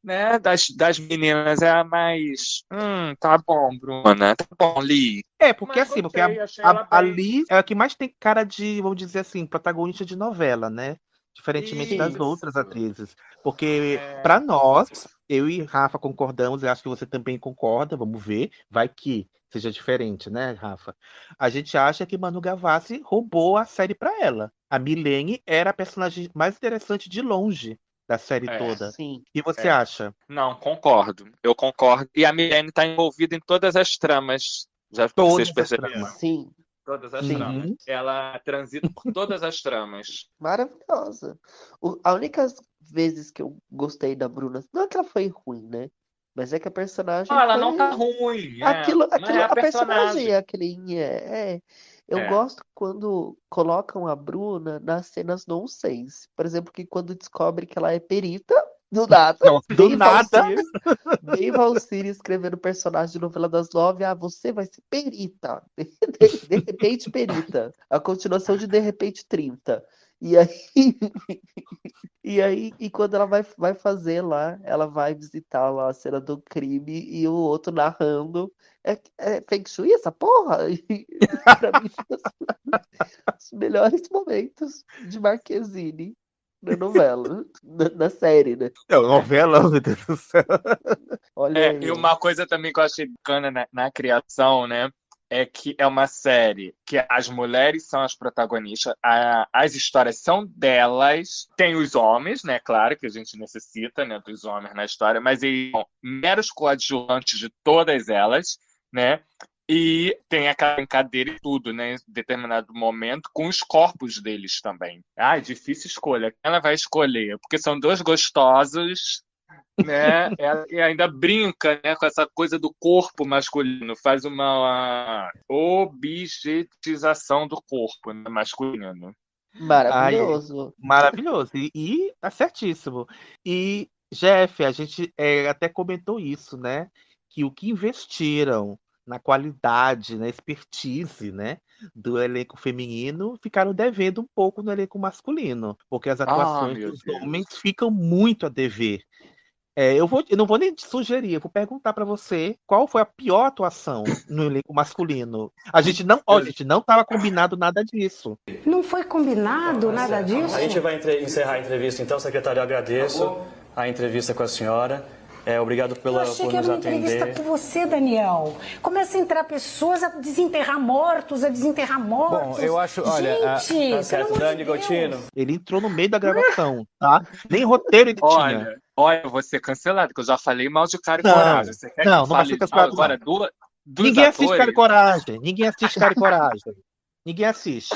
S14: Né? Das, das meninas é a mais. Hum, tá bom, Bruna. Tá bom, Lee.
S4: É, porque
S14: Mas
S4: assim, porque a, a, a Liz é a que mais tem cara de, vamos dizer assim, protagonista de novela, né? Diferentemente das
S14: Isso.
S4: outras atrizes. Porque,
S14: É.
S4: pra nós, eu e Rafa concordamos, eu acho que você também concorda, vamos ver, vai que seja diferente, né, Rafa? A gente acha que Manu Gavassi roubou a série pra ela. A Milene era a personagem mais interessante de longe da série
S14: É.
S4: toda.
S1: Sim.
S4: E você
S14: É.
S4: acha?
S14: Não, concordo. Eu concordo. E a Milene está envolvida em todas as tramas. Já
S4: Todas
S14: vocês
S4: as
S14: perceberam?
S4: tramas.
S1: Sim,
S14: Todas as
S4: Uhum.
S14: tramas. Ela transita por todas as tramas.
S1: maravilhosa. O- a única vezes que eu gostei da Bruna, não é que ela foi ruim, né? Mas é que a personagem.
S14: Não, ela não
S1: foi-
S14: tá ruim. é,
S1: Aquilo,
S14: mas
S1: aquilo,
S14: é
S1: a personagem é aquele. É, é. Eu
S14: É.
S1: gosto quando colocam a Bruna nas cenas nonsense. Por exemplo, que quando descobre que ela é perita, do nada.
S4: Nossa, do
S1: vem
S4: nada.
S1: Valcir, vem Valcir escrevendo personagem de novela das nove. Ah, você vai ser perita. De, de repente, perita. A continuação de De repente 30. E aí, e aí, e quando ela vai, vai fazer lá, ela vai visitar lá a cena do crime e o outro narrando. É, é Feng Shui essa porra? E, pra mim, os melhores momentos de Marquezine na novela, na, na série, né?
S4: É, novela, meu Deus do céu.
S1: Olha
S14: É,
S1: aí.
S14: e uma coisa também que eu achei bacana na, na criação, né? É que é uma série que as mulheres são as protagonistas, a- as histórias são delas, tem os homens, né? Claro que a gente necessita né, dos homens na história, mas eles são meros coadjuvantes de todas elas, né? E tem aquela brincadeira e tudo, né? Em determinado momento, com os corpos deles também. Ah, difícil escolha. Quem ela vai escolher? Porque são dois gostosos né? Ela- E ainda brinca, né, com essa coisa do corpo masculino, faz uma objetização do corpo né, masculino.
S1: Maravilhoso.
S4: Ai, maravilhoso. E, e tá certíssimo. E, Jeff, a gente é, até comentou isso, né? Que o que investiram na qualidade, na expertise, né, do elenco feminino, ficaram devendo um pouco no elenco masculino, porque as atuações
S14: meu
S4: dos
S14: Deus.
S4: homens ficam muito a dever. É, eu, vou, eu não vou nem te sugerir, eu vou perguntar pra você qual foi a pior atuação no elenco masculino. A gente não, ó, gente, não estava combinado nada disso.
S17: Não foi combinado nada disso?
S18: A gente vai entre- encerrar a entrevista, então, secretário. Eu agradeço a entrevista com a senhora. É, obrigado
S17: Eu
S18: pela,
S17: achei
S18: por
S17: que era
S18: nos
S17: uma entrevista
S18: atender.
S17: com você, Daniel. Começa a entrar pessoas a desenterrar mortos, a desenterrar mortos.
S18: Bom, eu acho, olha, a-
S17: Gente,
S18: tá certo, Dani. Gotino.
S4: Ele entrou no meio da gravação, tá? Nem roteiro ele tinha.
S14: Olha, olha, eu vou ser cancelado, que eu já falei mal de cara e
S4: Não,
S14: coragem. Você quer
S4: não,
S14: que
S4: não
S14: eu
S4: vai ser cancelado,
S14: agora dos
S4: Ninguém assiste
S14: atores?
S4: Cara e Coragem. Ninguém assiste Cara e Coragem. Ninguém assiste.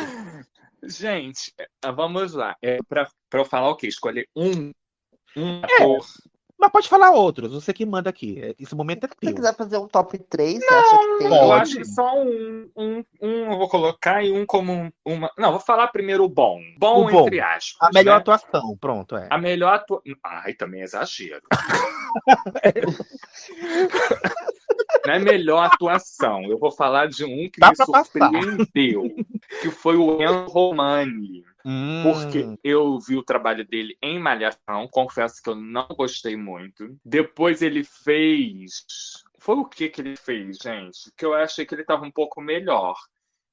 S14: Gente, vamos lá. É pra, pra eu falar o quê? Escolher um, um
S4: É,
S14: ator.
S4: Mas pode falar outros, você que manda aqui. É, Esse momento é
S1: Se você
S4: teu.
S1: quiser fazer um top 3, você acha que tem?
S14: Eu acho que só um, um, um eu vou colocar e um como um- uma. Não, vou falar primeiro o bom. Bom,
S4: O bom.
S14: entre aspas.
S4: A melhor
S14: né?
S4: atuação, pronto, é.
S14: A melhor atuação. Ai, também é exagero. Não é melhor atuação. Eu vou falar de um que
S4: Dá
S14: me
S4: pra passar.
S14: surpreendeu, que foi o Ian Romani.
S4: Hum.
S14: Porque eu vi o trabalho dele em Malhação, confesso que eu não gostei muito. Depois ele fez. Foi o que que ele fez, gente? Que eu achei que ele estava um pouco melhor.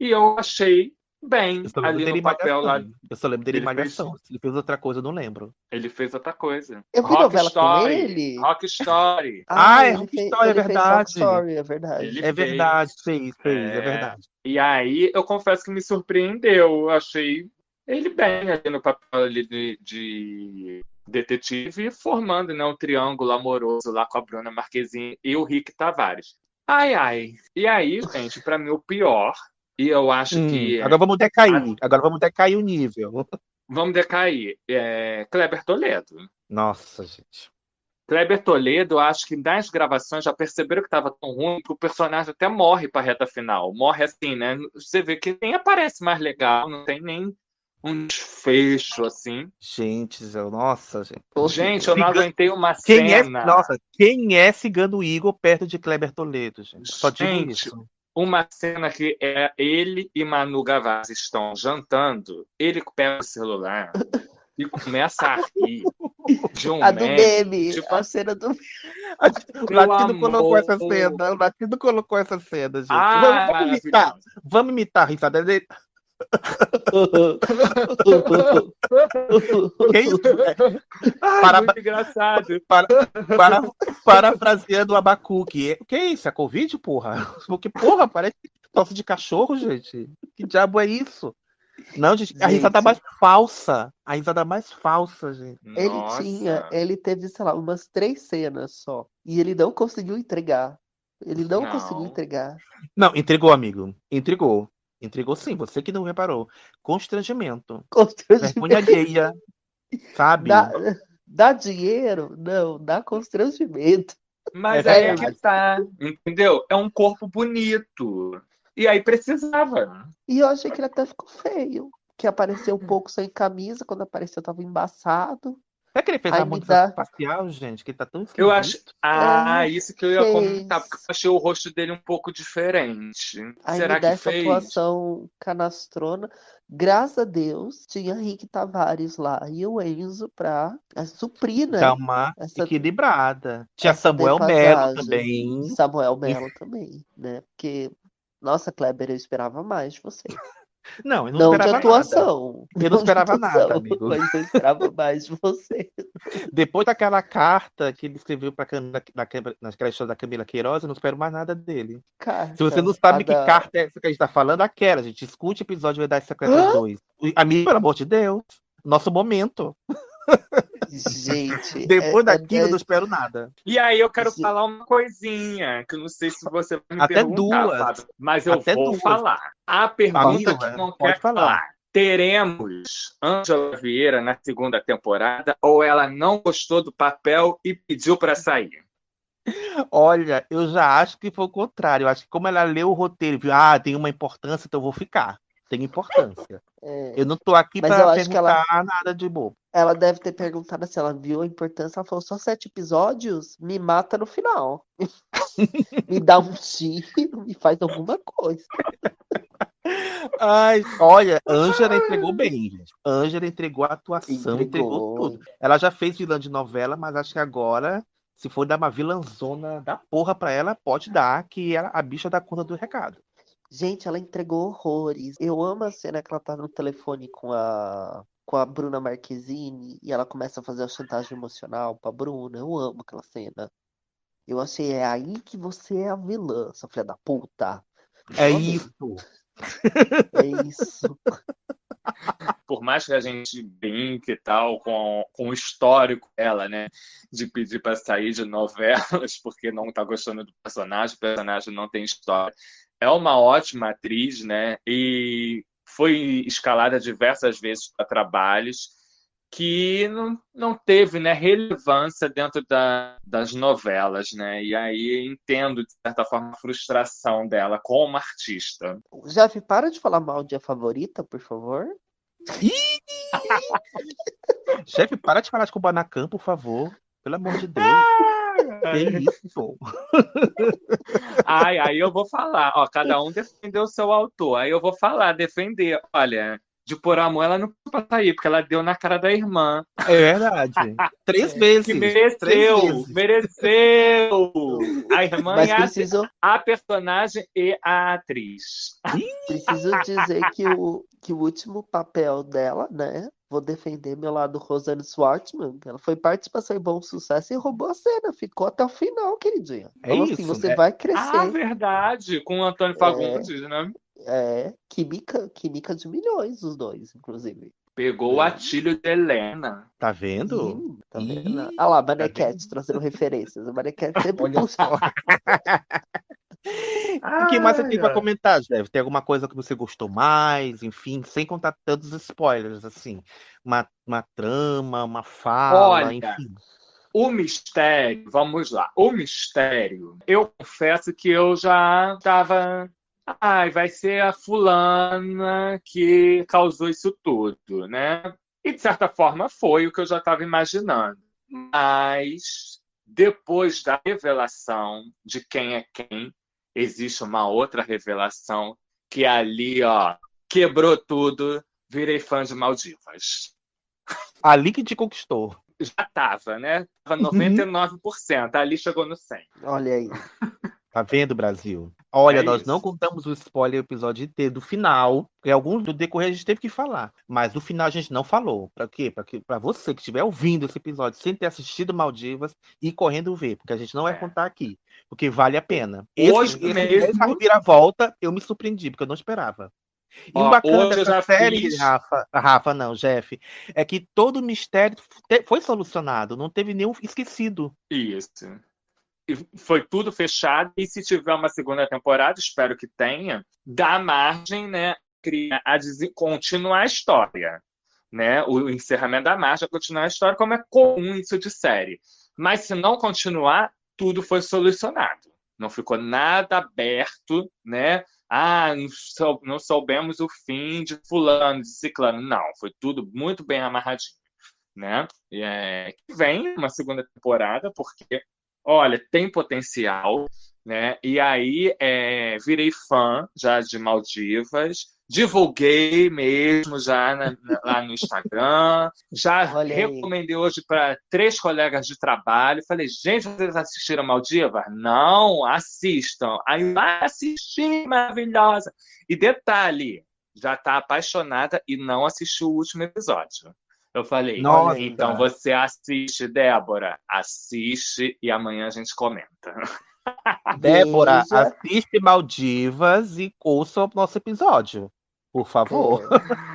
S14: E eu achei bem
S4: Eu
S14: ali
S4: dele
S14: no papel lá.
S4: Eu só lembro dele em
S14: fez-
S4: Malhação. Se ele fez outra coisa, eu não lembro.
S14: Ele fez outra coisa.
S1: Eu vi
S14: Rock
S1: novela com
S14: Story.
S1: ele.
S14: Rock Story.
S4: Ah, é
S1: ele
S4: Rock
S1: fez-
S4: Story, é
S1: fez Rock
S4: verdade.
S1: Story, é verdade.
S14: Ele
S4: É
S14: fez.
S4: verdade, fez, fez, é
S14: É.
S4: verdade.
S14: E aí, eu confesso que me surpreendeu. Eu achei ele bem ali no papel ali de, de detetive, formando né, um triângulo amoroso lá com a Bruna Marquezine e o Rick Tavares. Ai, ai. E aí, gente, pra mim o pior, e eu acho
S4: Hum,
S14: que
S4: agora vamos decair. Agora vamos decair o nível.
S14: vamos decair, é Kleber Toledo.
S4: Nossa, gente.
S14: Kleber Toledo, eu acho que nas gravações já perceberam que estava tão ruim que o personagem até morre para reta final. Morre assim, né? Você vê que nem aparece mais legal, não tem nem um desfecho assim.
S4: Gente, eu- nossa, gente.
S14: Gente, eu não
S4: Cigano-
S14: aguentei uma
S4: Quem
S14: cena.
S4: é, nossa, quem é Cigano Igor perto de Kleber Toledo, gente? Só digo
S14: Gente,
S4: isso.
S14: uma cena que é ele e Manu Gavassi estão jantando, ele pega o celular e começa a rir de um
S1: A do
S14: meme, tipo
S1: a cena do
S4: O Latino colocou essa cena. O Latino colocou essa cena, gente.
S14: Ah,
S4: vamos, vamos imitar. Vamos imitar a risada dele. Que isso?
S14: Ai,
S4: Para-
S14: muito engraçado.
S4: Para, para, parafraseando o Abacuque. Que é isso? É Covid, porra? Porque, porra, parece tosse de cachorro, gente. Que diabo é isso? Não, gente, a
S1: Gente.
S4: risada mais falsa. A risada mais falsa, gente.
S1: Ele tinha, ele teve, sei lá, umas três cenas só. E ele não conseguiu entregar. Ele não,
S14: Não.
S1: conseguiu entregar.
S4: Não, entregou, amigo. Entregou. Entregou sim, você que não reparou. Constrangimento.
S1: Constrangimento.
S4: Vergonha alheia. Sabe?
S1: Dá, dá dinheiro? Não, dá constrangimento.
S14: Mas
S1: É
S14: aí é que tá, entendeu? É um corpo bonito. E aí precisava.
S1: E eu achei que ele até ficou feio. Que apareceu um pouco sem camisa, quando apareceu tava embaçado.
S4: Será que ele fez
S1: Aí
S4: a
S1: me
S4: harmonização
S1: dá-
S4: facial, gente? Que tá tão
S14: Eu acho.
S4: esquisito.
S14: Ah,
S1: É,
S14: isso que eu ia
S1: fez.
S14: comentar, porque eu achei o rosto dele um pouco diferente.
S1: Aí
S14: Será
S1: me dá
S14: que
S1: essa
S14: fez?
S1: atuação canastrona. Graças a Deus, tinha Rick Tavares lá e o Enzo pra eh, suprir, né?
S4: Dá uma
S1: Essa,
S4: equilibrada. Tinha Samuel Melo também.
S1: Samuel Melo também, né? Porque, nossa, Kleber, eu esperava mais de você.
S4: Não, eu não,
S1: Não de
S4: esperava
S1: atuação.
S4: nada. Eu não
S1: de
S4: esperava nada, amigo.
S1: Mas eu esperava mais de você.
S4: Depois daquela carta que ele escreveu para naquela história da Camila Queiroz, eu não espero mais nada dele.
S1: Carta,
S4: Se você não sabe
S1: a
S4: que carta é essa que a gente tá falando, aquela, gente. Escute o episódio Verdades Secretas
S1: Hã?
S4: 2. Amigo, pelo amor de Deus. Nosso momento.
S1: Gente,
S4: Depois
S1: é-
S4: daquilo,
S1: é-
S4: eu não espero nada.
S14: E aí eu quero falar uma coisinha, que eu não sei se você vai me
S4: Até
S14: perguntar,
S4: duas.
S14: Fábio, mas eu
S4: Até
S14: vou
S4: duas.
S14: falar. A pergunta
S4: Amiga,
S14: que não
S4: pode
S14: quer
S4: falar.
S14: falar. Teremos Ângela Vieira na segunda temporada ou ela não gostou do papel e pediu para sair?
S4: Olha, eu já acho que foi o contrário. Eu acho que como ela leu o roteiro e viu, ah, tem uma importância, então eu vou ficar. Tem importância.
S1: É.
S4: Eu não tô aqui
S1: Mas que
S4: perguntar
S1: ela-
S4: nada de bobo.
S1: Ela deve ter perguntado se ela viu a importância. Ela falou: só sete episódios? Me mata no final. me dá um tiro, me faz alguma coisa.
S4: Ai, olha, Ângela entregou bem, gente. Ângela entregou a atuação, entregou,
S1: Entregou.
S4: tudo. Ela já fez vilã de novela, mas acho que agora, se for dar uma vilãzona da porra pra ela, pode dar, que ela, a bicha dá conta do recado.
S1: Gente, ela entregou horrores. Eu amo a cena que ela tá no telefone com a, com a Bruna Marquezine e ela começa a fazer a chantagem emocional pra Bruna. Eu amo aquela cena. Eu achei, é aí que você é a vilã, sua filha da puta.
S4: É isso.
S1: É isso.
S14: Por mais que a gente brinque e tal com, com o histórico dela, né? De pedir para sair de novelas porque não tá gostando do personagem, o personagem não tem história. É uma ótima atriz, né? E foi escalada diversas vezes para trabalhos que não, não teve né, relevância dentro da, das novelas, né? E aí entendo, de certa forma, a frustração dela como artista.
S1: Jeff, para de falar mal de a favorita, por favor.
S4: Chefe, para de falar de Kubanacan, por favor. Pelo amor de Deus. Que isso?
S14: Ai, aí eu vou falar, ó, cada um defendeu o seu autor. Aí eu vou falar, defender. Olha, de por amor ela não pode sair, porque ela deu na cara da irmã.
S4: É verdade. Três vezes.
S14: Que
S4: Três
S14: mereceu,
S4: vezes.
S14: mereceu. A irmã
S1: Mas
S14: e a,
S1: preciso-
S14: a personagem e a atriz.
S1: Preciso dizer que o, que o último papel dela, né? Vou defender meu lado Rosane Swartzman. Ela foi participação em bom sucesso e roubou a cena. Ficou até o final, queridinha.
S4: É
S1: Então,
S4: isso,
S1: assim, você
S4: né?
S1: vai
S14: Ah,
S1: crescer.
S14: verdade, com o Antônio Fagundes, né?
S1: É, química, química de milhões, os dois, inclusive.
S14: Pegou o atilho de Helena.
S4: Tá vendo?
S1: Ih, tá vendo? Olha lá, Manequete trazendo referências. A Manequete sempre
S4: Olha
S1: puxa.
S4: O que mais você tem
S14: ai.
S4: comentar, Deve Tem alguma coisa que você gostou mais? Enfim, sem contar tantos spoilers, assim. Uma, uma trama, uma fala,
S14: Olha,
S4: enfim.
S14: O mistério, vamos lá. O mistério, eu confesso que eu já estava. Ai, vai ser a fulana que causou isso tudo, né? E de certa forma foi o que eu já estava imaginando. Mas depois da revelação de quem é quem, existe uma outra revelação que ali, ó, quebrou tudo. Virei fã de Maldivas.
S4: Ali que te conquistou.
S14: Já tava, né? Tava 99%. Ali chegou no 100.
S1: Olha aí.
S4: Tá vendo, Brasil? Olha,
S14: É
S4: nós
S14: isso.
S4: não contamos o spoiler do episódio inteiro, do final, porque alguns do decorrer a gente teve que falar, mas do final a gente não falou. Pra quê? Pra, que, pra você que estiver ouvindo esse episódio sem ter assistido Maldivas e correndo ver, porque a gente não vai contar aqui, porque vale a pena.
S14: Hoje
S4: esse,
S14: mesmo-
S4: essa reviravolta, eu me surpreendi, porque eu não esperava. E
S14: Ó,
S4: o bacana dessa série,
S14: fiz-
S4: Rafa, Rafa, não, Jeff, é que todo o mistério foi solucionado, não teve nenhum esquecido.
S14: Isso. Foi tudo fechado. E se tiver uma segunda temporada, espero que tenha, dá margem, né, a continuar a história. Né? O encerramento da margem a continuar a história, como é comum isso de série. Mas se não continuar, tudo foi solucionado. Não ficou nada aberto, né? Ah, não, sou- não soubemos o fim de fulano, de ciclano. Não, foi tudo muito bem amarradinho, né? E, é, vem uma segunda temporada, porque, olha, tem potencial, né? E aí é, virei fã já de Maldivas, divulguei mesmo já na- na- lá no Instagram, já
S1: Olha aí.
S14: recomendei hoje para três colegas de trabalho. Falei, gente, vocês assistiram Maldivas? Não, assistam. Aí vai assistir, maravilhosa. E detalhe, já está apaixonada e não assistiu o último episódio. Eu falei,
S4: Nossa.
S14: então você assiste, Débora. Assiste e amanhã a gente comenta.
S4: Débora,
S1: Veja.
S4: assiste Maldivas e ouça o nosso episódio. Por favor.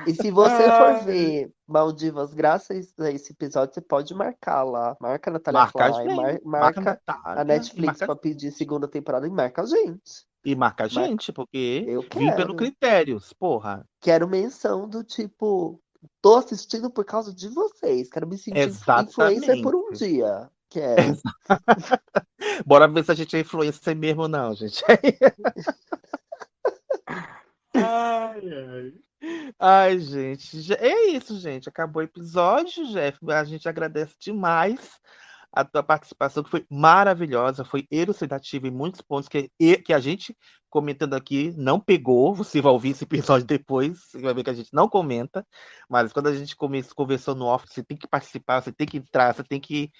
S1: E se você
S4: Ai.
S1: for ver Maldivas, graças a esse episódio, você pode marcar lá. Marca a Natália
S4: Marca a
S1: Klein,
S4: gente,
S1: mar-
S4: marca a
S1: marca a Netflix
S4: marca-
S1: pra pedir segunda temporada e marca a gente.
S4: E marca a gente, porque
S1: Eu
S4: vim
S1: quero.
S4: pelo critérios, porra.
S1: Quero menção do tipo, tô assistindo por causa de vocês. Quero me sentir influencer por um
S4: Exatamente.
S1: dia. Quero.
S4: Bora ver se a gente é influencer mesmo, não, gente. Ai, ai. Ai, gente. É isso, gente. Acabou o episódio, Jeff. A gente agradece demais a tua participação, que foi maravilhosa, foi elucidativa em muitos pontos que, que a gente comentando aqui não pegou. Você vai ouvir esse episódio depois, você vai ver que a gente não comenta. Mas quando a gente come- conversou no off, você tem que participar, você tem que entrar, você tem que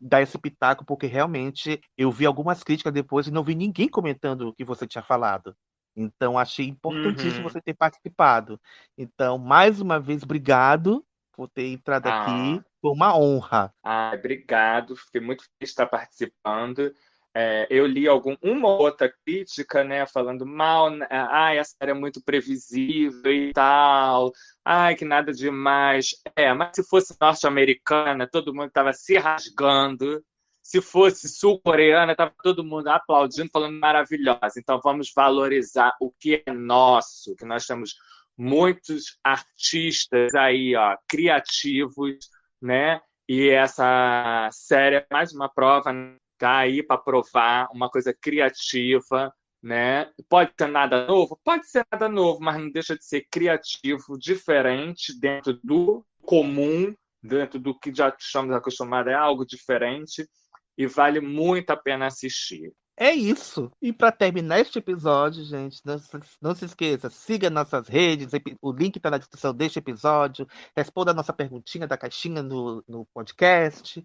S4: dar esse pitaco, porque realmente eu vi algumas críticas depois e não vi ninguém comentando o que você tinha falado. Então, achei importantíssimo
S14: Uhum.
S4: você ter participado. Então, mais uma vez, obrigado por ter entrado aqui. Foi uma honra.
S14: Ah, obrigado, fiquei muito feliz de estar participando. É, eu li algum, uma ou outra crítica, né, falando mal, né, ai, a série é muito previsível e tal, ai, que nada demais. É, mas se fosse norte-americana, todo mundo estava se rasgando. Se fosse sul-coreana, estava todo mundo aplaudindo, falando maravilhosa. Então vamos valorizar o que é nosso, que nós temos muitos artistas aí, ó, criativos, né? E essa série é mais uma prova, tá aí para provar uma coisa criativa, né? Pode ser nada novo, pode ser nada novo, mas não deixa de ser criativo, diferente dentro do comum, dentro do que já estamos acostumados, é algo diferente e vale muito a pena assistir.
S4: É isso. E para terminar este episódio, gente, não se, não se esqueça, siga nossas redes, o link está na descrição deste episódio, responda a nossa perguntinha da caixinha no, no podcast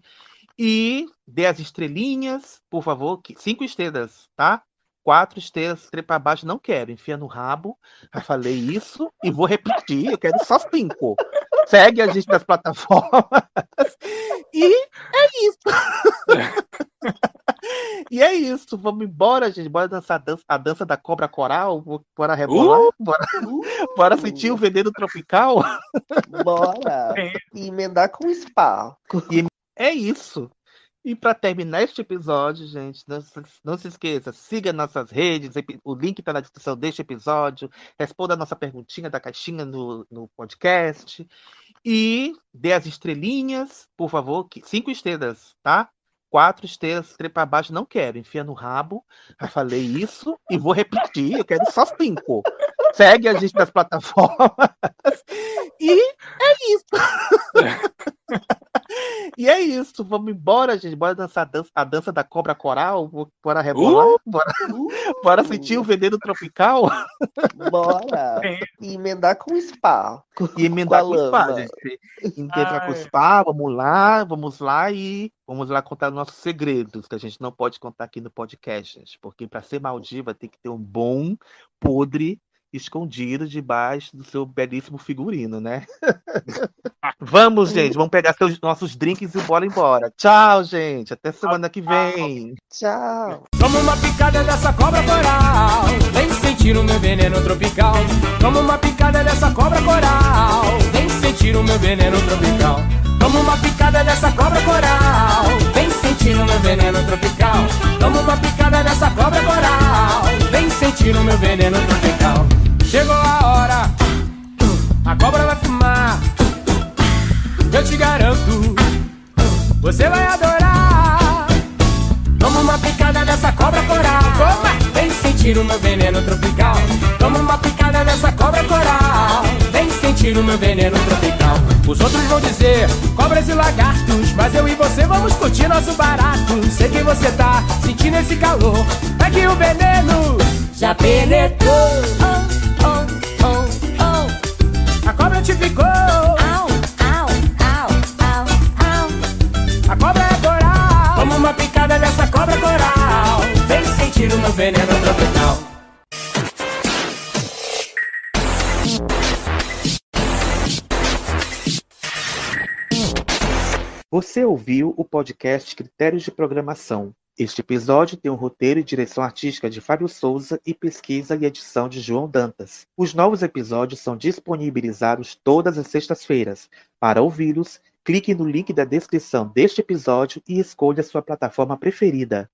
S4: e dê as estrelinhas, por favor, cinco estrelas, tá? Quatro estrelas, três para baixo, não quero, enfia no rabo. Já falei isso e vou repetir, eu quero só cinco. Segue a gente nas plataformas. E é isso. E é isso, vamos embora, gente. Bora dançar a dança, a dança da cobra coral. Bora rebolar.
S14: Uh!
S4: Bora, bora sentir o veneno tropical.
S1: Bora. E emendar com spa.
S4: E é isso. E para terminar este episódio, gente, não se, não se esqueça, siga nossas redes, o link está na descrição deste episódio, responda a nossa perguntinha da caixinha no, no podcast e dê as estrelinhas, por favor, cinco estrelas, tá? Quatro estrelas, três para baixo, não quero, enfia no rabo. Já falei isso e vou repetir, eu quero só cinco. Segue a gente nas plataformas. E é isso. E é isso, vamos embora, gente. Bora dançar a dança, a dança da cobra coral. Bora rebolar.
S14: Uh!
S4: Bora, bora sentir o veneno tropical.
S1: Bora. E emendar com spa.
S4: E emendar
S1: Com
S4: com
S1: a
S4: o spa, gente. Entrar com o spa, vamos lá, vamos lá e vamos lá contar nossos segredos, que a gente não pode contar aqui no podcast, gente. Porque para ser Maldiva tem que ter um bom podre escondido debaixo do seu belíssimo figurino, né? vamos, gente, vamos pegar seus, nossos drinks e bora embora. Tchau, gente. Até semana que vem.
S1: Tchau.
S19: Toma uma picada dessa cobra coral. Vem sentir o meu veneno tropical. Toma uma picada dessa cobra coral. Vem sentir o meu veneno tropical. Toma uma picada dessa cobra coral. Vem sentir o meu veneno tropical. Toma uma picada dessa cobra coral. Vem sentir o meu veneno tropical. Chegou a hora. A cobra vai fumar. Eu te garanto. Você vai adorar. Toma uma picada sentir o meu veneno tropical. Toma uma picada dessa cobra coral. Vem sentir o meu veneno tropical. Os outros vão dizer cobras e lagartos, mas eu e você vamos curtir nosso barato. Sei que você tá sentindo esse calor. É que o veneno já penetrou. Oh, oh. A cobra te picou. Au, au, au, au, au. A cobra é coral. Toma uma picada dessa cobra coral. Vem sentir o meu veneno tropical.
S4: Você ouviu o podcast Critérios de Programação. Este episódio tem um roteiro e direção artística de Fábio Souza e pesquisa e edição de João Dantas. Os novos episódios são disponibilizados todas as sextas-feiras. Para ouvi-los, clique no link da descrição deste episódio e escolha sua plataforma preferida.